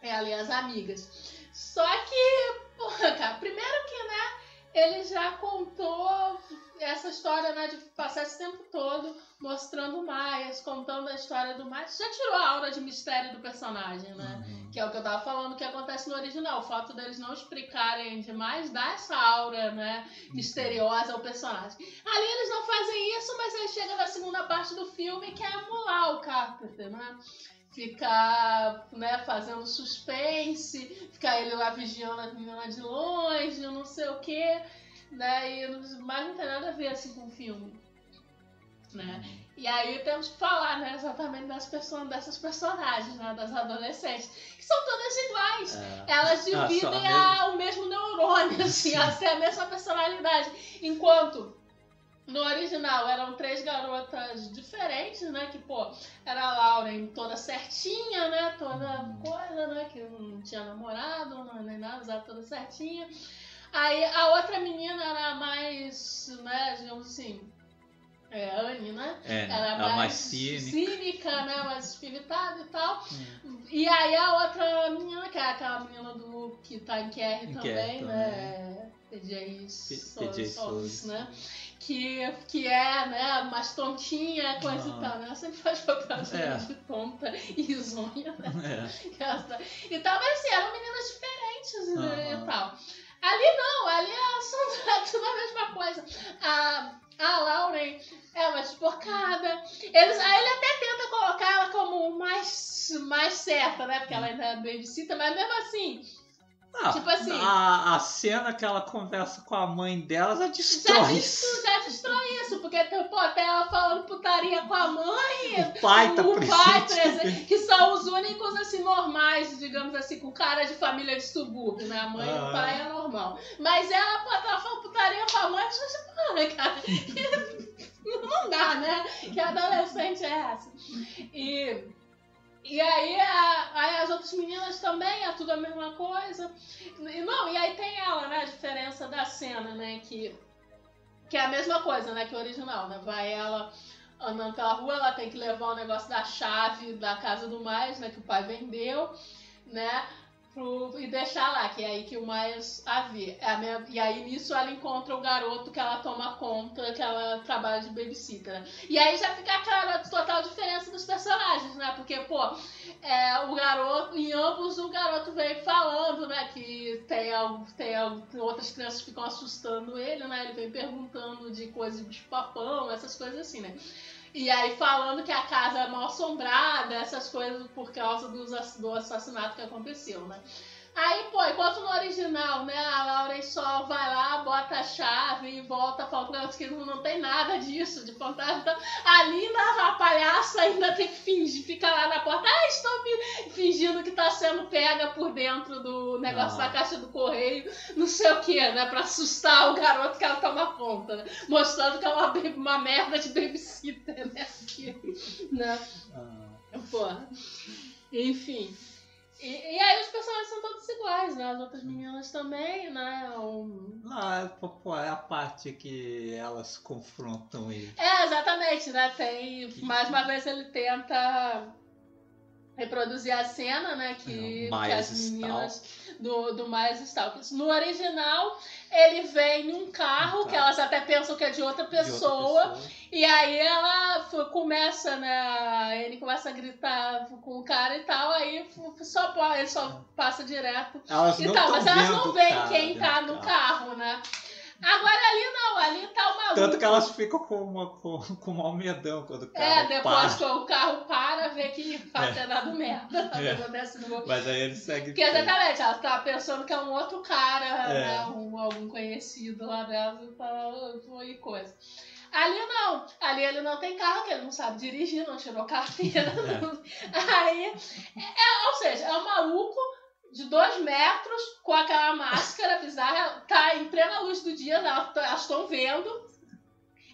Ela e as amigas. Só que, porra, cara, primeiro que, né, ele já contou essa história, né, de passar esse tempo todo mostrando o Myers, contando a história do Myers. Já tirou a aura de mistério do personagem, né? Uhum. Que é o que eu tava falando que acontece no original. O fato deles não explicarem demais dá essa aura, né? Misteriosa ao personagem. Ali eles não fazem isso, mas aí chega na segunda parte do filme que é emular o Carpenter, né? Ficar, né, fazendo suspense, ficar ele lá vigiando a menina de longe, não sei o quê, né? E mas não tem nada a ver assim com o filme. Né? E aí temos que falar, né, exatamente das pessoas, dessas personagens, né, das adolescentes, que são todas iguais. É. Elas Ah, dividem a a- o mesmo neurônio, assim, elas têm a mesma personalidade. Enquanto no original eram três garotas diferentes, né? Que, pô, era a Lauren toda certinha, né? Toda coisa, né? Que não tinha namorado, não, nem nada, usava toda certinha. Aí a outra menina era mais, né, digamos assim, é, a Anne, né? É, Ela é mais, mais cínica. cínica, né? Mais espiritada e tal. Hum. E aí a outra menina, que é aquela menina do que tá em QR também, né? PJ Souls, PJ Souls, né? Que, que é, né, mais tontinha, coisa Ah. e tal, né? Ela sempre faz papel de, É. tonta e risonha, né? É. E tal, mas assim, eram meninas diferentes né, e tal. Ali não, ali são tudo a mesma coisa. A, a Lauren é uma esporcada. Eles, aí ele até tenta colocar ela como mais, mais certa, né? Porque ela ainda é babysitter, mas mesmo assim, Ah, Tipo assim- a, a cena que ela conversa com a mãe dela já já, destrói. destrói, já destrói isso. Porque pô, até ela falando putaria com a mãe, O pai tá o pai, por presente. que são os únicos assim normais, digamos assim, com cara de família de subúrbio, né? A mãe e Ah. o pai é normal. Mas ela, pô, ela fala putaria com a mãe, tipo, ah, cara, não dá, né? Que adolescente é essa? E, e aí, a- aí as outras meninas também, é tudo a mesma coisa. E, não, e aí tem ela, né? A diferença da cena, né? Que, que é a mesma coisa, né? Que o original, né? Vai ela andando pela rua, ela tem que levar o negócio da chave da casa do Mais, né? Que o pai vendeu, né? Pro, e deixar lá, que é aí que o Mais a vê. É a minha- e aí nisso ela encontra o garoto que ela toma conta, que ela trabalha de babysitter. E aí já fica aquela total diferença dos personagens, né? Porque, pô, é, o garoto, em ambos o garoto vem falando, né? Que tem, algo, tem algo, outras crianças ficam assustando ele, né? Ele vem perguntando de coisas de papão, essas coisas assim, né? E aí falando que a casa é mal assombrada, essas coisas por causa do assassinato que aconteceu, né? Aí, pô, enquanto no original, né, a Lauren só vai lá, bota a chave e volta, fala com elas que não, tem nada disso de fantasma. Então, ali na a palhaça ainda tem que fingir, fica lá na porta, ah, estou me fingindo que tá sendo pega por dentro do negócio Ah. da caixa do correio, não sei o que, né, pra assustar o garoto que ela toma conta, né? Mostrando que é uma, uma merda de babysitter, né? Que, né? Ah, Porra. Enfim. E, e aí os personagens são todos iguais, né? As outras meninas também, né? Um- não, é, é a parte que elas confrontam ele. É, exatamente, né? Tem. Mais uma vez ele tenta reproduzir a cena, né? Que, É, que as meninas do, do Miles Stalkers. No original, ele vem num carro, que elas até pensam que é de outra de outra pessoa. E aí ela começa, né? A Anne começa a gritar com o cara e tal, aí só, ele só passa direto Elas e não tal, mas elas não veem quem tá no carro, né? Agora ali não, ali tá o maluco. Tanto que elas ficam com, uma, com, com um almedão quando o É, cara depois para. que o carro para, vê que fato é dado merda. É. No Mas aí ele segue. Porque exatamente, ela tá pensando que é um outro cara, É. né? Um, algum conhecido lá dela tá- e coisa. Ali não, ali ele não tem carro, que ele não sabe dirigir, não tirou carteira. Aí, é, ou seja, é um maluco de dois metros com aquela máscara bizarra, tá em plena luz do dia, elas elas estão vendo.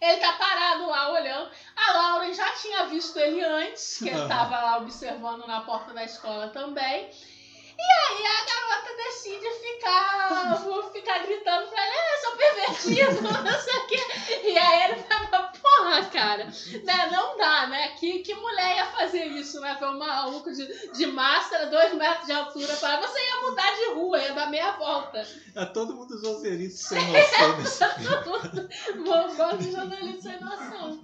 Ele tá parado lá olhando. A Lauren já tinha visto ele antes, que ele tava lá observando na porta da escola também. E aí a garota decide ficar, vou ficar gritando pra ele, ah, seu pervertido, não sei o quê. E aí ele fala, porra, cara, né, não dá, né? Que, que mulher ia fazer isso, né? Foi um maluco de, de máscara, dois metros de altura, para você ia mudar de rua, ia dar meia volta. É todo mundo zozeirito sem noção nesse filme. Gosto de jornalista sem noção.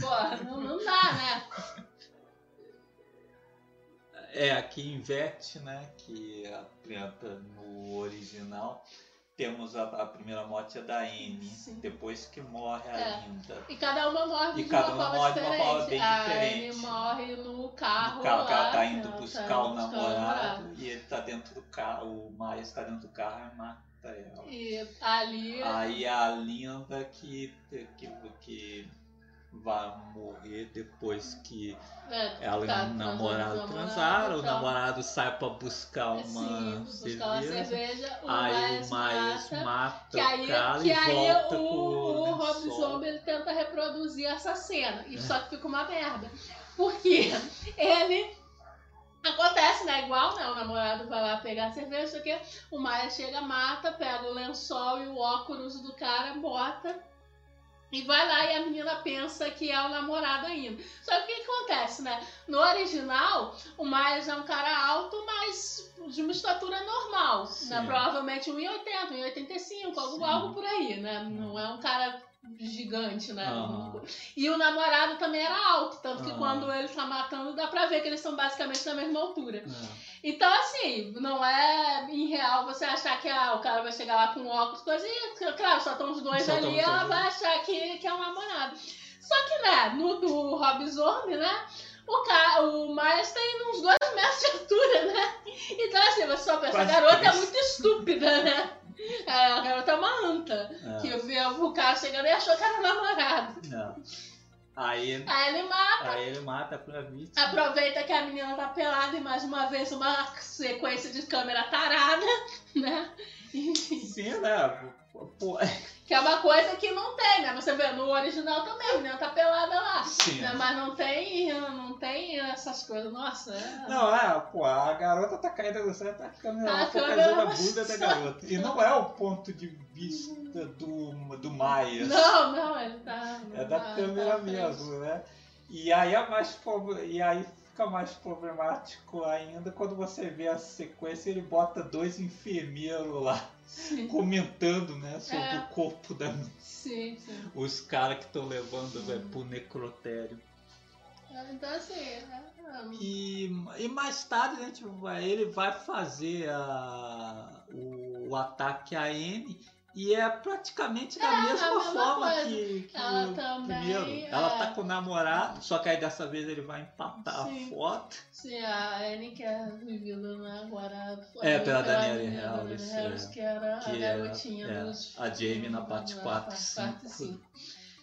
Porra, não, não dá, né? É, aqui inverte, né? Que apresenta no original. Temos a, a primeira morte é da Anne, Sim. depois que morre a É. Linda. E cada uma morre E de cada uma uma forma morre de uma diferente. forma bem a diferente. Anne morre no carro. No carro, que ela lá, tá indo buscar tá o namorado e ele tá dentro do carro, o Miles tá dentro do carro e mata ela. E ali. Aí a Linda que, que, que vai morrer depois que é, ela tá e o namorado transando com o transaram, o então, namorado sai pra buscar uma Sim, buscar uma cerveja. cerveja, o Aí o Miles mata. mata Que aí, o que e aí o, o o Rob. Zombie ele tenta reproduzir essa cena. É. E só que fica uma merda. Porque ele. Acontece, né? Igual, né? O namorado vai lá pegar a cerveja, isso aqui. O Maia chega, mata, pega o lençol e o óculos do cara, bota. E vai lá e a menina pensa que é o namorado ainda. Só que o que acontece, né? No original, o Miles é um cara alto, mas de uma estatura normal. Sim. Né? Provavelmente 1,80, 1,85, algo, algo por aí, né? Não é um cara gigante, né? Aham. E o namorado também era alto, tanto que Aham. quando ele tá matando, dá pra ver que eles são basicamente da mesma altura. É. Então, assim, não é em real você achar que ah, o cara vai chegar lá com óculos, coisa e, claro, só estão os dois Só ali, ela vai achar que, que é um namorado. Só que, né, no do Rob Zombie, né, o, cara, o Miles tem uns dois metros de altura, né? Então, assim, você só pensa, a garota é muito estúpida, né? É, a garota é uma anta, É. que viu o cara chegando e achou que era namorado. Não. Aí, Aí ele mata. aí ele mata pra vítima. Aproveita que a menina tá pelada e mais uma vez uma sequência de câmera tarada, né? Sim, né? Pô, que é uma coisa que não tem, né? Você vê no original também, menina tá pelada lá. sim. Né? Mas não tem, não tem essas coisas. Nossa, é. Não, é, pô, a garota tá caindo no céu, tá câmera Tá focalizando câmera a bunda da garota. E não é o ponto de vista do, do Myers. Não, não, ele tá. É da tá- câmera tá mesmo, né? E aí é mais e aí fica mais problemático ainda quando você vê a sequência ele bota dois enfermeiros lá Sim, comentando, né, sobre É. o corpo da sim, sim. os caras que estão levando né, pro necrotério. Então, assim, é, é, E, e mais tarde a gente vai, ele vai fazer a, o, o ataque à N e é praticamente da É, a mesma mesma forma coisa. que, que Ela o também, primeiro. Ela é. tá com o namorado, só que aí dessa vez ele vai empatar Sim. a foto. Sim, a Annie que é vivida né, agora É, pela Daniela menina, Harris, Daniela Harris, é. que era Que a é- garotinha é, dos a Jamie na parte na 4 parte e 4 e 5. 5,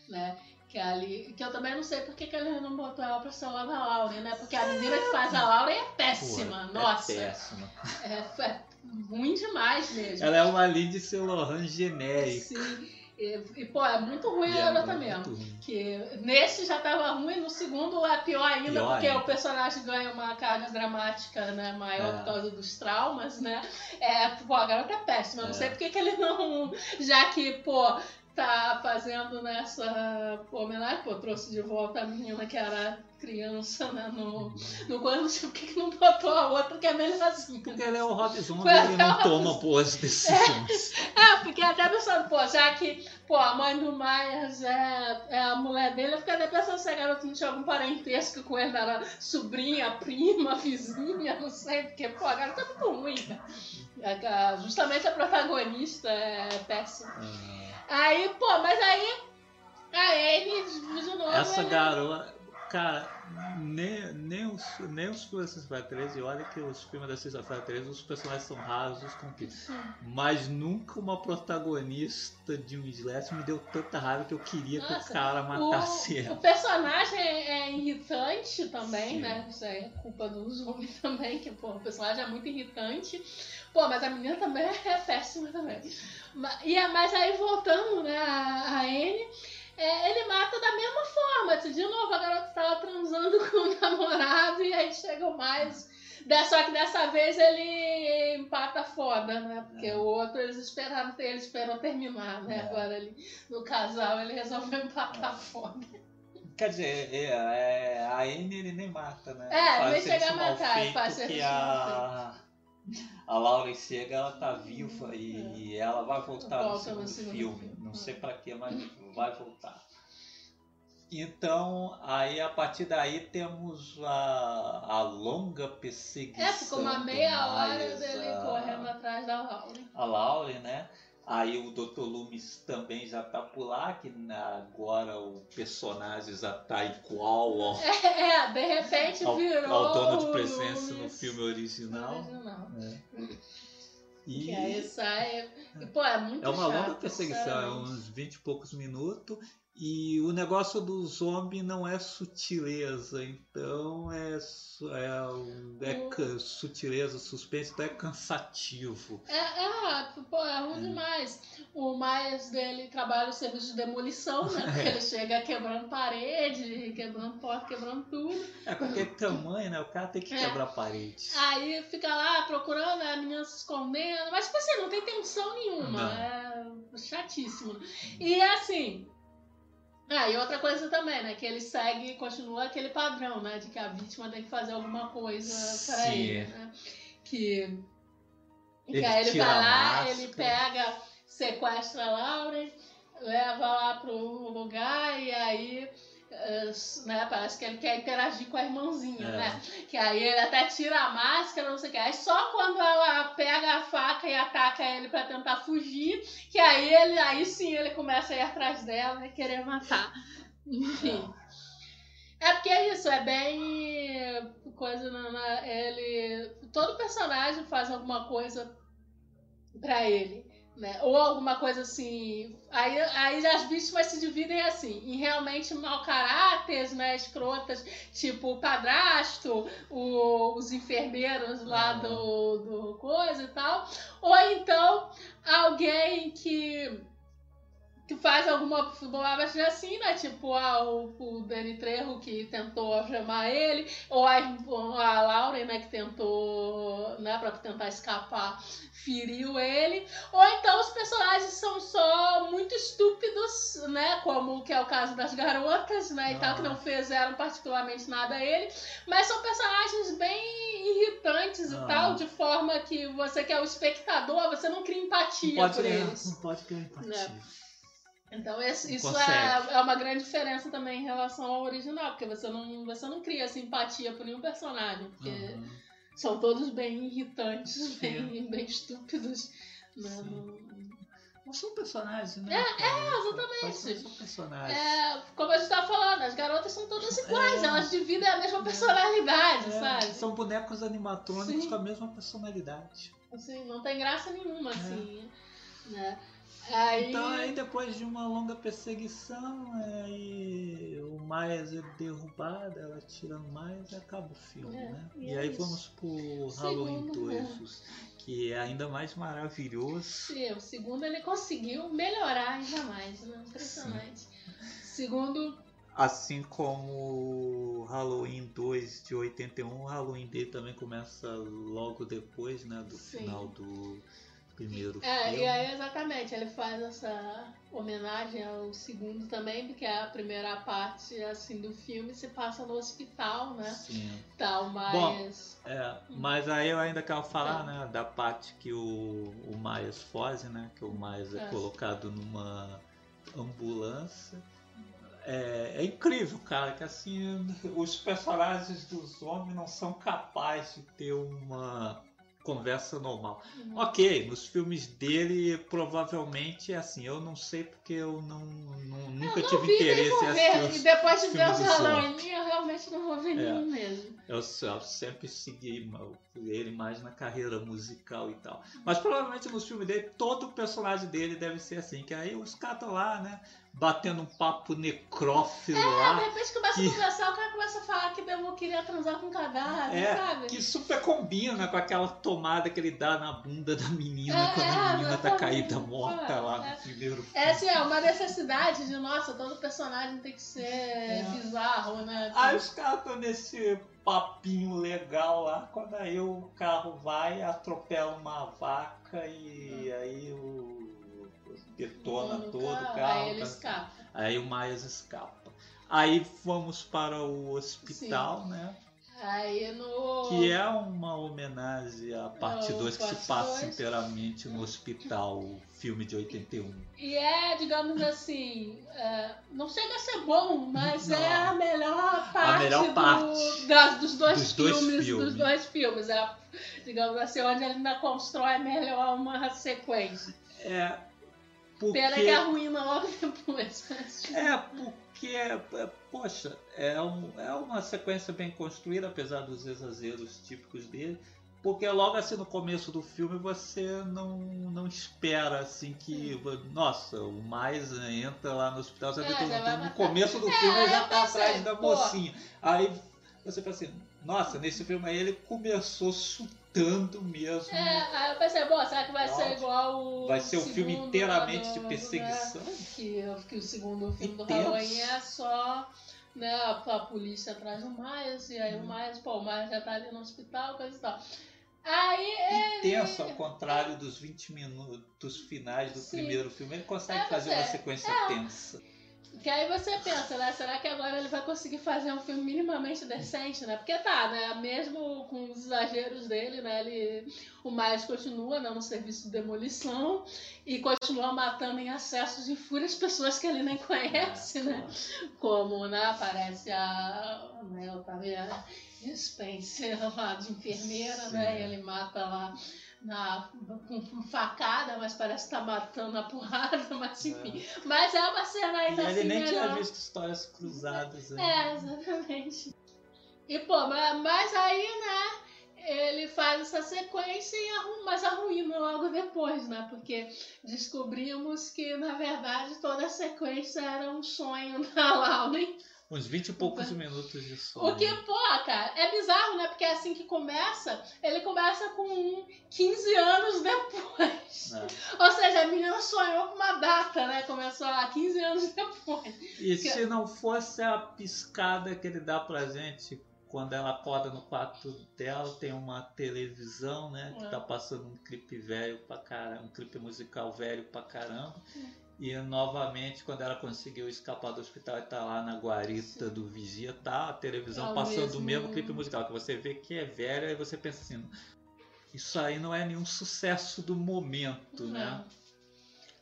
né? Que, é ali, que eu também não sei por que, ele não botou ela pra ser lá da Lauren, né? Porque a menina que faz a Lauren é péssima, Pô, nossa. É péssima. É, é ruim demais mesmo. Ela é uma Lindsay Lohan genérica. Sim. E, e, pô, é muito ruim E é a garota muito mesmo. ruim. Que nesse já tava ruim, no segundo é pior ainda, Pior porque o personagem ganha uma carga dramática né, maior É. por causa dos traumas, né? É, pô, a garota é péssima. Não É. sei porque que ele não. Já que, pô, tá fazendo nessa pô, homenagem, pô, trouxe de volta a menina que era criança, né? No, no não sei por que que não botou a outra que é melhorzinha. Porque ele é o Rob Zombie, ele não toma boas decisões. É, fiquei até pensando, pô, já que pô, a mãe do Myers é, é a mulher dele, eu fiquei até pensando se a garota não tinha algum parentesco com ele, era sobrinha, prima, vizinha, não sei, porque, pô, a garota é muito ruim, cara. É, Justamente a protagonista é péssima. Ah, Aí, pô, mas aí a Anne, de novo, Essa ele- garota. Cara, nem, nem, os, nem os filmes da Sexta-feira 13, e olha que os filmes da Sexta-feira 13, os personagens são rasos com que. Mas nunca uma protagonista de um slasher me deu tanta raiva que eu queria Nossa, que o cara matasse O, ela. o personagem é, é irritante também, Sim. né? Isso aí é culpa dos homens também, que pô, o personagem é muito irritante. Pô, mas a menina também é péssima também. Ma- E, mas aí voltando, né, a, a Anne, é, ele mata da mesma forma. De novo, a garota estava transando com o namorado e aí chega o mais. Só que dessa vez ele empata foda, né? Porque É. o outro eles esperaram, ele esperou terminar, né? É. Agora ele, no casal ele resolveu empatar foda. Quer dizer, é, é, a Anne ele nem mata, né? É, nem chega a matar, faz serviço a, Laura chega, ela tá viva e ela vai voltar no segundo no segundo filme. filme. Não É. sei pra quê, mas vai voltar. Então, aí a partir daí temos a, a longa perseguição. É, ficou uma meia hora dele a- correndo atrás da Laura. a Lauren, né? Aí o Dr. Loomis também já tá por lá, que agora o personagem já tá igual ao, É, de repente ao, virou. ao dono de presença no Loomis filme original. original. E Que aí sai. E, pô, é muito é uma chato, longa perseguição, é uns 20 e poucos minutos. E o negócio do zombie não é sutileza, então é, é, é O- ca- sutileza, suspense, então é cansativo. É, é pô, é ruim É. demais. O Myers dele trabalha no serviço de demolição, né? Porque ele chega quebrando parede, quebrando porta, quebrando tudo. É com aquele tamanho, né? O cara tem que É. quebrar paredes. Aí fica lá procurando, a menina se escondendo. Mas, tipo assim, não tem tensão nenhuma. Não. É chatíssimo. E assim. Ah, e outra coisa também, né? Que ele segue, continua aquele padrão, né? De que a vítima tem que fazer alguma coisa pra Sim. ele, né? Que. que Ele aí ele vai lá, ele pega, sequestra a Lauren, leva lá pro lugar e aí. Eh, né, parece que ele quer interagir com a irmãzinha, É. né? Que aí ele até tira a máscara, não sei o que. Aí só quando ela pega a faca e ataca ele pra tentar fugir, que aí ele, aí sim ele começa a ir atrás dela e querer matar. Enfim. É porque é isso, é bem coisa na, na- ele todo personagem faz alguma coisa pra ele, né? Ou alguma coisa assim. Aí, aí as vítimas se dividem assim, em realmente mau caráteres, né? Escrotas, tipo o padrasto, o- os enfermeiros lá Ah. do, do coisa e tal. Ou então alguém que que faz alguma bobagem assim, né? Tipo, ah, o, o Danny Trejo que tentou algemar ele, ou a, a Lauren, né, que tentou, né, pra tentar escapar, feriu ele. Ou então os personagens são só muito estúpidos, né? Como que é o caso das garotas, né? E tal, que não fizeram particularmente nada a ele. Mas são personagens bem irritantes Ah. e tal, de forma que você que é o espectador, você não cria Não empatia pode, por eles. não pode criar empatia. Então isso é, é uma grande diferença também em relação ao original, porque você não, você não cria simpatia por nenhum personagem, porque Uhum. são todos bem irritantes, Sim. bem, bem estúpidos. Sim. Não- Não são personagens, né? É, cara? exatamente. São, personagens. É, como a gente tava falando, as garotas são todas iguais, É. elas dividem a mesma personalidade, É, sabe? São bonecos animatrônicos Sim. com a mesma personalidade. Assim, não tem graça nenhuma, É. assim, né? Aí, Então aí depois de uma longa perseguição, aí o Myers é derrubado, ela tira o e acaba o filme, É, né? e é aí isso. vamos pro Halloween Segundo, 2, que é ainda mais maravilhoso. Sim, o segundo ele conseguiu melhorar ainda mais, né? Impressionante. Segundo, Assim como Halloween 2 de 81, o Halloween D também começa logo depois, né? Do Sim. final do primeiro é, filme. e aí exatamente, ele faz essa homenagem ao segundo também, porque a primeira parte assim do filme se passa no hospital, né? Sim. Tal, mas É, mas aí eu ainda quero falar, É. né, da parte que o, o Myers foge, né, que o Myers é, É. colocado numa ambulância. É, é incrível, cara, que assim, os personagens dos homens não são capazes de ter uma conversa normal. Uhum. Ok, nos filmes dele provavelmente é assim. Eu não sei porque eu não, não- nunca Eu não tive interesse em assistir E depois de ver o Salão som. em mim, eu realmente não vou ver É. nenhum mesmo. Eu, eu sempre segui ele mais na carreira musical e tal. Mas provavelmente nos filmes dele, todo personagem dele deve ser assim. Que aí os caras lá, né? Batendo um papo necrófilo É, de lá. repente começa que- a conversar, o cara começa a falar que eu queria transar com cadáver, É, sabe? Que super combina com aquela tomada que ele dá na bunda da menina É, quando é, a menina tá caída morta lá É. no primeiro filme. É assim, é uma necessidade de, nossa, todo personagem tem que ser É. bizarro, né? Aí os caras estão nesse papinho legal lá, quando aí o carro vai, atropela uma vaca e aí o detona No todo o carro. Aí ele escapa. Aí o Miles escapa. Aí vamos para o hospital, né? Aí no. Que é uma homenagem à parte É, o 2 que se passa dois. inteiramente no hospital, o filme de 81. E é, digamos assim, é, não chega a ser bom, mas Não. é a melhor parte, melhor do- parte das- dos dois dos dois filmes. filmes. Dos dois filmes. É, digamos assim, onde ele ainda constrói melhor uma sequência. É. Porque... Pena que arruína logo depois. É, porque, é, poxa, é, um- é uma sequência bem construída, apesar dos exageros típicos dele. Porque logo assim no começo do filme você não, não espera assim que. Nossa, o mais entra lá no hospital, você É, vai no matar. começo do filme ele já tá pensei, atrás da pô. mocinha. Aí você pensa assim, nossa, nesse filme aí ele começou chutando mesmo. É, aí eu pensei, bom, será que vai ser Nossa. igual o. Vai ser um filme inteiramente lá de do- perseguição. né, que, que o segundo filme do Intenso. Halloween é só né, a, a polícia atrás do Miles, e aí Hum. o Miles, pô, o Miles já tá ali no hospital, coisa e tal. Aí ele. intenso, ao contrário dos 20 minutos finais do Sim. primeiro filme. Ele consegue É, fazer mas uma é- sequência tensa. Que aí você pensa, né? Será que agora ele vai conseguir fazer um filme minimamente decente, né? Porque tá, né? Mesmo com os exageros dele, né? Ele, o Miles continua né, no serviço de demolição e continua matando em acessos de fúria as pessoas que ele nem conhece, né? Como, né? Aparece a. Né, eu tava a Spencer lá de enfermeira, Sim. né? E ele mata lá na, com facada, mas parece que tá matando a porrada, mas enfim. Mas é uma cena E ainda ele assim nem tinha melhor. visto histórias cruzadas ainda. É, exatamente. E pô, mas, mas aí, né? Ele faz essa sequência e arruma, mas arruína logo depois, né? Porque descobrimos que, na verdade, toda a sequência era um sonho da Lauren. Uns 20 e poucos minutos de sono. O que, pô, cara, é bizarro, né? Porque é assim que começa, ele começa com 15 anos depois. É. Ou seja, a menina sonhou com uma data, né? Começou há 15 anos depois. E se não fosse a piscada que ele dá pra gente quando ela acorda no quarto dela, tem uma televisão, né? Que É. tá passando um clipe velho pra caramba, um clipe musical velho pra caramba. É. E novamente, quando ela conseguiu escapar do hospital e tá lá na guarita do vigia, tá a televisão É passando mesmo- o mesmo clipe musical, que você vê que é velho, aí você pensa assim, isso aí não é nenhum sucesso do momento, né?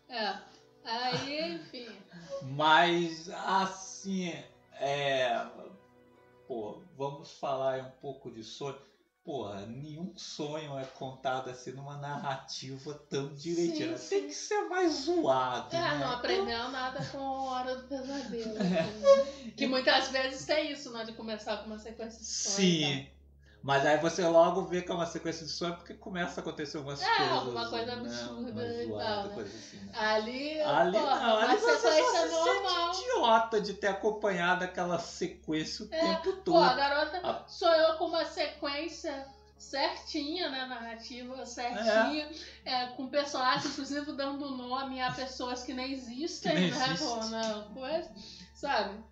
É. Aí, enfim. Mas assim, é. Pô, vamos falar um pouco de sonho. Porra, nenhum sonho é contado assim numa narrativa tão direitinha. Sim, Tem que ser mais zoado. É, né? não aprendeu nada com Hora do Pesadelo. É. assim. Que muitas vezes tem isso, né? De começar com uma sequência de sonho e Sim. Mas aí você logo vê que é uma sequência de sonho porque começa a acontecer algumas É, coisas. alguma coisa né? absurda e tal, né? coisa assim, né? Ali, Ali porra, não, ali você só se normal. sente idiota de ter acompanhado aquela sequência o É, tempo Pô, a todo. garota A- sonhou com uma sequência certinha, né? Narrativa certinha, é, com personagens, inclusive dando nome a pessoas que nem existem, Que nem né? existem. Pô, não, coisa, sabe?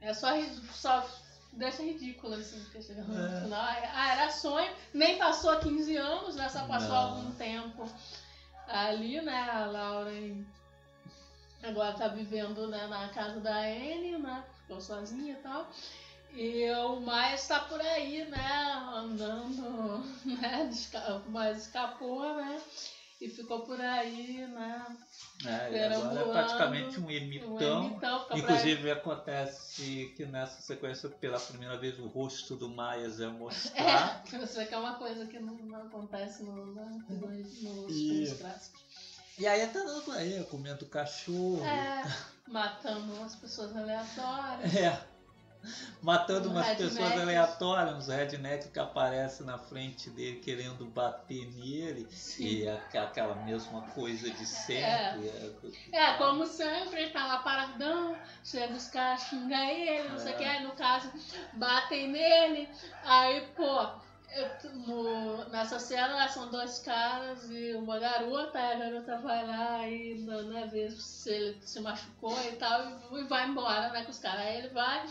É só, só deixa ridículo, assim, porque chega no É. final. Ah, era sonho, nem passou 15 anos, né? Só passou Não. algum tempo ali, né? A Lauren agora tá vivendo né, na casa da Anne, né? Ficou sozinha e tal. E o Miles tá por aí, né? Andando, né? esca- O Miles escapou, né? E ficou por aí, né? É, agora é praticamente um Um ermitão, fica Inclusive acontece que nessa sequência, pela primeira vez, o rosto do Maias é mostrado. É, isso é uma coisa que não, não acontece no, no, nos nos E- filmes clássicos. E aí tá dando aí, comendo cachorro. É, matando umas pessoas aleatórias. É. Matando Um umas redneck. pessoas aleatórias, uns redneck que aparecem na frente dele querendo bater nele. Sim. E aqu- aquela mesma coisa de sempre. É. É, como sempre, ele tá lá paradão, chega os caras, xingam ele, não sei o É. que, aí no caso, batem nele, aí, pô, eu- no- nessa cena são dois caras e uma garota, aí a garota vai lá e né, vê se ele se machucou e tal, e, e vai embora, né, com os caras. Aí ele vai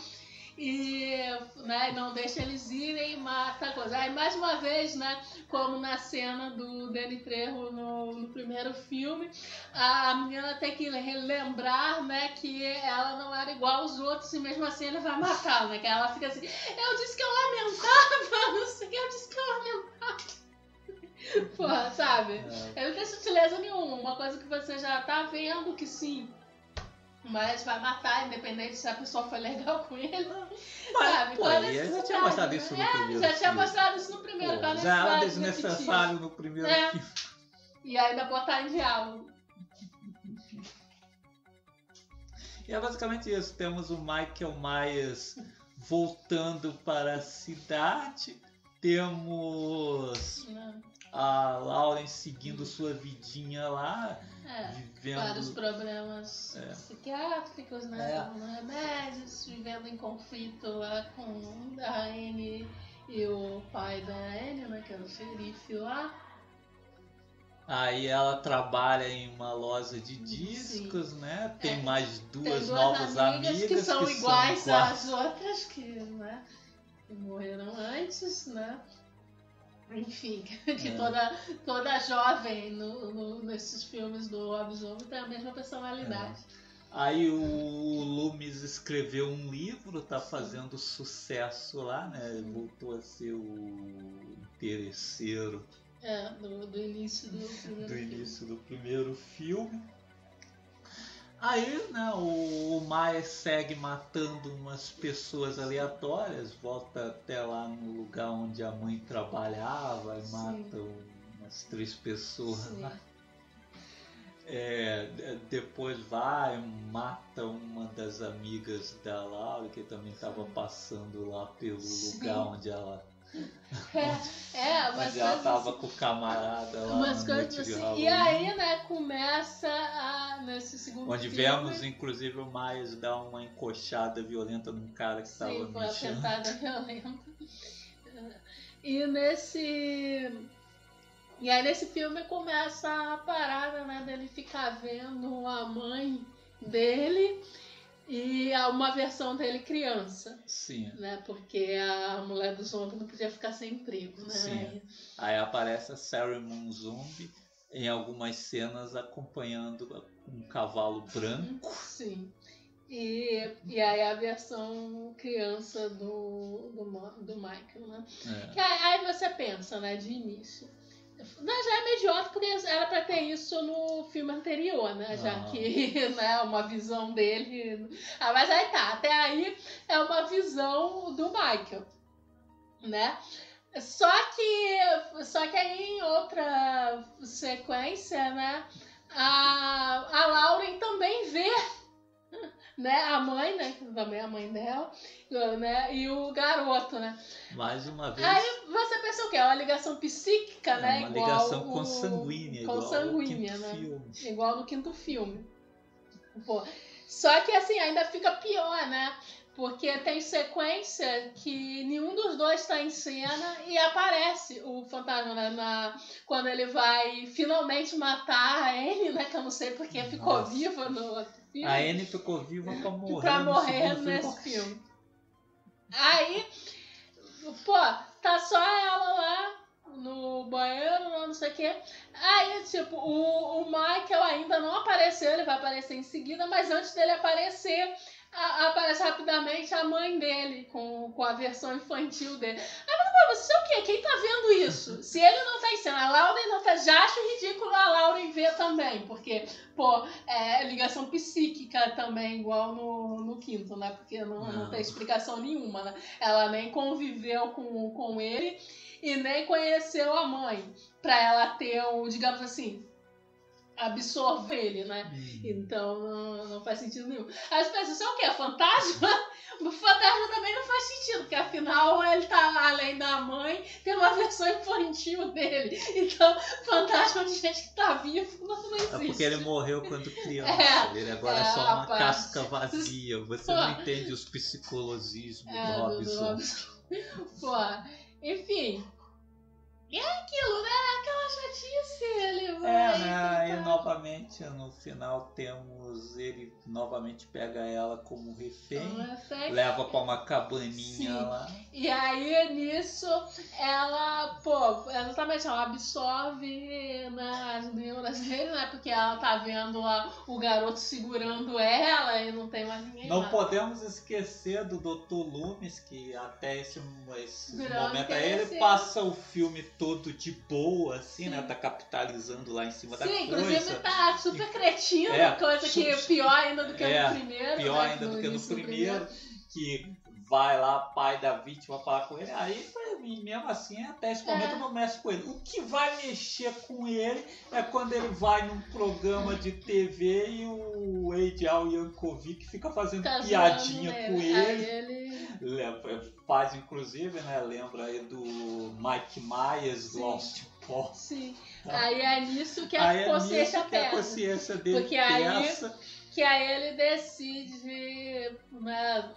e né, não deixa eles irem e mata a coisa. Aí mais uma vez, né, como na cena do Danny Trejo no, no primeiro filme, a menina tem que relembrar, né, que ela não era igual aos outros e mesmo assim ele vai matar, né? Que ela fica assim, eu disse que eu lamentava, não sei o que, eu disse que eu lamentava. Porra, sabe? É. Ele não tem sutileza nenhuma, uma coisa que você já tá vendo que sim. Mas vai matar, independente se a pessoa foi legal com ele. sabe? pô, Qual é e a ele já tinha mostrado né? isso no É, primeiro Já tinha mostrado isso no primeiro, Pô, já era desnecessário no primeiro É. filme. E ainda botar em diálogo. E é basicamente isso. Temos o Michael Myers voltando para a cidade. Temos né? A Lauren seguindo sua vidinha lá, É. Vários vivendo. problemas É. psiquiátricos, né? É. Tomando remédios, vivendo em conflito lá com a Anne e o pai da Anne, né? Que é o xerife lá. Aí ela trabalha em uma loja de discos, né? Tem É. mais duas, Tem duas novas amigas, amigas, que são iguais iguais. às outras que, né? que morreram antes, né? Enfim, que É. toda, toda jovem no, no- nesses filmes do Lobisomem tem a mesma personalidade. Aí o Loomis escreveu um livro, tá fazendo sucesso lá, né? Voltou a ser o interesseiro É, do, do início do primeiro do filme. início do primeiro filme. Aí, né, o Maia segue matando umas pessoas aleatórias, volta até lá no lugar onde a mãe trabalhava e Sim. mata umas três pessoas Sim. lá. É, de- depois vai, mata uma das amigas da Laura, que também estava passando lá pelo Sim. lugar onde ela É, é umas Onde ela tava com o camarada lá umas coisas assim. E aí, né, começa a, nesse segundo Onde filme. vemos, inclusive, o Miles dar uma encoxada violenta num cara que estava Sim, foi mexendo. tentada violenta. E nesse. E aí nesse filme começa a parada, né, dele ficar vendo a mãe dele e a- uma versão dele criança, Sim. né? Porque a mulher do zombie não podia ficar sem emprego, né? Sim. Aí aparece a Sarah Moon Zombie em algumas cenas acompanhando um cavalo branco. Sim. E, e aí a versão criança do, do, do Michael, né? É. Que aí, aí você pensa, né, de início. Já é mediótico porque era pra ter isso no filme anterior, né? Já Ah. que né, uma visão dele. Ah, mas aí tá, até aí é uma visão do Michael, né? Só que, só que aí em outra sequência, né? A, a Lauren também vê né, a mãe, né? Também a mãe dela, né? E o garoto, né? Mais uma vez, Aí você pensa o quê? É uma ligação psíquica, é né? uma igual ligação o- consanguínea, igual consanguínea, ao quinto né? filme. Igual no quinto filme. Pô. Só que assim, ainda fica pior, né? Porque tem sequência que nenhum dos dois está em cena e aparece o fantasma né? Na, quando ele vai finalmente matar a Anne, né? Que eu não sei porque ficou Nossa. viva no outro filme. A Anne ficou viva pra morrer. pra morrer segundo filme. nesse filme. Aí, pô, tá só ela lá no banheiro, não sei o quê. Aí, tipo, o, o Michael ainda não apareceu, ele vai aparecer em seguida, mas antes dele aparecer, a- aparece rapidamente a mãe dele com, com a versão infantil dele. Aí, mas, mas você é o quê? Quem tá vendo isso. Se ele não tá em cena, a Lauren não tá. Já acho ridículo a Lauren ver também, porque, pô, é ligação psíquica também, igual no, no quinto, né? Porque não, não. não tem explicação nenhuma, né? Ela nem conviveu com, com ele e nem conheceu a mãe. Pra ela ter o, digamos assim, absorver ele, né? Uhum. Então não, não, faz sentido nenhum. Aí você pensa, isso é o quê? Fantasma? O fantasma também não faz sentido, porque afinal ele tá além da mãe, tem uma versão infantil dele. Então, fantasma de gente que tá vivo não, não existe. É porque ele morreu quando criança. É, ele agora é, é só uma rapaz. casca vazia. Você Pô. não entende os psicologismos é, do Robson. Do Robson. Pô, enfim, é aquilo, né? Aquela chatice, ele vai. É, né? E novamente no final temos ele novamente pega ela como refém, refém. leva para uma cabaninha Sim. lá. E aí nisso ela, pô, exatamente, ela absorve né, as neuras dele, né? Porque ela tá vendo lá o garoto segurando ela e não tem mais ninguém. Não lá. podemos esquecer do Dr. Loomis, que até esse, esse momento aí ele passa o filme todo de boa, assim, né? Sim. né? Tá capitalizando lá em cima Sim, da coisa. Sim, inclusive tá super cretino, é, coisa que é pior ainda do que é, no primeiro. Pior né? ainda do que no primeiro, que vai lá, pai da vítima, falar com ele. Aí, pra mim, mesmo assim, até esse momento é. não mexe com ele. O que vai mexer com ele é quando ele vai num programa de TV e o Edial Yankovic fica fazendo piadinha com ele. ele... Faz, inclusive, né? Lembra aí do Mike Myers, do Austin Paul. Sim. Tá. Aí é nisso que a aí consciência é nisso que a consciência dele Porque aí, que aí ele decide né,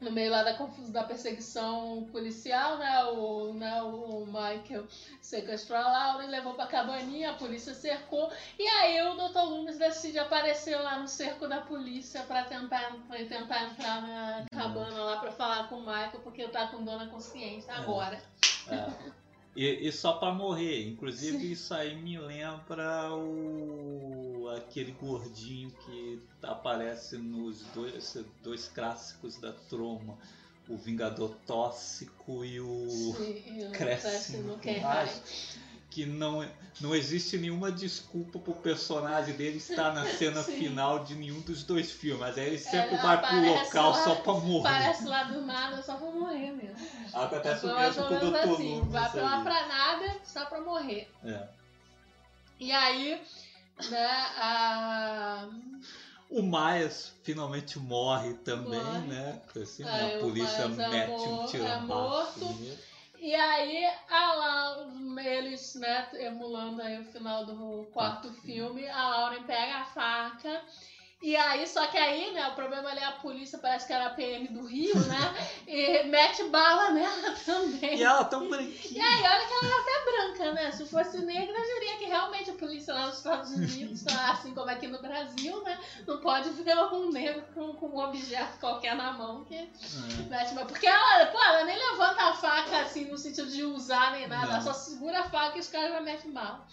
no meio lá da confusão da perseguição policial, né? O, né, o Michael sequestrou a Laura e levou pra cabaninha, a polícia cercou, e aí o Dr. Loomis decide aparecer lá no cerco da polícia pra tentar, pra tentar entrar na cabana lá pra falar com o Michael, porque tá com dona consciência é. agora. É. É. E, e, só para morrer. Inclusive Sim. isso aí me lembra o aquele gordinho que aparece nos dois, dois clássicos da Troma. O Vingador Tóxico e o Sim, Crescimento que não, não existe nenhuma desculpa pro personagem dele estar na cena Sim. final de nenhum dos dois filmes. Aí ele sempre é, vai pro local lá, só pra morrer. Parece lá do nada só pra morrer mesmo. Acontece o mesmo com o Dr. Assim, vai pra lá pra nada só pra morrer. É. E aí, né, a... O Myers finalmente morre também, morre. né? Assim, aí, a polícia mete um tiro é morto. E aí, a Laura, eles, né, emulando aí o final do quarto filme, a Lauren pega a faca e aí, só que aí, né, o problema ali é a polícia, parece que era a PM do Rio, né? e mete bala nela também. E ela tão branquinha. E aí, olha que ela era até branca, né? Se fosse negra, eu diria que realmente a polícia lá nos Estados Unidos, assim como aqui no Brasil, né? Não pode ver um negro com, com um objeto qualquer na mão que é. mete bala. Porque ela, pô, ela nem levanta a faca assim no sentido de usar nem nada, Não. ela só segura a faca e os caras já metem bala.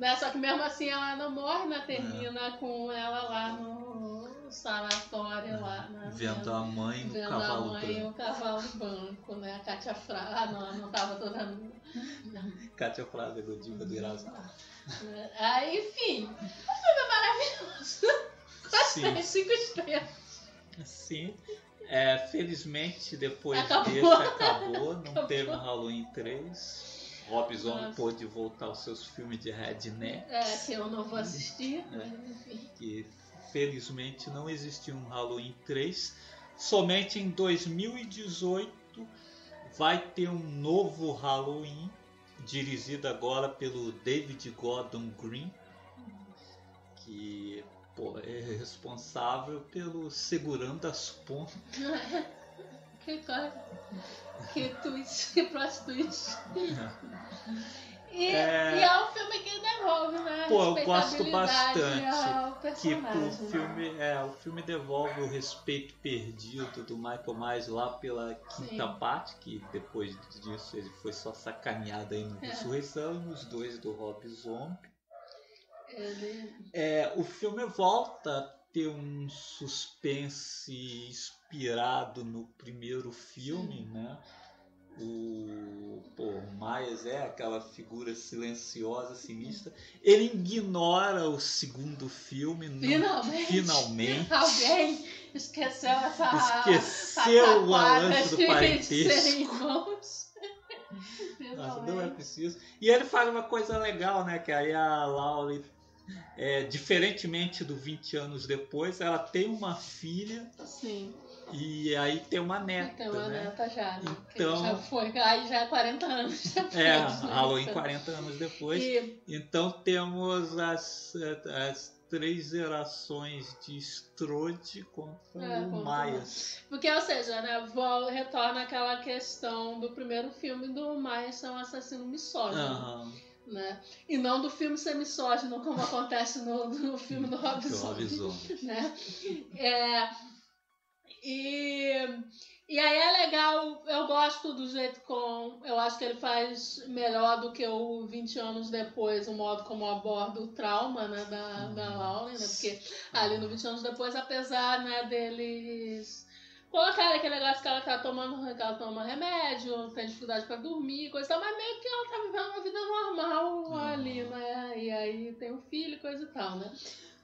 Né? Só que mesmo assim ela não morre, né? Termina é. com ela lá no sanatório, é. lá. Né? Vendo a mãe no Vendo cavalo a mãe o cavalo branco, né? A Kátia Fraga. Ah, não, não tava toda nua. Kátia Fraga, do Diva do Irasmo. Aí, enfim, o filme é maravilhoso. Quase cinco estrelas. Sim. É, felizmente, depois acabou. desse acabou, não acabou. teve um Halloween 3. Rob Zombie pôde voltar aos seus filmes de redneck. É, que eu não vou assistir. É, que felizmente não existiu um Halloween 3. Somente em 2018 vai ter um novo Halloween, dirigido agora pelo David Gordon Green, que pô, é responsável pelo Segurando as Pontas. que coisa. Que twist, que plot twist. E é... e é um filme que devolve, né? Pô, eu gosto bastante. Que o filme, é, o filme devolve o respeito perdido do Michael Myers lá pela quinta Sim. parte, que depois disso ele foi só sacaneado aí no é. Ressurreição, nos dois do Rob Zombie. Ele... É, o filme volta ter um suspense inspirado no primeiro filme, Sim. né? o, pô, o Myers é aquela figura silenciosa, sinistra. Ele ignora o segundo filme. Finalmente. finalmente. Alguém esqueceu essa. Esqueceu o pataquada lance do parentesco. Nossa, não é preciso. E ele faz uma coisa legal, né? Que aí a Laurie, é, diferentemente do 20 anos depois, ela tem uma filha Sim. e aí tem uma neta, Tem uma né? neta já, né? Então- Já foi. Aí já é 40 anos depois. É, né? Halloween Então, 40 anos depois. E, Então temos as, as três gerações de Strode contra É, o Myers. porque, ou seja, né, vol- retorna aquela questão do primeiro filme do Maia ser um assassino misógino. Aham. Né? E não do filme ser misógino, como acontece no, no filme do Rob Do Zombie. Rob Zombie. né? É, e, e aí é legal, eu gosto do jeito com. Eu acho que ele faz melhor do que o 20 anos depois, o modo como aborda o trauma né, da, da Lauren, né? Porque ali no 20 anos depois, apesar né, deles. Colocar aquele negócio que ela tá tomando, que ela toma remédio, tem dificuldade pra dormir, coisa e tal, mas meio que ela tá vivendo uma vida normal ali, né? E aí tem um filho e coisa e tal, né?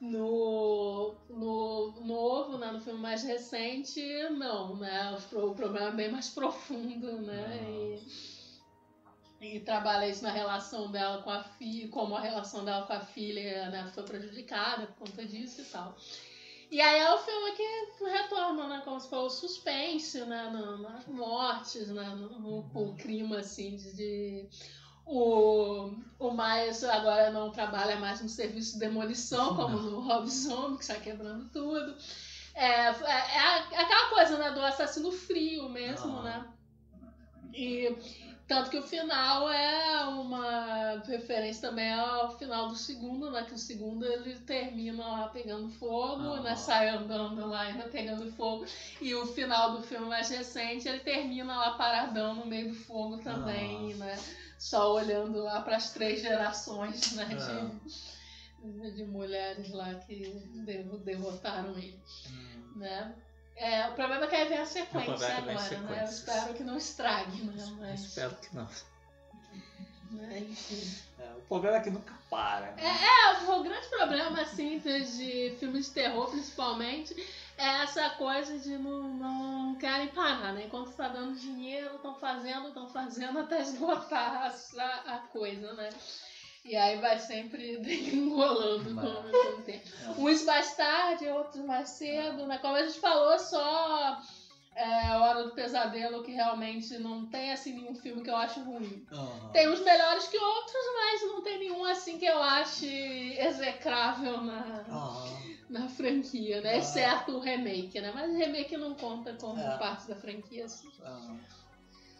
No, no novo, né, no filme mais recente, não, né? O, o problema é bem mais profundo, né? E, e trabalha isso na relação dela com a filha, como a relação dela com a filha né, foi prejudicada por conta disso e tal. E aí é o filme que retorna, né? Como se fosse o suspense, né? nas mortes, né? No, no- o clima, assim, de... de- o, o Miles agora não trabalha mais no serviço de demolição, como no Rob Zombie, que está quebrando tudo. É, é, é aquela coisa, né? Do assassino frio mesmo, Ah. né? E tanto que o final é uma referência também ao final do segundo, né? Que o segundo ele termina lá pegando fogo, Ah. né? Sai andando lá ainda pegando fogo. E o final do filme mais recente, ele termina lá paradão no meio do fogo também, Nossa. né? Só olhando lá para as três gerações, né? É. De, de mulheres lá que derro- derrotaram ele, Hum. né? É, o problema é que aí vem a sequência é agora, né? Eu espero que não estrague, né? Mas, Espero que não. enfim. É, o problema é que nunca para. Né? É, o grande problema, assim, de, de filmes de terror, principalmente, é essa coisa de não, não querem parar, né? Enquanto tá dando dinheiro, estão fazendo, estão fazendo até esgotar a- a coisa, né? E aí vai sempre engolando com, com o tempo. Uns mais tarde, outros mais cedo, né? Como a gente falou, só é, Hora do Pesadelo que realmente não tem, assim, nenhum filme que eu acho ruim. Aham. Tem uns melhores que outros, mas não tem nenhum assim que eu ache execrável na, Aham. na franquia, né? Ah. Exceto o remake, né? Mas o remake não conta como É. parte da franquia. Assim.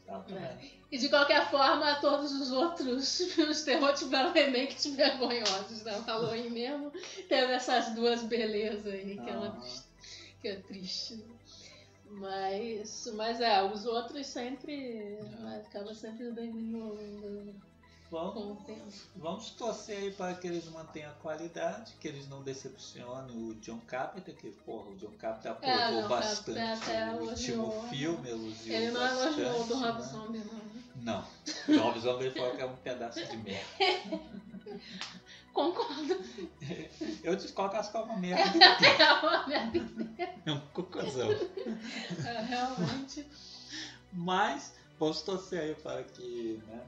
Também. E de qualquer forma, todos os outros filmes de terror tiveram remakes vergonhosos. Né? O Halloween mesmo teve essas duas belezas aí, que, é, Aham. que é triste. né? Mas, mas é, os outros sempre. Né, acaba sempre dando Vamos, vamos torcer aí para que eles mantenham a qualidade, que eles não decepcionem o John Carpenter, que porra, o John Carpenter aprovou É, bastante até o último né? filme, elogiou Ele não bastante, elogiou do Rob né? Zombie, não. né? Não, o Rob Zombie falou que é um pedaço de merda. Concordo. Eu te colocasse como uma merda, É uma merda. é um cocôzão. É, realmente. Mas vamos torcer aí para que, né?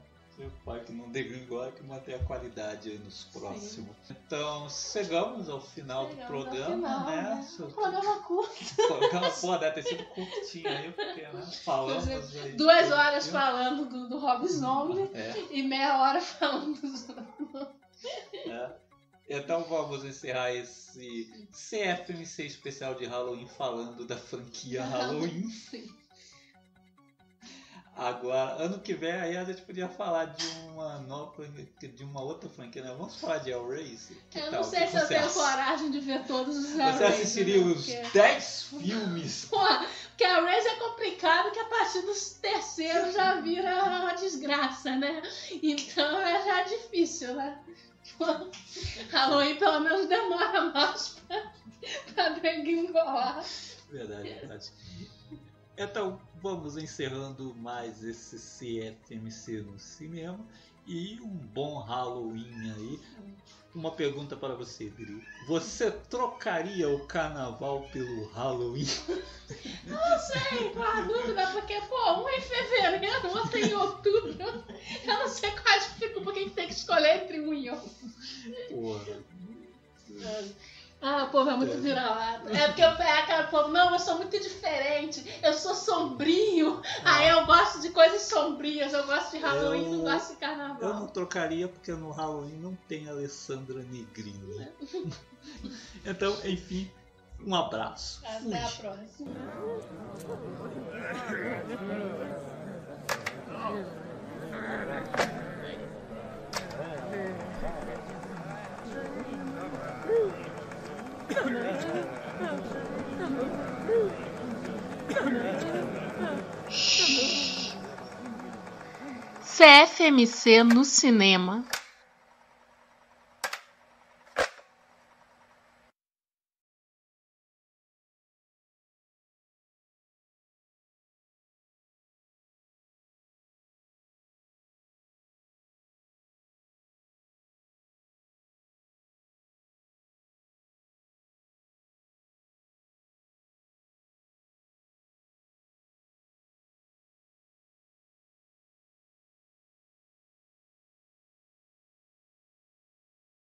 Para que não degringole, que mantenha a qualidade aí nos próximos. Então, chegamos ao final do Chegamos ao programa, final, né? né? Um programa curto. Programa, pô, deve ter sido curtinho aí, porque, né? Falamos aí. Duas horas falando do, do Rob Zombie É, e meia hora falando dos é. Então vamos encerrar esse CFMC especial de Halloween falando da franquia Halloween. Sim. Agora, ano que vem aí a gente podia falar de uma nova, de uma outra franquia, né? Vamos falar de Hellraiser? Que Eu tal? não sei que se eu você tenho coragem de ver todos os Você Hellraiser, assistiria né? os Porque- 10 filmes? Porra, porque a Raze é complicado que a partir dos terceiros já vira uma desgraça, né? Então é já difícil, né? Halloween pelo menos demora mais pra, pra degringolar. Verdade, verdade. Então vamos encerrando mais esse CFMC no cinema e um bom Halloween aí. Uma pergunta para você, Dri. Você trocaria o carnaval pelo Halloween? Não sei, qual a dúvida, porque, pô, um é em fevereiro, outro é em outubro. Eu não sei quais fico, porque tem que escolher entre um e outro. Porra. Ah, o povo é muito vira-lata. É porque eu pego aquela povo, não, eu sou muito diferente, eu sou sombrio. Aí eu gosto de coisas sombrias, eu gosto de Halloween, Eu- não gosto de Eu carnaval. não trocaria porque no Halloween não tem Alessandra Negrini. né? então, enfim, um abraço. Até a Fui. próxima. CFMC no cinema.